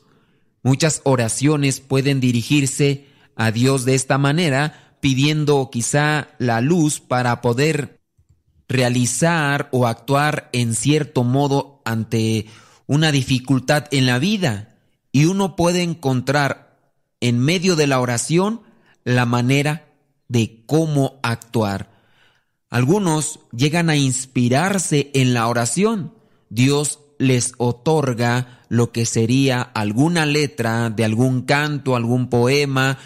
Muchas oraciones pueden dirigirse a Dios de esta manera, pidiendo quizá la luz para poder realizar o actuar en cierto modo ante una dificultad en la vida y uno puede encontrar en medio de la oración la manera de cómo actuar. Algunos llegan a inspirarse en la oración. Dios les otorga lo que sería alguna letra de algún canto, algún poema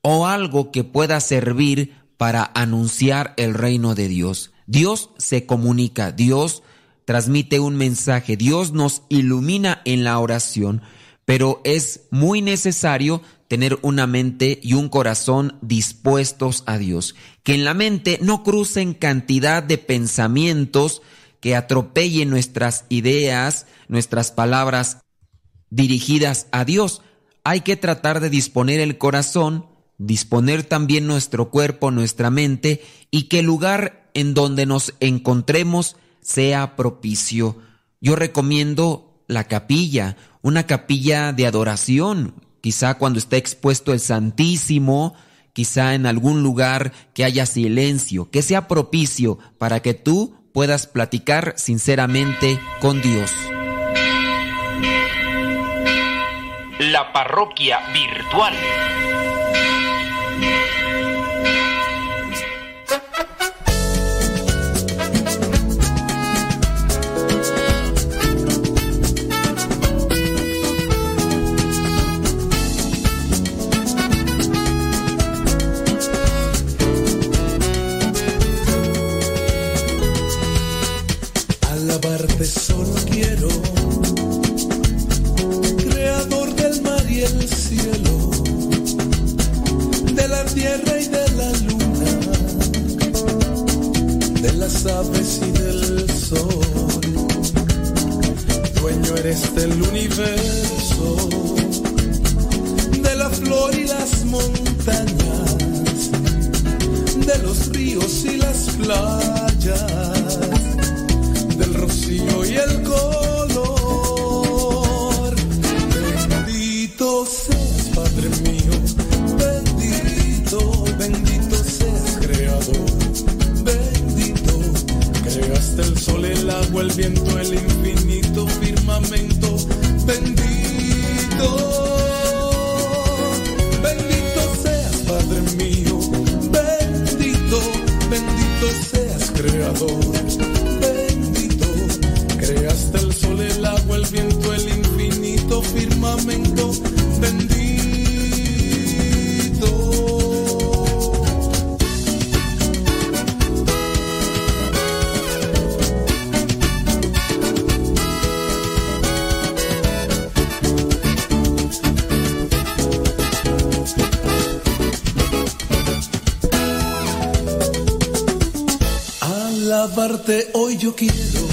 o algo que pueda servir para anunciar el reino de Dios. Dios se comunica, Dios transmite un mensaje, Dios nos ilumina en la oración, pero es muy necesario tener una mente y un corazón dispuestos a Dios, que en la mente no crucen cantidad de pensamientos que atropellen nuestras ideas, nuestras palabras dirigidas a Dios. Hay que tratar de disponer el corazón, disponer también nuestro cuerpo, nuestra mente, y que el lugar en donde nos encontremos sea propicio. Yo recomiendo la capilla, una capilla de adoración, quizá cuando esté expuesto el Santísimo, quizá en algún lugar que haya silencio, que sea propicio para que tú puedas platicar sinceramente con Dios. La parroquia virtual. Tierra y de la luna, de las aves y del sol. Dueño eres del universo, de la flor y las montañas, de los ríos y las playas rocío y el color. Agua, el viento, el infinito firmamento. Hoy yo quiero,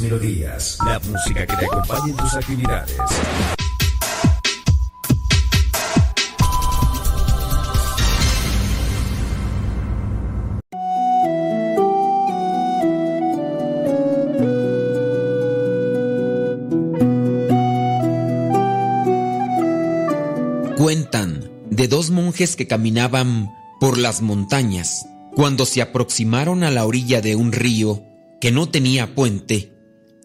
melodías. La música que te acompañe en tus actividades. Cuentan de dos monjes que caminaban por las montañas. Cuando se aproximaron a la orilla de un río que no tenía puente,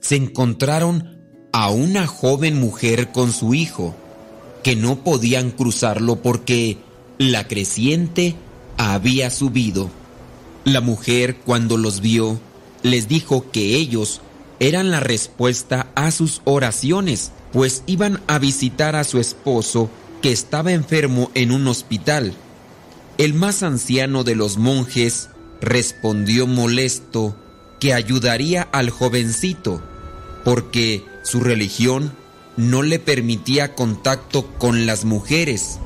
se encontraron a una joven mujer con su hijo, que no podían cruzarlo porque la creciente había subido. La mujer cuando los vio les dijo que ellos eran la respuesta a sus oraciones, pues iban a visitar a su esposo que estaba enfermo en un hospital. El más anciano de los monjes respondió molesto que ayudaría al jovencito, porque su religión no le permitía contacto con las mujeres.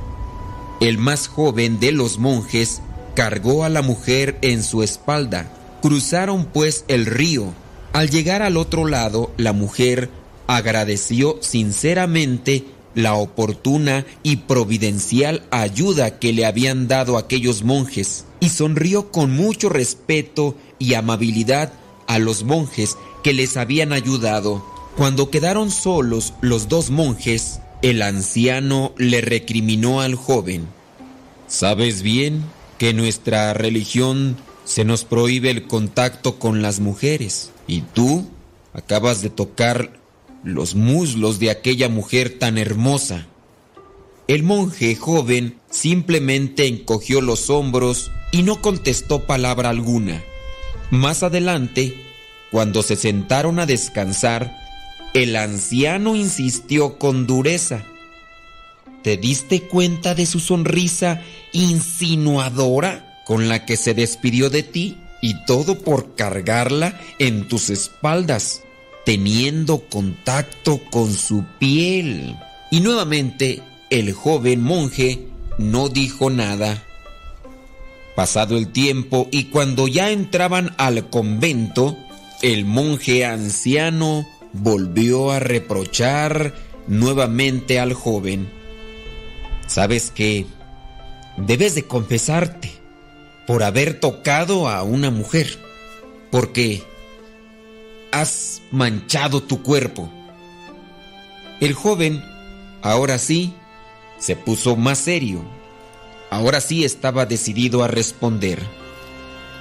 El más joven de los monjes cargó a la mujer en su espalda. Cruzaron pues el río. Al llegar al otro lado, la mujer agradeció sinceramente la oportuna y providencial ayuda que le habían dado aquellos monjes y sonrió con mucho respeto y amabilidad a los monjes que les habían ayudado. Cuando quedaron solos los dos monjes, el anciano le recriminó al joven. Sabes bien que nuestra religión se nos prohíbe el contacto con las mujeres y tú acabas de tocar los muslos de aquella mujer tan hermosa. El monje joven simplemente encogió los hombros y no contestó palabra alguna. Más adelante, cuando se sentaron a descansar, el anciano insistió con dureza. ¿Te diste cuenta de su sonrisa insinuadora con la que se despidió de ti? Y todo por cargarla en tus espaldas, teniendo contacto con su piel. Y nuevamente el joven monje no dijo nada. Pasado el tiempo y cuando ya entraban al convento, el monje anciano volvió a reprochar nuevamente al joven, ¿sabes qué? Debes de confesarte por haber tocado a una mujer, porque has manchado tu cuerpo. El joven, ahora sí, se puso más serio. Ahora sí estaba decidido a responder.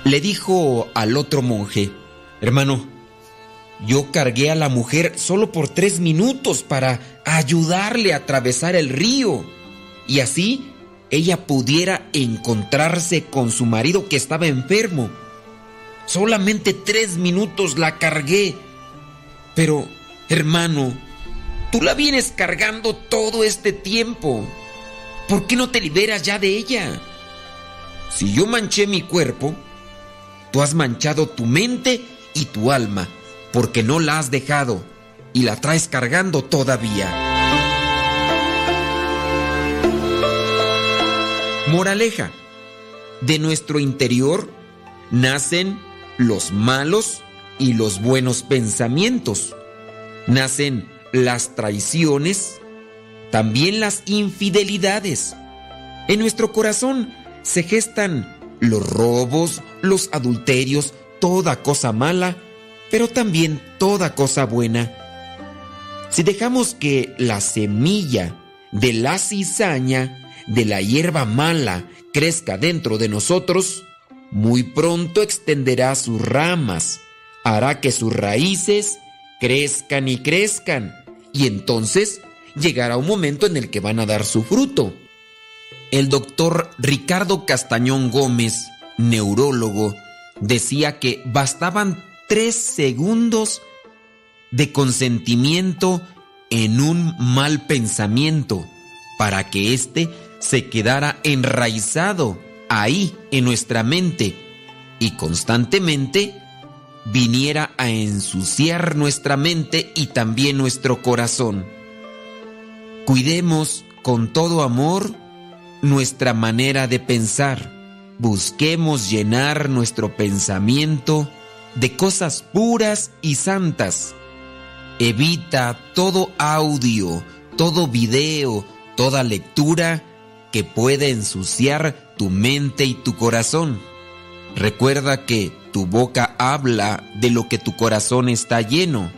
Le dijo al otro monje, hermano, yo cargué a la mujer solo por tres minutos para ayudarle a atravesar el río y así ella pudiera encontrarse con su marido que estaba enfermo. Solamente tres minutos la cargué. Pero, hermano, tú la vienes cargando todo este tiempo. ¿Por qué no te liberas ya de ella? Si yo manché mi cuerpo, tú has manchado tu mente y tu alma, porque no la has dejado y la traes cargando todavía. Moraleja, de nuestro interior nacen los malos y los buenos pensamientos. Nacen las traiciones, también las infidelidades. En nuestro corazón se gestan los robos, los adulterios, toda cosa mala, pero también toda cosa buena. Si dejamos que la semilla de la cizaña, de la hierba mala, crezca dentro de nosotros, muy pronto extenderá sus ramas, hará que sus raíces crezcan y crezcan, y entonces llegará un momento en el que van a dar su fruto. El doctor Ricardo Castañón Gómez, neurólogo, decía que bastaban tres segundos de consentimiento en un mal pensamiento para que éste se quedara enraizado ahí en nuestra mente y constantemente viniera a ensuciar nuestra mente y también nuestro corazón. Cuidemos con todo amor nuestra manera de pensar. Busquemos llenar nuestro pensamiento de cosas puras y santas. Evita todo audio, todo video, toda lectura que puede ensuciar tu mente y tu corazón. Recuerda que tu boca habla de lo que tu corazón está lleno.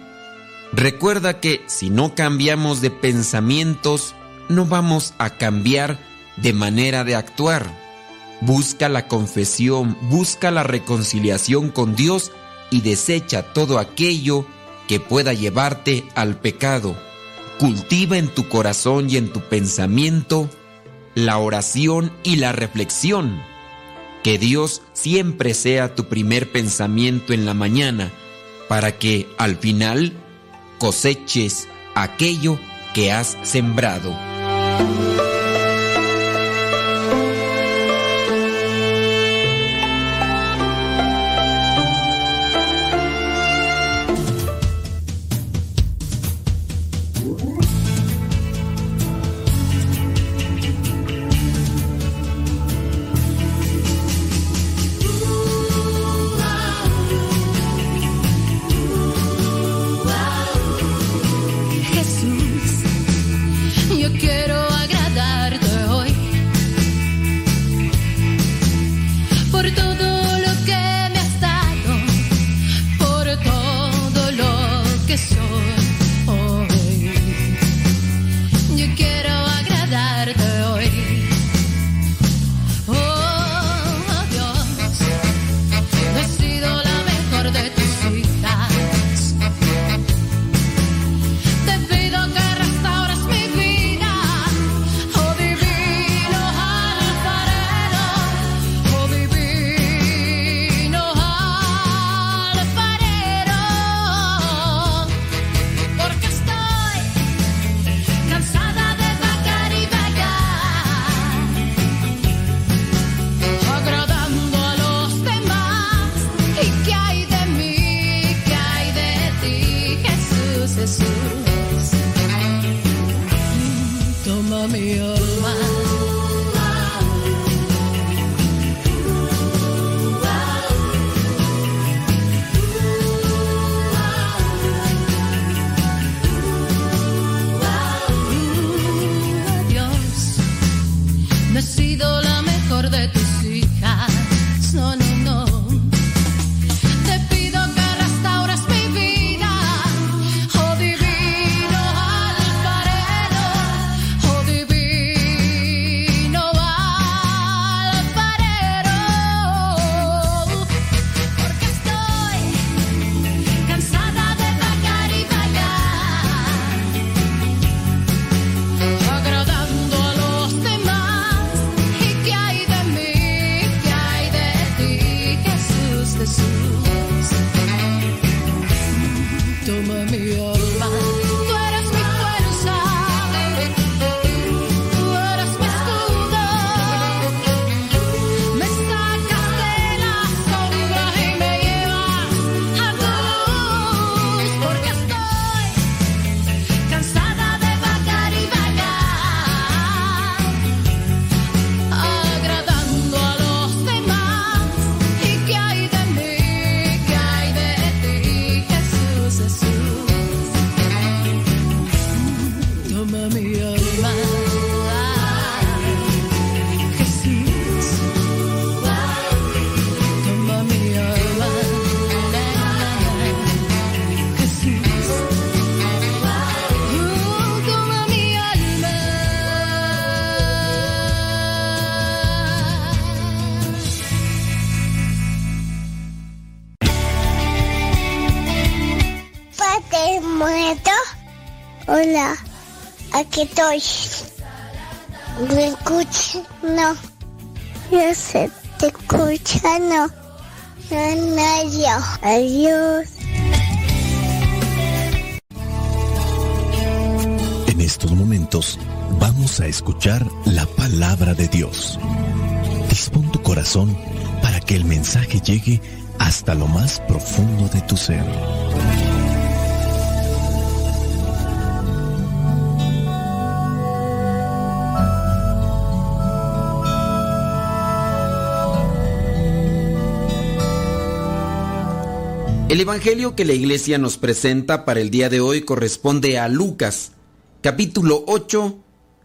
Recuerda que si no cambiamos de pensamientos, no vamos a cambiar de manera de actuar. Busca la confesión, busca la reconciliación con Dios y desecha todo aquello que pueda llevarte al pecado. Cultiva en tu corazón y en tu pensamiento la oración y la reflexión. Que Dios siempre sea tu primer pensamiento en la mañana, para que al final coseches aquello que has sembrado. Hola, aquí estoy. ¿Me escuchas? No. Yo sé, te escucha, no. No, yo. Adiós. En estos momentos vamos a escuchar la palabra de Dios. Dispón tu corazón para que el mensaje llegue hasta lo más profundo de tu ser. El Evangelio que la iglesia nos presenta para el día de hoy corresponde a Lucas, capítulo 8,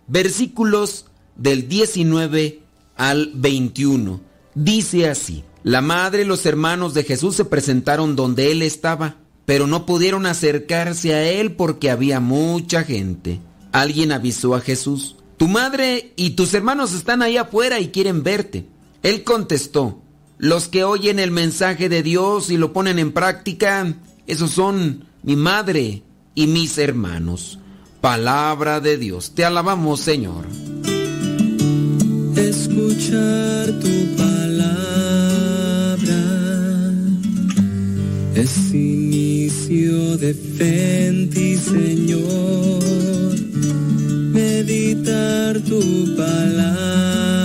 versículos del 19 al 21. Dice así, la madre y los hermanos de Jesús se presentaron donde él estaba, pero no pudieron acercarse a él porque había mucha gente. Alguien avisó a Jesús, tu madre y tus hermanos están ahí afuera y quieren verte. Él contestó, los que oyen el mensaje de Dios y lo ponen en práctica, esos son mi madre y mis hermanos. Palabra de Dios. Te alabamos, Señor. Escuchar tu palabra es inicio de fe ti, Señor. Meditar tu palabra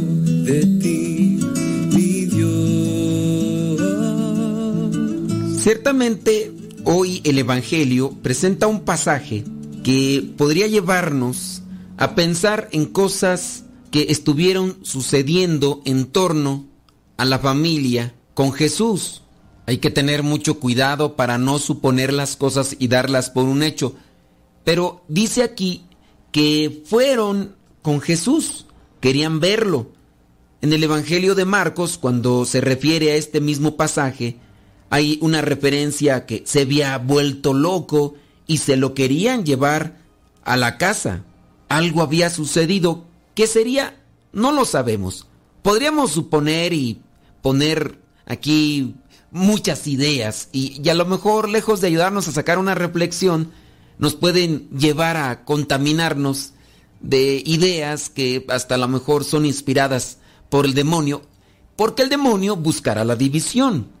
Ciertamente, hoy el Evangelio presenta un pasaje que podría llevarnos a pensar en cosas que estuvieron sucediendo en torno a la familia con Jesús. Hay que tener mucho cuidado para no suponer las cosas y darlas por un hecho. Pero dice aquí que fueron con Jesús, querían verlo. En el Evangelio de Marcos, cuando se refiere a este mismo pasaje, hay una referencia que se había vuelto loco y se lo querían llevar a la casa. Algo había sucedido. ¿Qué sería? No lo sabemos. Podríamos suponer y poner aquí muchas ideas y, y, a lo mejor lejos de ayudarnos a sacar una reflexión, nos pueden llevar a contaminarnos de ideas que hasta a lo mejor son inspiradas por el demonio, porque el demonio buscará la división.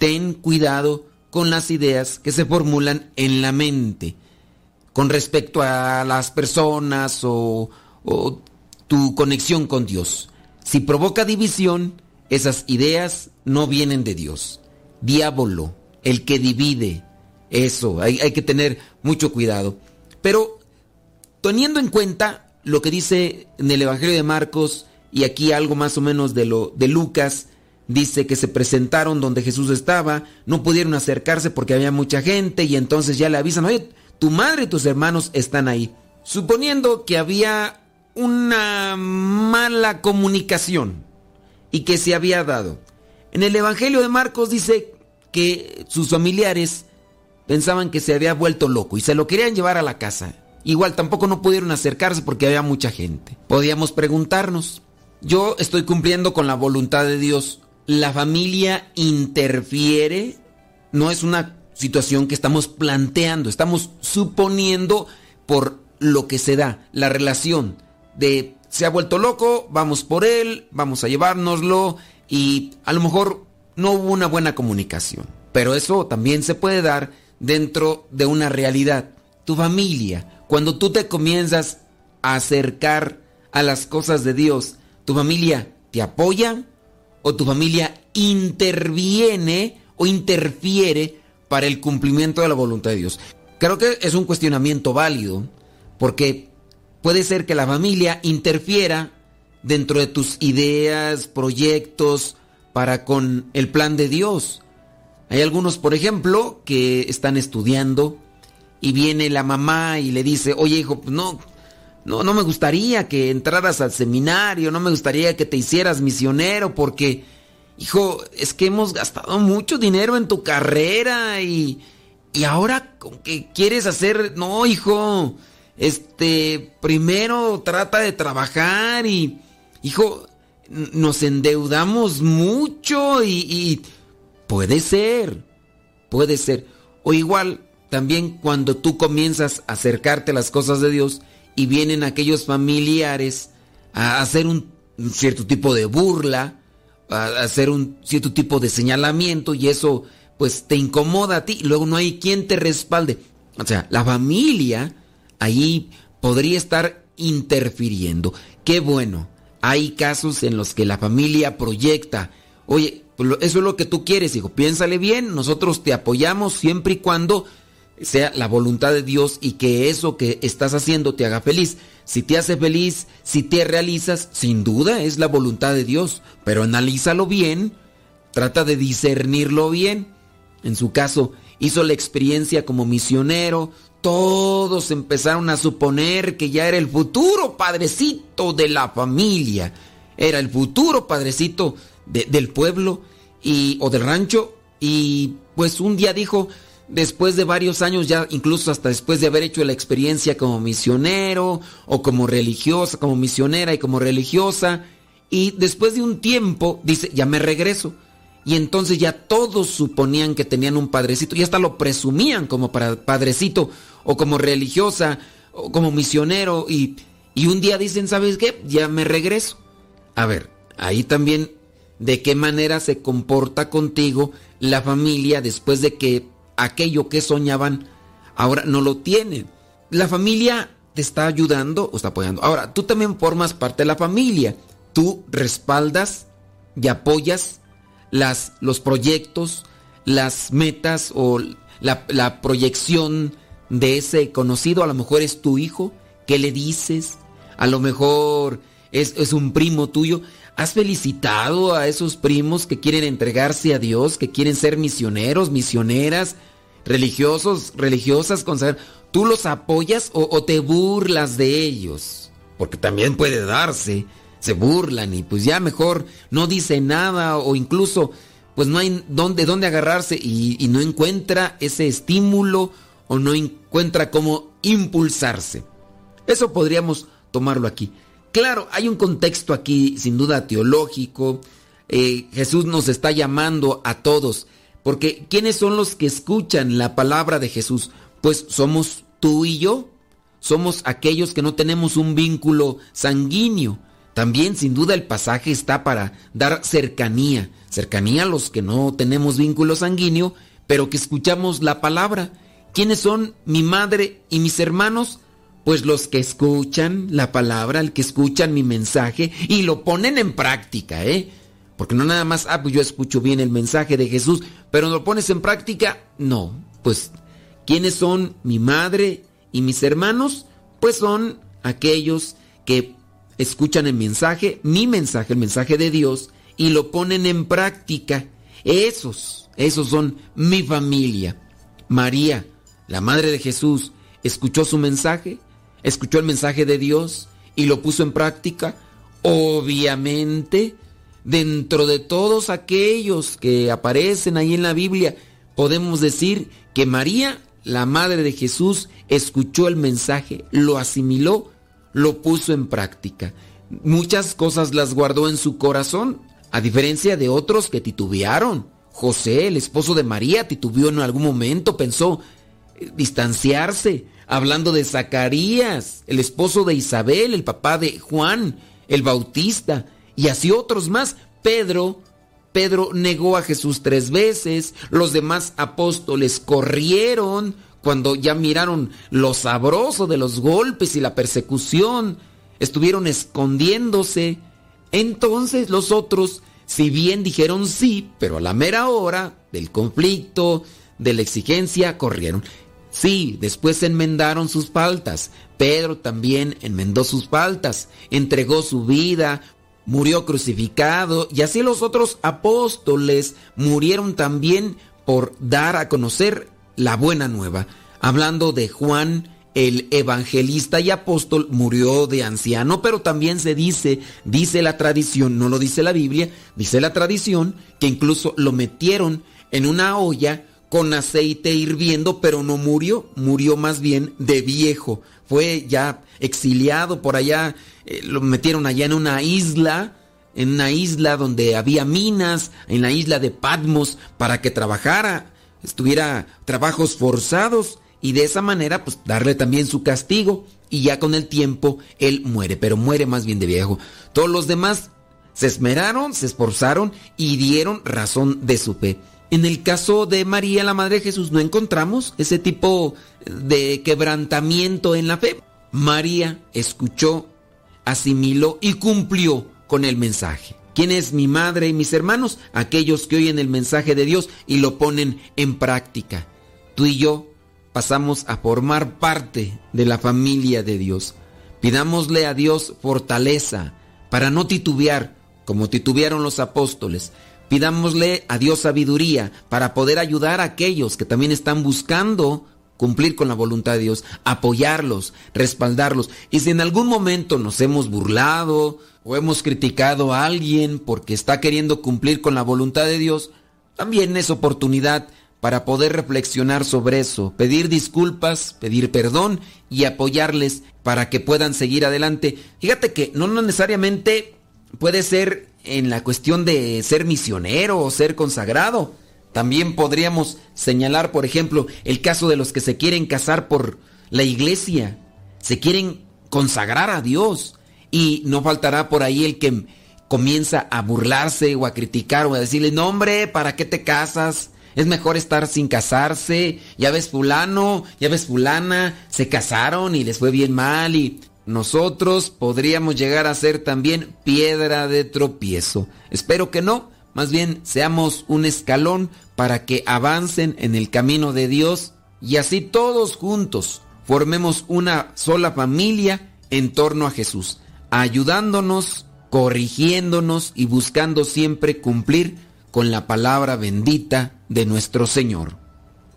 Ten cuidado con las ideas que se formulan en la mente con respecto a las personas o, tu conexión con Dios. Si provoca división, esas ideas no vienen de Dios. Diablo, el que divide. Eso, hay, hay, que tener mucho cuidado. Pero teniendo en cuenta lo que dice en el Evangelio de Marcos y aquí algo más o menos de lo de Lucas, dice que se presentaron donde Jesús estaba, no pudieron acercarse porque había mucha gente y entonces ya le avisan, oye, tu madre y tus hermanos están ahí. Suponiendo que había una mala comunicación y que se había dado. En el Evangelio de Marcos dice que sus familiares pensaban que se había vuelto loco y se lo querían llevar a la casa. Igual tampoco no pudieron acercarse porque había mucha gente. Podíamos preguntarnos, yo estoy cumpliendo con la voluntad de Dios. ¿La familia interfiere? No es una situación que estamos planteando, estamos suponiendo por lo que se da, la relación de se ha vuelto loco, vamos por él, vamos a llevárnoslo y a lo mejor no hubo una buena comunicación. Pero eso también se puede dar dentro de una realidad. Tu familia, cuando tú te comienzas a acercar a las cosas de Dios, ¿tu familia te apoya o tu familia interviene o interfiere para el cumplimiento de la voluntad de Dios? Creo que es un cuestionamiento válido porque puede ser que la familia interfiera dentro de tus ideas, proyectos para con el plan de Dios. Hay algunos, por ejemplo, que están estudiando y viene la mamá y le dice, oye hijo, pues no, no, no me gustaría que entraras al seminario, no me gustaría que te hicieras misionero porque, hijo, es que hemos gastado mucho dinero en tu carrera y, y ahora con que quieres hacer, no, hijo, este, primero trata de trabajar y, hijo, nos endeudamos mucho y, y puede ser, puede ser. O igual, también cuando tú comienzas a acercarte a las cosas de Dios y vienen aquellos familiares a hacer un cierto tipo de burla, a hacer un cierto tipo de señalamiento y eso pues te incomoda a ti luego no hay quien te respalde. O sea, la familia ahí podría estar interfiriendo. Qué bueno, hay casos en los que la familia proyecta, oye, eso es lo que tú quieres, hijo, piénsale bien, nosotros te apoyamos siempre y cuando sea la voluntad de Dios y que eso que estás haciendo te haga feliz. Si te hace feliz, si te realizas, sin duda es la voluntad de Dios, pero analízalo bien, trata de discernirlo bien. En su caso, hizo la experiencia como misionero, todos empezaron a suponer que ya era el futuro padrecito de la familia, era el futuro padrecito del pueblo y, o del rancho y pues un día dijo, después de varios años, ya incluso hasta después de haber hecho la experiencia como misionero o como religiosa, como misionera y como religiosa, y después de un tiempo dice, ya me regreso. Y entonces ya todos suponían que tenían un padrecito y hasta lo presumían como padrecito o como religiosa o como misionero y, y un día dicen, ¿sabes qué? Ya me regreso. A ver, ahí también de qué manera se comporta contigo la familia después de que aquello que soñaban ahora no lo tienen. La familia te está ayudando o está apoyando. Ahora, tú también formas parte de la familia. Tú respaldas y apoyas las, los proyectos, las metas o la, la proyección de ese conocido. A lo mejor es tu hijo. ¿Qué le dices? A lo mejor es, es un primo tuyo. ¿Has felicitado a esos primos que quieren entregarse a Dios, que quieren ser misioneros, misioneras, religiosos, religiosas, ¿Tú los apoyas o, te burlas de ellos? Porque también puede darse. Se burlan y pues ya mejor no dice nada o incluso pues no hay dónde, dónde agarrarse y, y no encuentra ese estímulo o no encuentra cómo impulsarse. Eso podríamos tomarlo aquí. Claro, hay un contexto aquí sin duda teológico. Eh, Jesús nos está llamando a todos. Porque ¿quiénes son los que escuchan la palabra de Jesús? Pues somos tú y yo. Somos aquellos que no tenemos un vínculo sanguíneo. También sin duda el pasaje está para dar cercanía. Cercanía a los que no tenemos vínculo sanguíneo, pero que escuchamos la palabra. ¿Quiénes son mi madre y mis hermanos? Pues los que escuchan la palabra, el que escuchan mi mensaje y lo ponen en práctica, ¿eh? Porque no nada más, ah, pues yo escucho bien el mensaje de Jesús, pero lo pones en práctica, no. Pues, ¿quiénes son mi madre y mis hermanos? Pues son aquellos que escuchan el mensaje, mi mensaje, el mensaje de Dios, y lo ponen en práctica. Esos, esos son mi familia. María, la madre de Jesús, escuchó su mensaje, escuchó el mensaje de Dios y lo puso en práctica, obviamente, dentro de todos aquellos que aparecen ahí en la Biblia, podemos decir que María, la madre de Jesús, escuchó el mensaje, lo asimiló, lo puso en práctica. Muchas cosas las guardó en su corazón, a diferencia de otros que titubearon. José, el esposo de María, titubeó en algún momento, pensó eh, distanciarse, hablando de Zacarías, el esposo de Isabel, el papá de Juan, el Bautista, y así otros más. Pedro, Pedro negó a Jesús tres veces, los demás apóstoles corrieron cuando ya miraron lo sabroso de los golpes y la persecución, estuvieron escondiéndose. Entonces los otros, si bien dijeron sí, pero a la mera hora del conflicto, de la exigencia, corrieron. Sí, después enmendaron sus faltas. Pedro también enmendó sus faltas, entregó su vida, murió crucificado y así los otros apóstoles murieron también por dar a conocer la buena nueva. hablando de Juan el evangelista y apóstol murió de anciano, pero también se dice, dice la tradición, no lo dice la Biblia, dice la tradición, que incluso lo metieron en una olla con aceite hirviendo, pero no murió, murió más bien de viejo. Fue ya exiliado por allá, eh, lo metieron allá en una isla, en una isla donde había minas, en la isla de Patmos, para que trabajara, estuviera trabajos forzados y de esa manera pues darle también su castigo y ya con el tiempo él muere, pero muere más bien de viejo. Todos los demás se esmeraron, se esforzaron y dieron razón de su fe. En el caso de María, la Madre de Jesús, no encontramos ese tipo de quebrantamiento en la fe. María escuchó, asimiló y cumplió con el mensaje. ¿Quién es mi madre y mis hermanos? Aquellos que oyen el mensaje de Dios y lo ponen en práctica. Tú y yo pasamos a formar parte de la familia de Dios. Pidámosle a Dios fortaleza para no titubear como titubearon los apóstoles. Pidámosle a Dios sabiduría para poder ayudar a aquellos que también están buscando cumplir con la voluntad de Dios, apoyarlos, respaldarlos. Y si en algún momento nos hemos burlado o hemos criticado a alguien porque está queriendo cumplir con la voluntad de Dios, también es oportunidad para poder reflexionar sobre eso, pedir disculpas, pedir perdón y apoyarles para que puedan seguir adelante. Fíjate que no necesariamente puede ser en la cuestión de ser misionero o ser consagrado. También podríamos señalar, por ejemplo, el caso de los que se quieren casar por la iglesia, se quieren consagrar a Dios y no faltará por ahí el que comienza a burlarse o a criticar o a decirle, no hombre, ¿para qué te casas? Es mejor estar sin casarse. Ya ves fulano, ya ves fulana, se casaron y les fue bien mal y nosotros podríamos llegar a ser también piedra de tropiezo. Espero que no, más bien seamos un escalón para que avancen en el camino de Dios y así todos juntos formemos una sola familia en torno a Jesús, ayudándonos, corrigiéndonos y buscando siempre cumplir con la palabra bendita de nuestro Señor.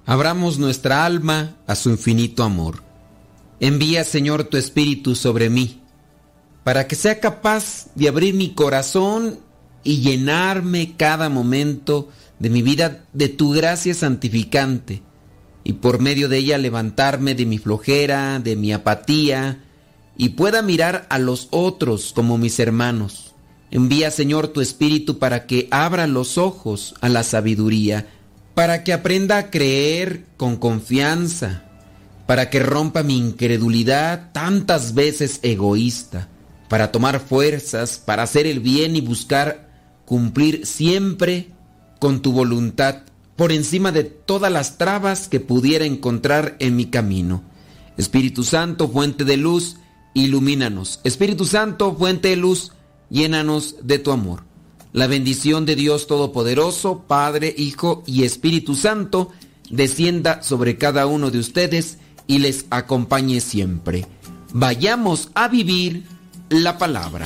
Abramos nuestra alma a su infinito amor. Envía, Señor, tu Espíritu sobre mí, para que sea capaz de abrir mi corazón y llenarme cada momento de mi vida de tu gracia santificante, y por medio de ella levantarme de mi flojera, de mi apatía, y pueda mirar a los otros como mis hermanos. Envía, Señor, tu Espíritu para que abra los ojos a la sabiduría, para que aprenda a creer con confianza, para que rompa mi incredulidad tantas veces egoísta, para tomar fuerzas, para hacer el bien y buscar cumplir siempre con tu voluntad por encima de todas las trabas que pudiera encontrar en mi camino. Espíritu Santo, fuente de luz, ilumínanos. Espíritu Santo, fuente de luz, llénanos de tu amor. La bendición de Dios Todopoderoso, Padre, Hijo y Espíritu Santo, descienda sobre cada uno de ustedes y les acompañe siempre. Vayamos a vivir la palabra.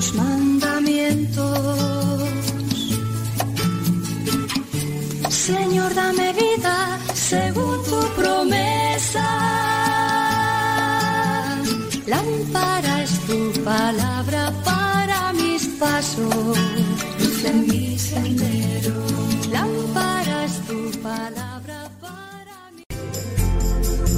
Tus mandamientos. Señor, dame vida según tu promesa. Lámpara es tu palabra para mis pasos, luz en mi sendero.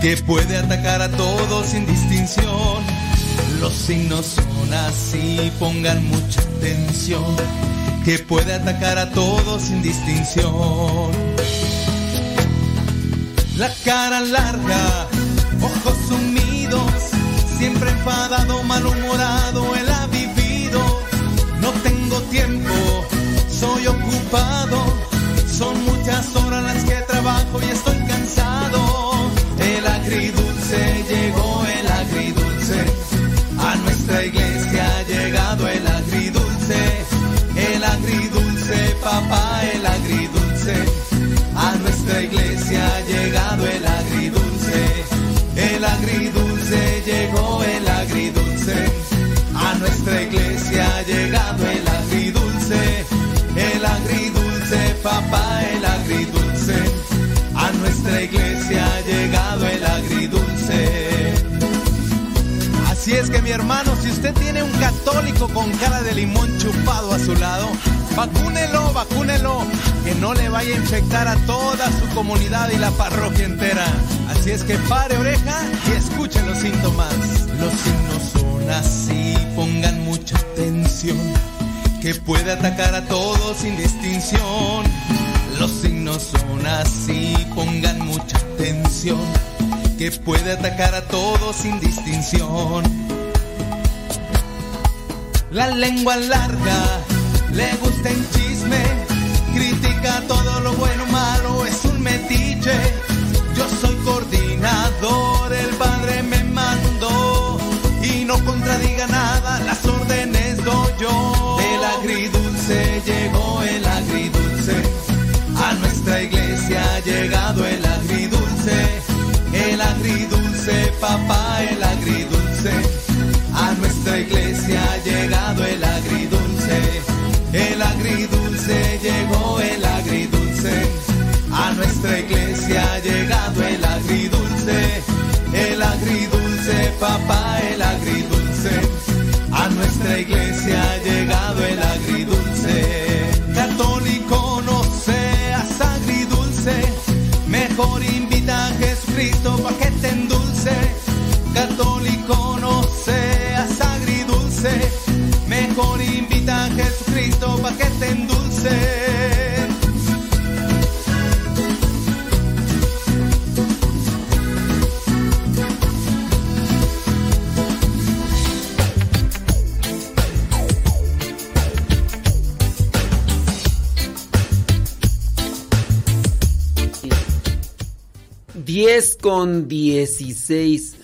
Que puede atacar a todos sin distinción. Los signos son así, pongan mucha atención, que puede atacar a todos sin distinción. La cara larga, ojos sumidos, siempre enfadado, malhumorado, él ha vivido. No tengo tiempo, soy ocupado, son muchas horas las que trabajo y estoy Así es que mi hermano, si usted tiene un católico con cara de limón chupado a su lado, vacúnelo, vacúnelo, que no le vaya a infectar a toda su comunidad y la parroquia entera. Así es que pare oreja y escuche los síntomas. Los signos son así, pongan mucha atención, que puede atacar a todos sin distinción. Los signos son así, pongan mucha atención, que puede atacar a todos sin distinción. La lengua larga, le gusta el chisme, critica todo lo bueno malo, es un metiche. Yo soy coordinador, el padre me mandó y no contradiga nada, las órdenes doy yo. El agridulce llegó, el agridulce, a nuestra iglesia ha llegado el agridulce, agridulce, papá, el agridulce, a nuestra iglesia ha llegado el agridulce, el agridulce llegó el agridulce, a nuestra iglesia ha llegado el agridulce, el agridulce, papá, el agridulce, a nuestra iglesia con 16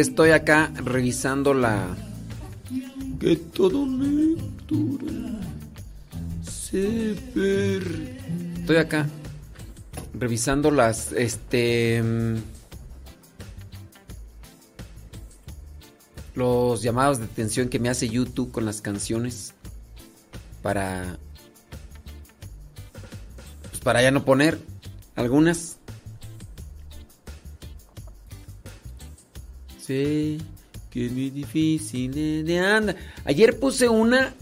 que estoy acá revisando la. Que todo lectura se per- Estoy acá revisando las. Este. Los llamados de atención que me hace YouTube con las canciones. Para. Pues para ya no poner algunas. Que muy difícil de- de anda. Ayer puse una.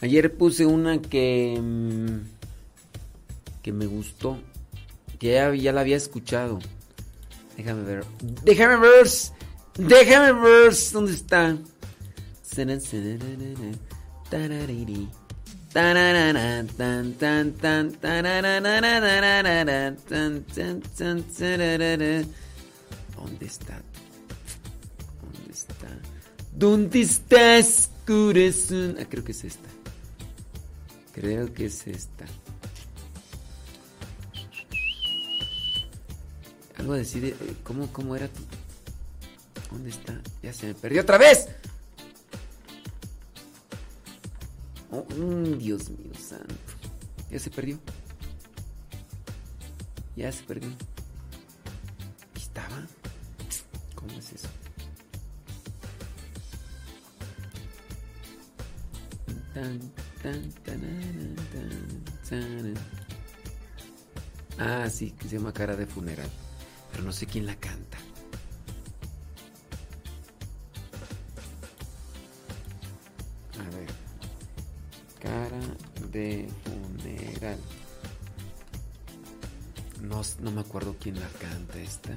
Ayer puse una que. mm, que me gustó. Que ya, ya la había escuchado. Déjame ver. Déjame ver. Déjame ver. ¿Dónde está? ¿Dónde está? ¿Dónde está? ¿Dónde estás, corazón? Ah, creo que es esta. Creo que es esta. Algo a decir, eh, ¿cómo, cómo era tu? ¿Dónde está? Ya se me perdió otra vez. Oh, mm, Dios mío santo. Ya se perdió. Ya se perdió. Ah, sí, que se llama Cara de Funeral. Pero no sé quién la canta. A ver. Cara de Funeral. No, no me acuerdo quién la canta esta.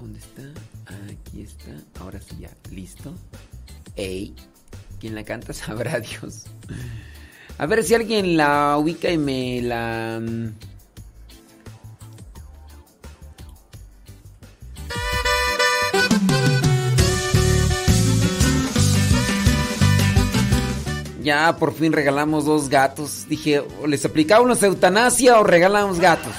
¿Dónde está? Aquí está. Ahora sí ya. ¿Listo? ¡Ey! Quien la canta sabrá Dios. A ver si alguien la ubica y me la... Mm, Ya por fin regalamos dos gatos. Dije, o les aplicaba una eutanasia o regalamos gatos.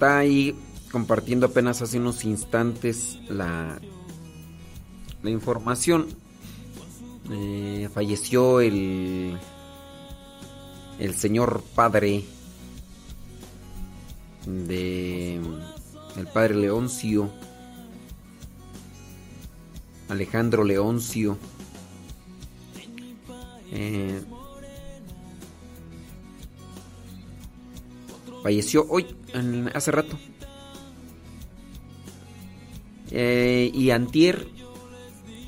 Está ahí compartiendo apenas hace unos instantes la, la información. Eh, falleció el, el señor padre de el padre Leoncio Alejandro Leoncio eh, falleció hoy hace rato eh, y antier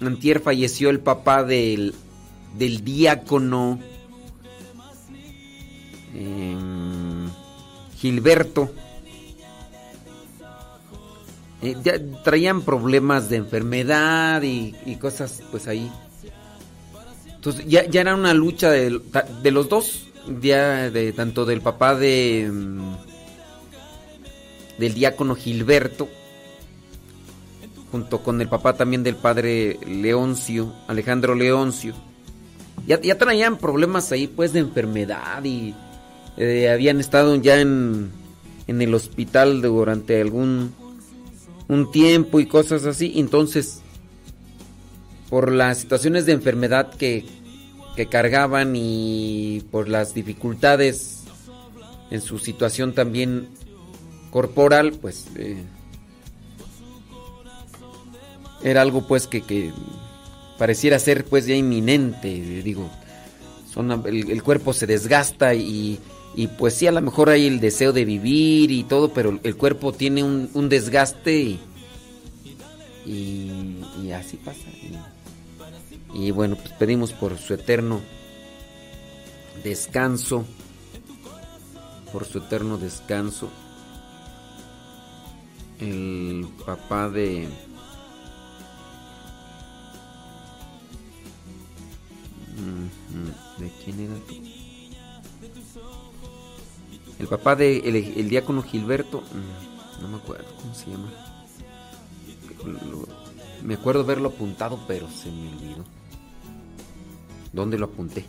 antier falleció el papá del del diácono em, Gilberto eh, ya traían problemas de enfermedad y, cosas pues ahí. Entonces ya, ya era una lucha de, de, los dos, ya de tanto del papá de mm, del diácono Gilberto junto con el papá también del padre Leoncio, Alejandro Leoncio. Ya, traían problemas ahí pues de enfermedad y eh, habían estado ya en, en el hospital durante algún un tiempo y cosas así. Entonces, por las situaciones de enfermedad que, que cargaban y por las dificultades en su situación también corporal, pues eh, era algo pues que, que, pareciera ser pues ya inminente, digo, son, el cuerpo se desgasta y y pues sí, a lo mejor hay el deseo de vivir y todo, pero el cuerpo tiene un, desgaste y, así pasa. Y, bueno, pues pedimos por su eterno descanso, por su eterno descanso. El papá de... ¿De quién era? El papá de el, diácono Gilberto, mm, no me acuerdo cómo se llama. me acuerdo verlo apuntado, pero se me olvidó. ¿Dónde lo apunté?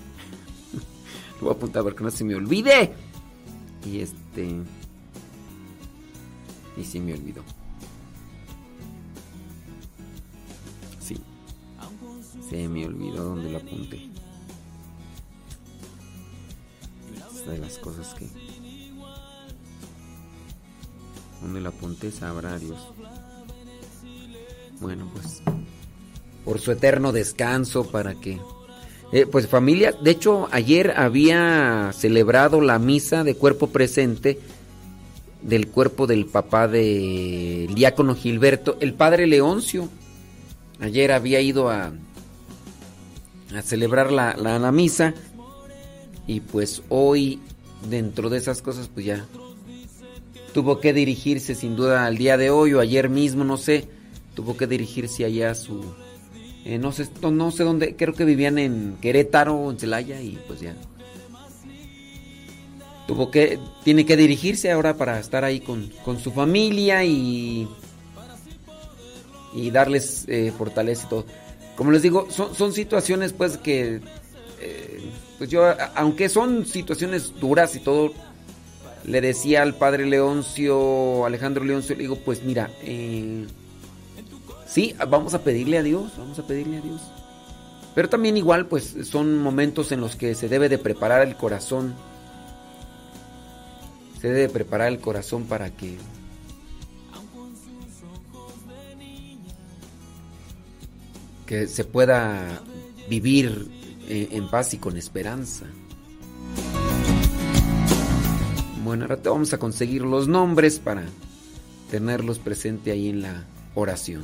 lo voy a apuntar para que no se me olvide. Y este. Y se me olvidó. Sí. Se me olvidó dónde lo apunté. Es de las cosas que donde la apunté sabrá Dios. Bueno, pues por su eterno descanso para que eh, pues familia, de hecho ayer había celebrado la misa de cuerpo presente del cuerpo del papá del diácono Gilberto, el padre Leoncio. Ayer había ido a, a celebrar la, la, la misa y pues hoy dentro de esas cosas pues ya tuvo que dirigirse sin duda al día de hoy o ayer mismo, no sé, tuvo que dirigirse allá a su... Eh, no, sé, no, sé dónde, creo que vivían en Querétaro o en Celaya y pues ya. Tuvo que, tiene que dirigirse ahora para estar ahí con, su familia y, y darles eh, fortaleza y todo. Como les digo, son, son situaciones pues que, eh, pues yo, aunque son situaciones duras y todo, le decía al padre Leoncio, Alejandro Leoncio, le digo, pues mira, eh, sí, vamos a pedirle a Dios, vamos a pedirle a Dios. Pero también igual, pues son momentos en los que se debe de preparar el corazón. Se debe de preparar el corazón para que que se pueda vivir en paz y con esperanza. Bueno, ahora te vamos a conseguir los nombres para tenerlos presente ahí en la oración.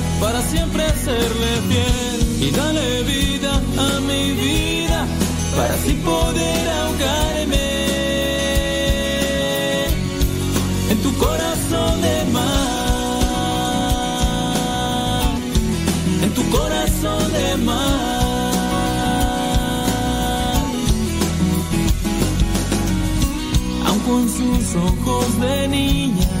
para siempre serle fiel. Y dale vida a mi vida para así poder ahogarme en tu corazón de mar. En tu corazón de mar. aun con sus ojos de niña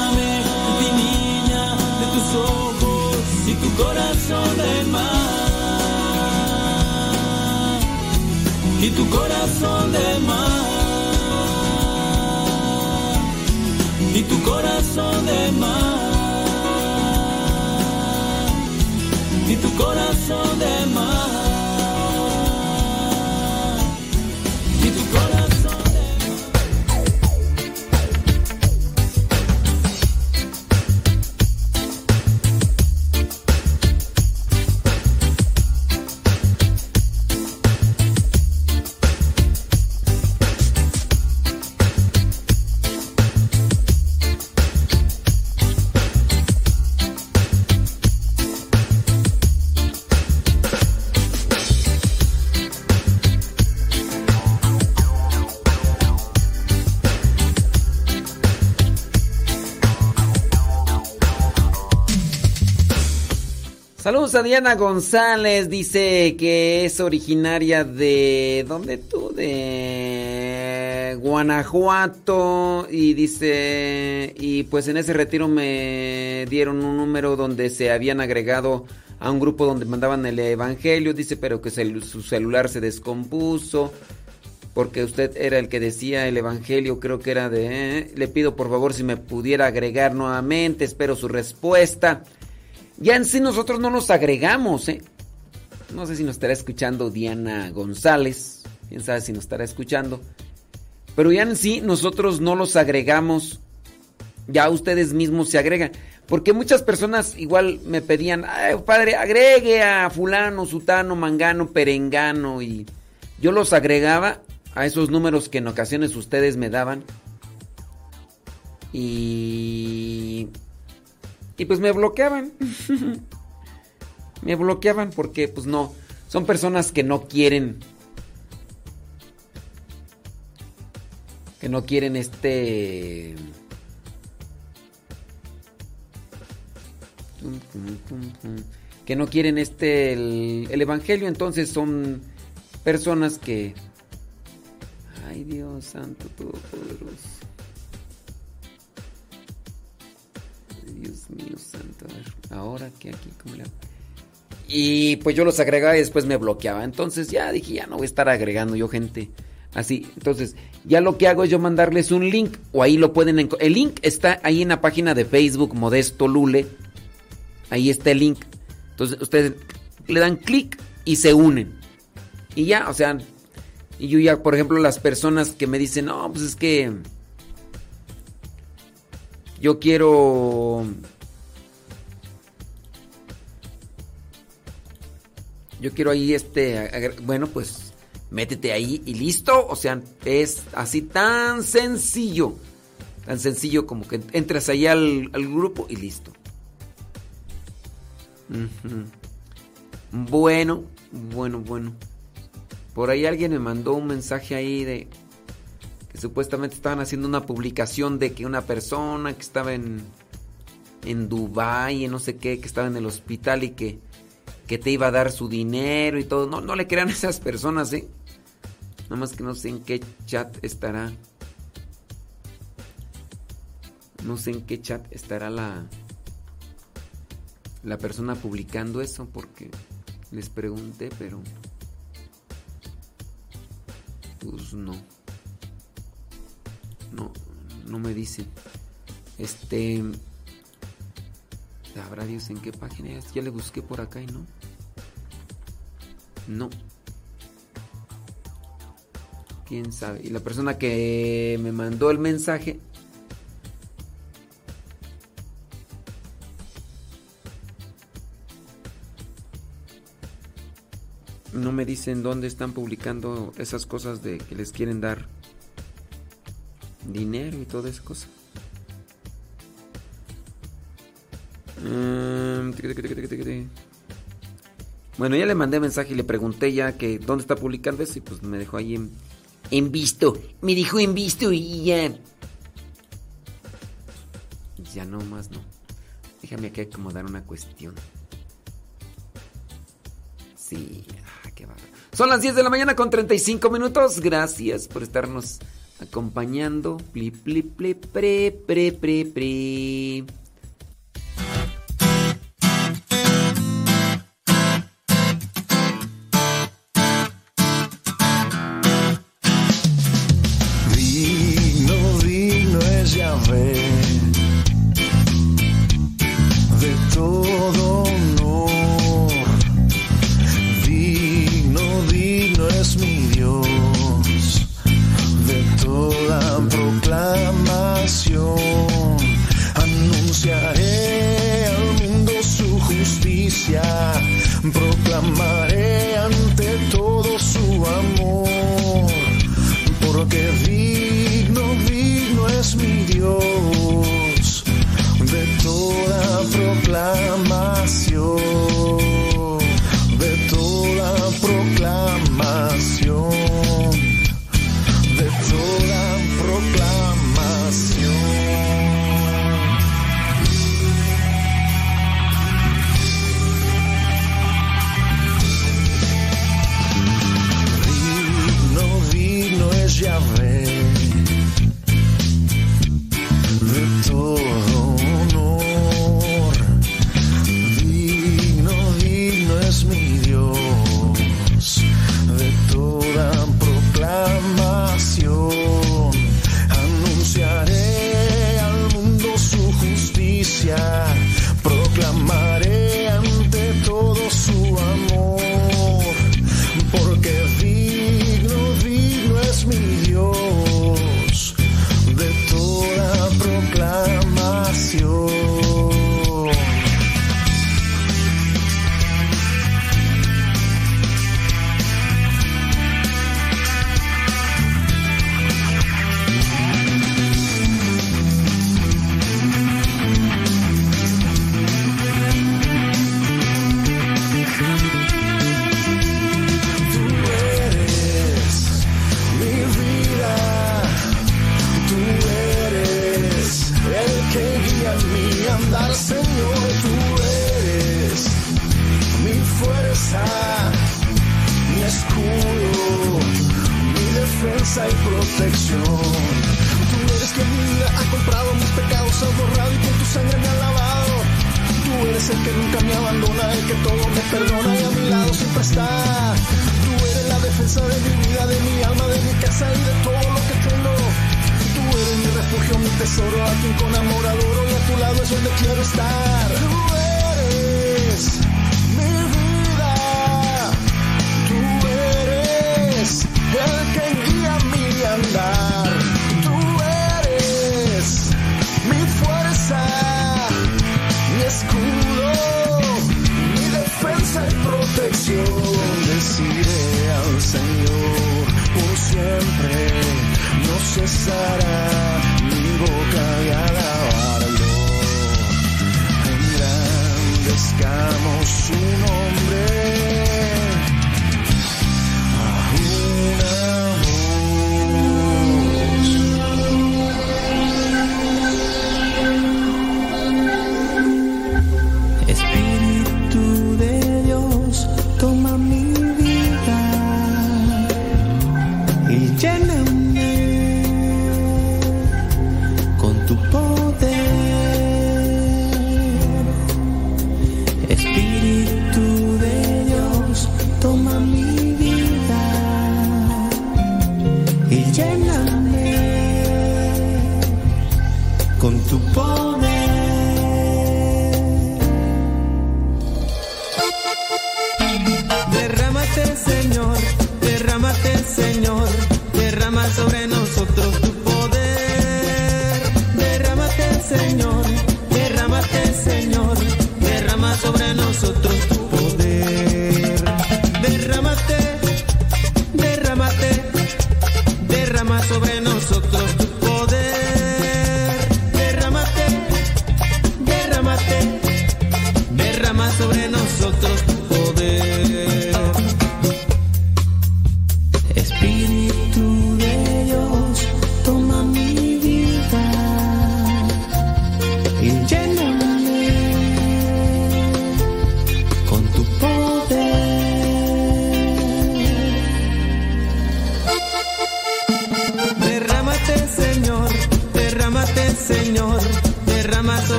Corazón de mar. Y tu corazón de mar. Y tu corazón de mar. Y tu corazón de Saludos a Diana González, dice que es originaria de... ¿Dónde tú? De Guanajuato y dice... Y pues en ese retiro me dieron un número donde se habían agregado a un grupo donde mandaban el Evangelio, dice, pero que su celular se descompuso. Porque usted era el que decía el Evangelio, creo que era de... Le pido por favor si me pudiera agregar nuevamente, espero su respuesta. Ya en sí nosotros no nos agregamos, ¿eh? No sé si nos estará escuchando Diana González, quién sabe si nos estará escuchando. Pero ya en sí nosotros no los agregamos, ya ustedes mismos se agregan. Porque muchas personas igual me pedían, Ay, padre, agregue a fulano, sutano, mangano, perengano. Y yo los agregaba a esos números que en ocasiones ustedes me daban. Y... Y pues me bloqueaban. me bloqueaban porque pues no. Son personas que no quieren. Que no quieren este... Que no quieren este... El, el Evangelio. Entonces son personas que... Ay Dios santo todopoderoso. Dios mío santo. A ver, ahora que aquí, ¿cómo le? Y pues yo los agregaba y después me bloqueaba. Entonces ya dije, ya no voy a estar agregando yo gente así. Entonces ya lo que hago es yo mandarles un link o ahí lo pueden encontrar. El link está ahí en la página de Facebook Modesto Lule. Ahí está el link. Entonces ustedes le dan clic y se unen. Y ya, o sea, Y yo ya, por ejemplo, las personas que me dicen, no, pues es que yo quiero... Yo quiero ahí este... Bueno, pues métete ahí y listo. O sea, es así tan sencillo. Tan sencillo como que entras ahí al, grupo y listo. Bueno, bueno, bueno. Por ahí alguien me mandó un mensaje ahí de que supuestamente estaban haciendo una publicación de que una persona que estaba en en Dubai, en no sé qué, que estaba en el hospital y que que te iba a dar su dinero y todo. No, no le crean a esas personas, ¿eh? Nada más que no sé en qué chat estará. No sé en qué chat estará la la persona publicando eso porque les pregunté, pero pues no. No, no me dicen. Este. ¿Sabrá Dios en qué página es? Ya le busqué por acá y no. No. ¿Quién sabe? Y la persona que me mandó el mensaje no me dicen dónde están publicando esas cosas de que les quieren dar dinero y toda esa cosa. Mm, bueno, ya le mandé mensaje y le pregunté ya que dónde está publicando eso y pues me dejó ahí en, en visto. Me dijo en visto y ya. Ya no más, no. Déjame aquí acomodar una cuestión. Sí. Son las 10 de la mañana con 35 minutos. Gracias por estarnos acompañando. Pli, pli, pli, pre, pre, pre, pre.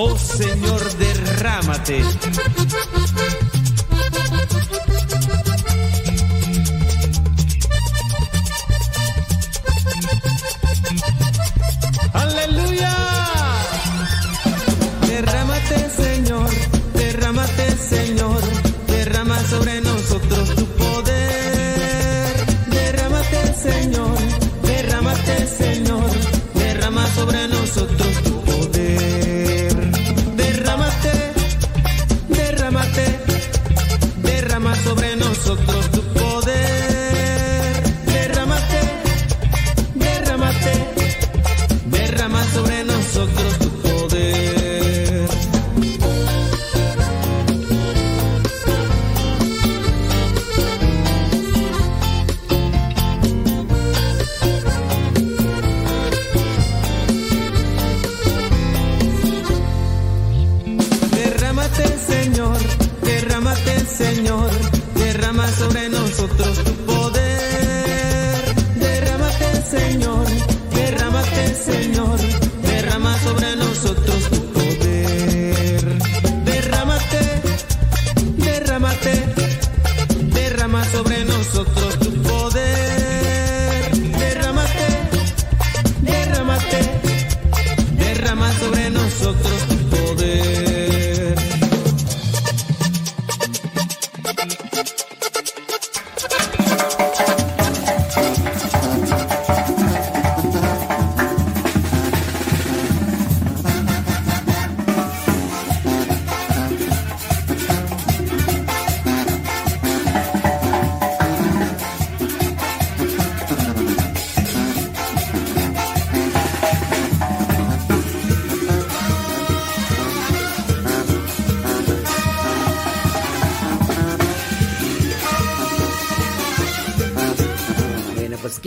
Oh Señor, derrámate.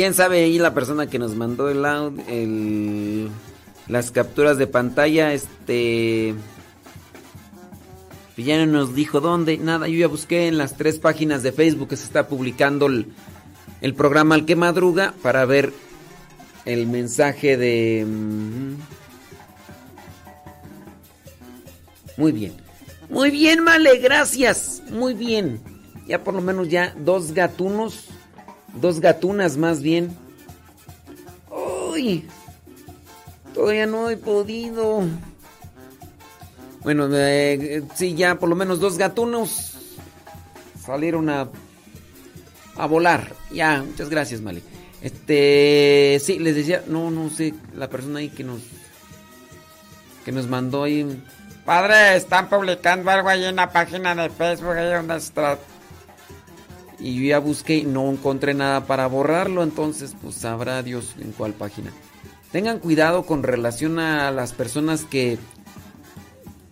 quién sabe ahí la persona que nos mandó el, audio, el las capturas de pantalla, este pues ya no nos dijo dónde, nada, yo ya busqué en las tres páginas de Facebook que se está publicando el, el programa Al que madruga para ver el mensaje de mm, Muy bien. Muy bien, Male, gracias. Muy bien. Ya por lo menos ya dos gatunos Dos gatunas más bien. Uy. Todavía no he podido. Bueno, eh, sí, ya por lo menos dos gatunos salieron a, a volar. Ya, muchas gracias, Male. Este, sí, les decía, no, no sé, la persona ahí que nos que nos mandó ahí. Padre, están publicando algo ahí en la página de Facebook, ahí donde. Y yo ya busqué y no encontré nada para borrarlo, entonces pues sabrá Dios en cuál página. Tengan cuidado con relación a las personas que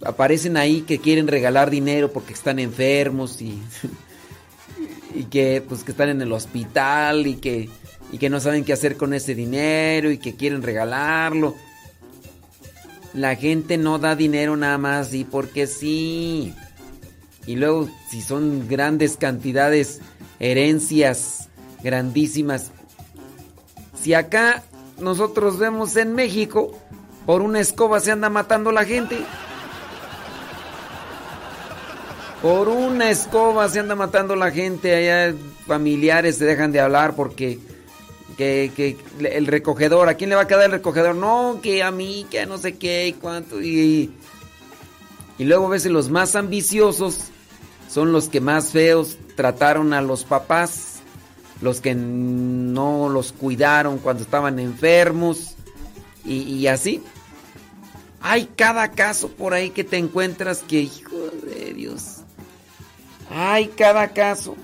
aparecen ahí que quieren regalar dinero porque están enfermos y, y que pues que están en el hospital y que y que no saben qué hacer con ese dinero y que quieren regalarlo. La gente no da dinero nada más y porque sí. Y luego si son grandes cantidades, herencias grandísimas. Si acá nosotros vemos en México, por una escoba se anda matando la gente. Por una escoba se anda matando la gente, allá familiares se dejan de hablar porque que, el recogedor, ¿a quién le va a quedar el recogedor? No, que a mí, que no sé qué y cuánto. Y, y luego a veces los más ambiciosos son los que más feos trataron a los papás, los que no los cuidaron cuando estaban enfermos y, así. Hay cada caso por ahí que te encuentras que, hijo de Dios. Hay cada caso.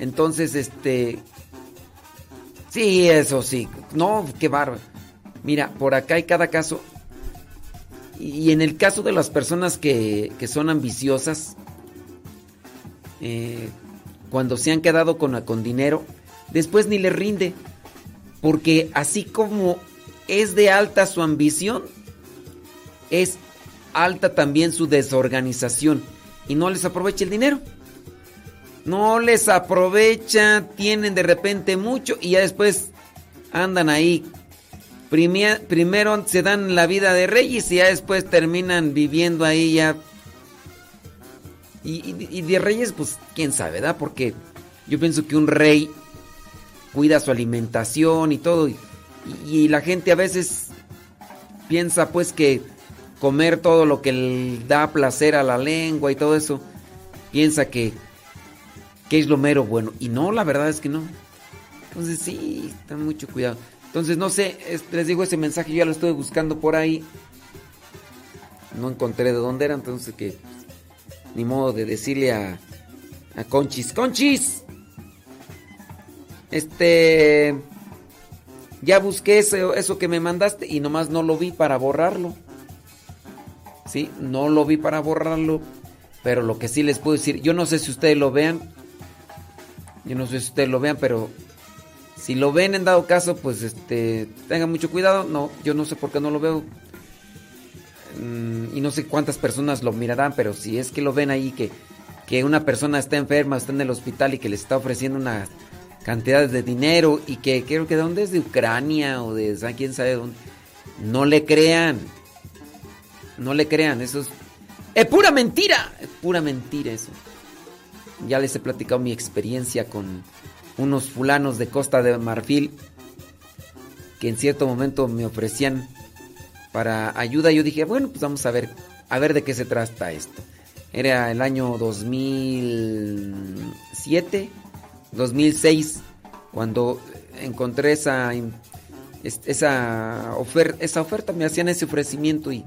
Entonces, este. Sí, eso sí. No, qué bárbaro. Mira, por acá hay cada caso. Y en el caso de las personas que, que son ambiciosas, eh, cuando se han quedado con, con dinero, después ni le rinde. Porque así como es de alta su ambición, es alta también su desorganización. Y no les aprovecha el dinero no les aprovecha, tienen de repente mucho y ya después andan ahí. Primero se dan la vida de reyes y ya después terminan viviendo ahí ya. Y, de reyes, pues quién sabe, ¿verdad? Porque yo pienso que un rey cuida su alimentación y todo. Y, la gente a veces piensa pues que comer todo lo que le da placer a la lengua y todo eso, piensa que qué es lo mero bueno. Y no, la verdad es que no. Entonces sí, ten mucho cuidado. Entonces no sé, les digo ese mensaje, yo ya lo estuve buscando por ahí. No encontré de dónde era, entonces que ni modo de decirle a, a Conchis, Conchis. Este, ya busqué eso, eso que me mandaste y nomás no lo vi para borrarlo. Sí, no lo vi para borrarlo, pero lo que sí les puedo decir, yo no sé si ustedes lo vean, yo no sé si ustedes lo vean, pero si lo ven en dado caso, pues este, tengan mucho cuidado. No, yo no sé por qué no lo veo. Mm, y no sé cuántas personas lo mirarán, pero si es que lo ven ahí, que, que una persona está enferma, está en el hospital y que le está ofreciendo una cantidad de dinero y que creo que de dónde es de Ucrania o de quién sabe dónde. No le crean. No le crean, eso es, es pura mentira, es pura mentira eso. Ya les he platicado mi experiencia con unos fulanos de Costa de Marfil que en cierto momento me ofrecían para ayuda. Yo dije, bueno, pues vamos a ver, a ver de qué se trata esto. Era el año 2007, 2006, cuando encontré esa, esa, oferta, esa oferta, me hacían ese ofrecimiento y,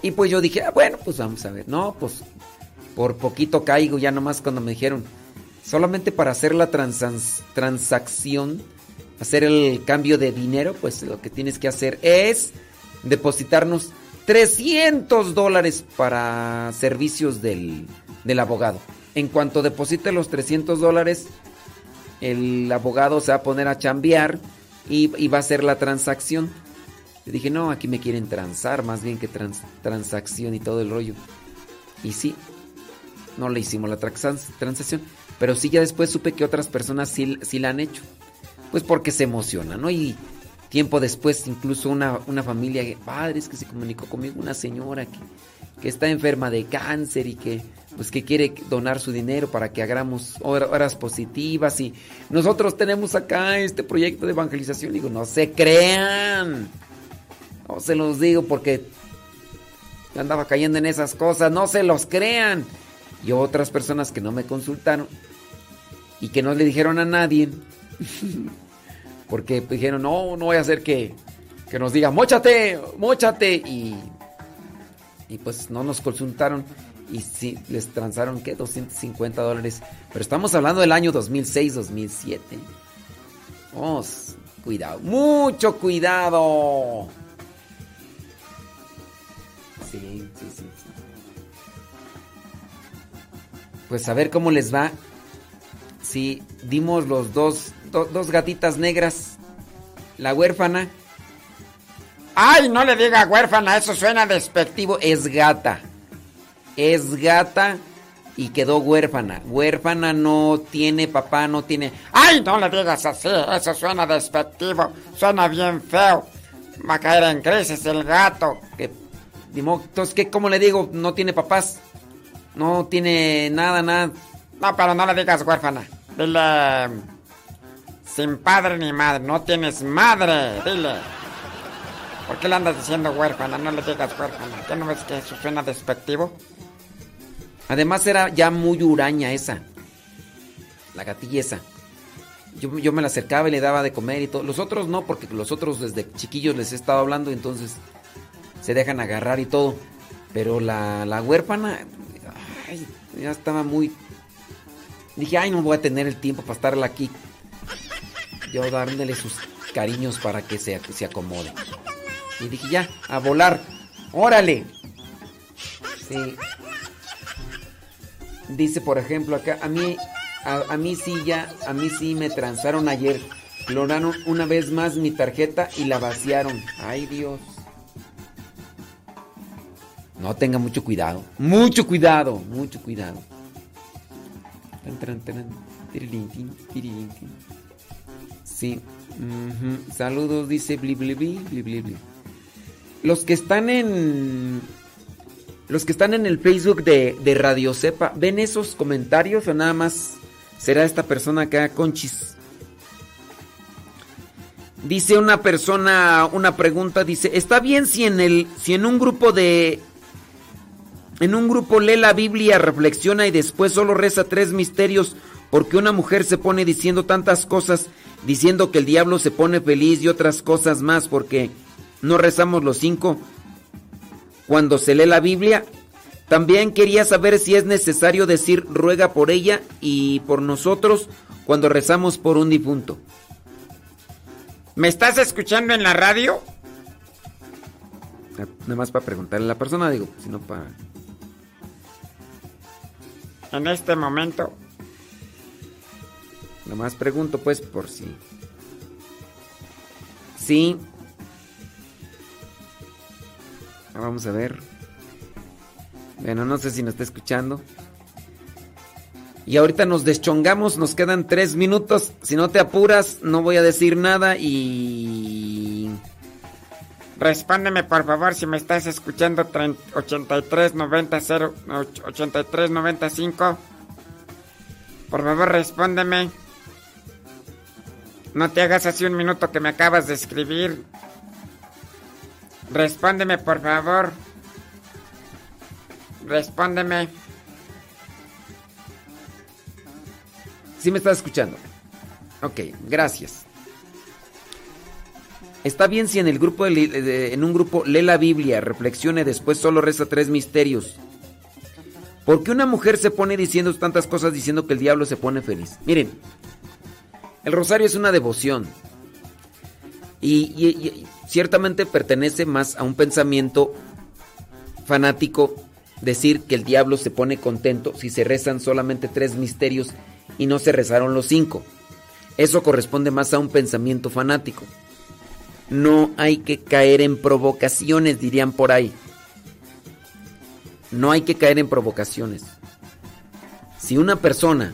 y pues yo dije, ah, bueno, pues vamos a ver. No, pues por poquito caigo ya nomás cuando me dijeron, solamente para hacer la transacción, hacer el cambio de dinero, pues lo que tienes que hacer es depositarnos 300 dólares para servicios del, abogado. En cuanto deposite los 300 dólares, el abogado se va a poner a chambear y, va a hacer la transacción. Le dije, no, aquí me quieren transar, más bien que transacción y todo el rollo. Y sí, no le hicimos la transacción, pero sí ya después supe que otras personas sí, la han hecho. Pues porque se emociona, ¿no? Y, tiempo después, incluso una, una familia, padres que se comunicó conmigo, una señora que, que está enferma de cáncer y que pues que quiere donar su dinero para que hagamos horas positivas y nosotros tenemos acá este proyecto de evangelización. Digo, no se crean. No se los digo porque andaba cayendo en esas cosas, no se los crean. Y otras personas que no me consultaron y que no le dijeron a nadie porque dijeron, "No, no voy a hacer que que nos diga, "Móchate, móchate" y y pues no nos consultaron y sí, les transaron, ¿qué? 250 dólares. Pero estamos hablando del año 2006-2007. Oh, cuidado, mucho cuidado. Sí, sí, sí. Pues a ver cómo les va. Si dimos los dos, dos gatitas negras. La huérfana. ¡Ay, no le diga huérfana! Eso suena despectivo. Es gata es gata y quedó huérfana. Huérfana no tiene papá, no tiene... ¡Ay, no le digas así! Eso suena despectivo, suena bien feo. Va a caer en crisis el gato. Que, entonces, ¿qué, ¿cómo le digo? No tiene papás. No tiene nada, nada. No, pero no le digas huérfana. Dile... Sin padre ni madre. No tienes madre. Dile. ¿Por qué le andas diciendo huérfana? No le digas huérfana. ¿Qué no ves que eso suena despectivo? Además era ya muy huraña esa. La gatilla esa. Yo, me la acercaba y le daba de comer y todo. Los otros no, porque los otros desde chiquillos les he estado hablando entonces se dejan agarrar y todo. Pero la, la huérfana, ay, ya estaba muy... Dije, ay, no voy a tener el tiempo para estarla aquí. Yo dándole sus cariños para que se, se acomode. Y dije, ya, a volar. Órale. Sí. Dice, por ejemplo, acá, a mí, a, mí sí ya, a mí sí me transaron ayer. Clonaron una vez más mi tarjeta y la vaciaron. Ay, Dios. No tenga mucho cuidado. Mucho cuidado. Mucho cuidado. Sí. Saludos, dice bli, bli, bli, Los que están en los que están en el Facebook de, Radio Cepa, ¿ven esos comentarios o nada más será esta persona acá, Conchis? Dice una persona, una pregunta, dice, ¿está bien si en el, si en un grupo de, en un grupo lee la Biblia, reflexiona y después solo reza tres misterios porque una mujer se pone diciendo tantas cosas, diciendo que el diablo se pone feliz y otras cosas más porque no rezamos los cinco? cuando se lee la Biblia. También quería saber si es necesario decir ruega por ella y por nosotros cuando rezamos por un difunto. ¿Me estás escuchando en la radio? Nada más para preguntarle a la persona, digo, sino para... En este momento. Nada más pregunto pues por si... Sí, Ah, vamos a ver. Bueno, no sé si nos está escuchando. Y ahorita nos deschongamos, nos quedan tres minutos. Si no te apuras, no voy a decir nada y... Respóndeme por favor si me estás escuchando 83 90 83 95. Por favor, respóndeme. No te hagas así un minuto que me acabas de escribir. Respóndeme, por favor. Respóndeme. ¿Sí me estás escuchando? Ok, gracias. Está bien si en el grupo en un grupo lee la Biblia, reflexione, después solo reza tres misterios. ¿Por qué una mujer se pone diciendo tantas cosas diciendo que el diablo se pone feliz? Miren, el rosario es una devoción. y, ciertamente pertenece más a un pensamiento fanático decir que el diablo se pone contento si se rezan solamente tres misterios y no se rezaron los cinco. Eso corresponde más a un pensamiento fanático. No hay que caer en provocaciones, dirían por ahí. No hay que caer en provocaciones. Si una persona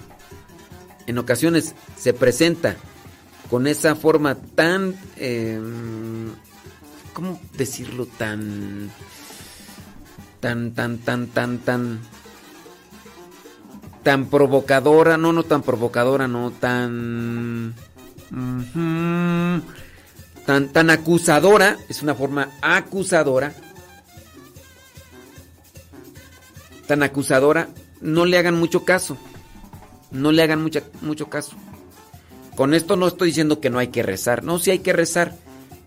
en ocasiones se presenta con esa forma tan... em, ¿Cómo decirlo? Tan... Tan, tan, tan, tan, tan... Tan provocadora, no, no tan provocadora, no, tan... ujú, tan, tan acusadora, es una forma acusadora. Tan acusadora, no le hagan mucho caso. No le hagan mucha- mucho caso. Con esto no estoy diciendo que no hay que rezar. No, sí hay que rezar.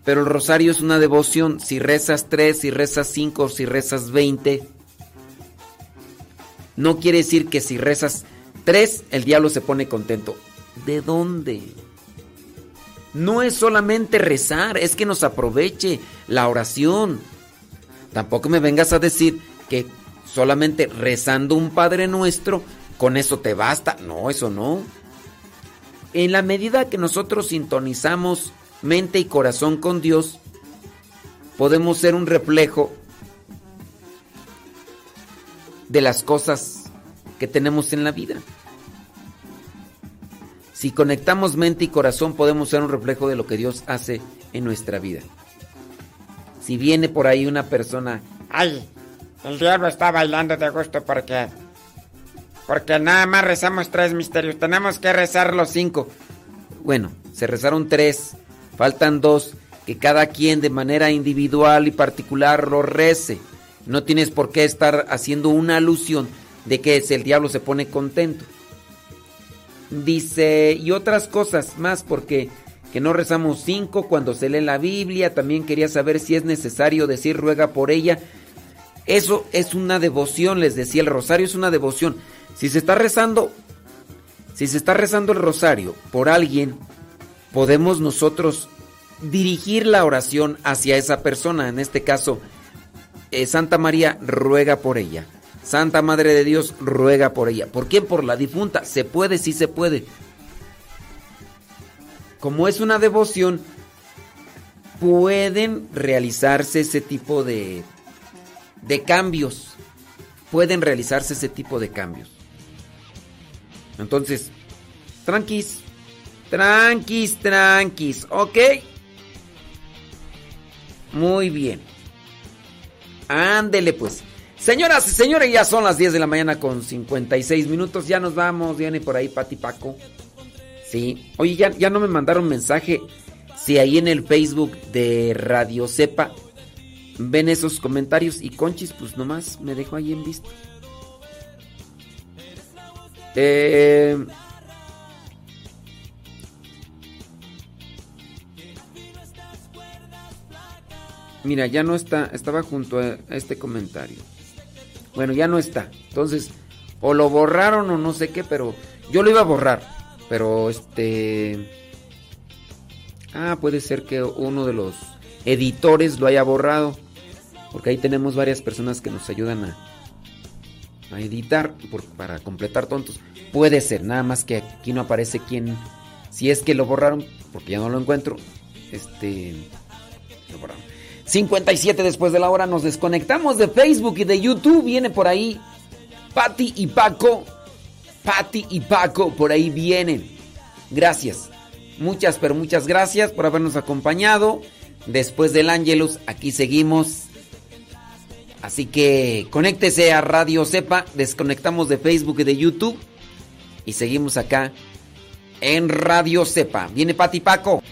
Pero el rosario es una devoción. Si rezas tres, si rezas cinco, si rezas veinte. No quiere decir que si rezas tres, el diablo se pone contento. ¿De dónde? No es solamente rezar, es que nos aproveche la oración. Tampoco me vengas a decir que solamente rezando un Padre Nuestro, con eso te basta. No, eso no. En la medida que nosotros sintonizamos mente y corazón con Dios, podemos ser un reflejo de las cosas que tenemos en la vida. Si conectamos mente y corazón, podemos ser un reflejo de lo que Dios hace en nuestra vida. Si viene por ahí una persona, Ay, el diablo está bailando de gusto porque. Porque nada más rezamos tres misterios. Tenemos que rezar los cinco. bueno, se rezaron tres, faltan dos, que cada quien de manera individual y particular lo rece. No tienes por qué estar haciendo una alusión de que el diablo se pone contento. Dice, y otras cosas más, porque que no rezamos cinco cuando se lee la Biblia. También quería saber si es necesario decir ruega por ella. Eso es una devoción, les decía, el rosario es una devoción. Si se está rezando, si se está rezando el rosario por alguien, podemos nosotros dirigir la oración hacia esa persona. En este caso, eh, Santa María ruega por ella. Santa Madre de Dios ruega por ella. ¿Por quién? Por la difunta. Se puede, sí se puede. Como es una devoción, pueden realizarse ese tipo de, de cambios. Pueden realizarse ese tipo de cambios. Entonces, tranquis, tranquis, tranquis, ¿ok? Muy bien. Ándele pues. Señoras y señores, ya son las 10 de la mañana con 56 minutos. Ya nos vamos. Viene por ahí Pati Paco. Sí. Oye, ya, ya no me mandaron mensaje. Si ahí en el Facebook de Radio Cepa ven esos comentarios. Y Conchis, pues nomás me dejo ahí en vista. Eh, mira, ya no está. Estaba junto a este comentario. Bueno, ya no está. Entonces, o lo borraron o no sé qué, pero yo lo iba a borrar. Pero este... Ah, puede ser que uno de los editores lo haya borrado. Porque ahí tenemos varias personas que nos ayudan a, a editar para completar tontos. Puede ser, nada más que aquí no aparece quién. Si es que lo borraron, porque ya no lo encuentro. Este. Lo borraron. 57 después de la hora nos desconectamos de Facebook y de YouTube. Viene por ahí Patti y Paco. Patti y Paco por ahí vienen. Gracias. Muchas, pero muchas gracias por habernos acompañado. Después del Ángelus, aquí seguimos. Así que conéctese a Radio Cepa. Desconectamos de Facebook y de YouTube. Y seguimos acá en Radio Cepa. Viene Pati Paco.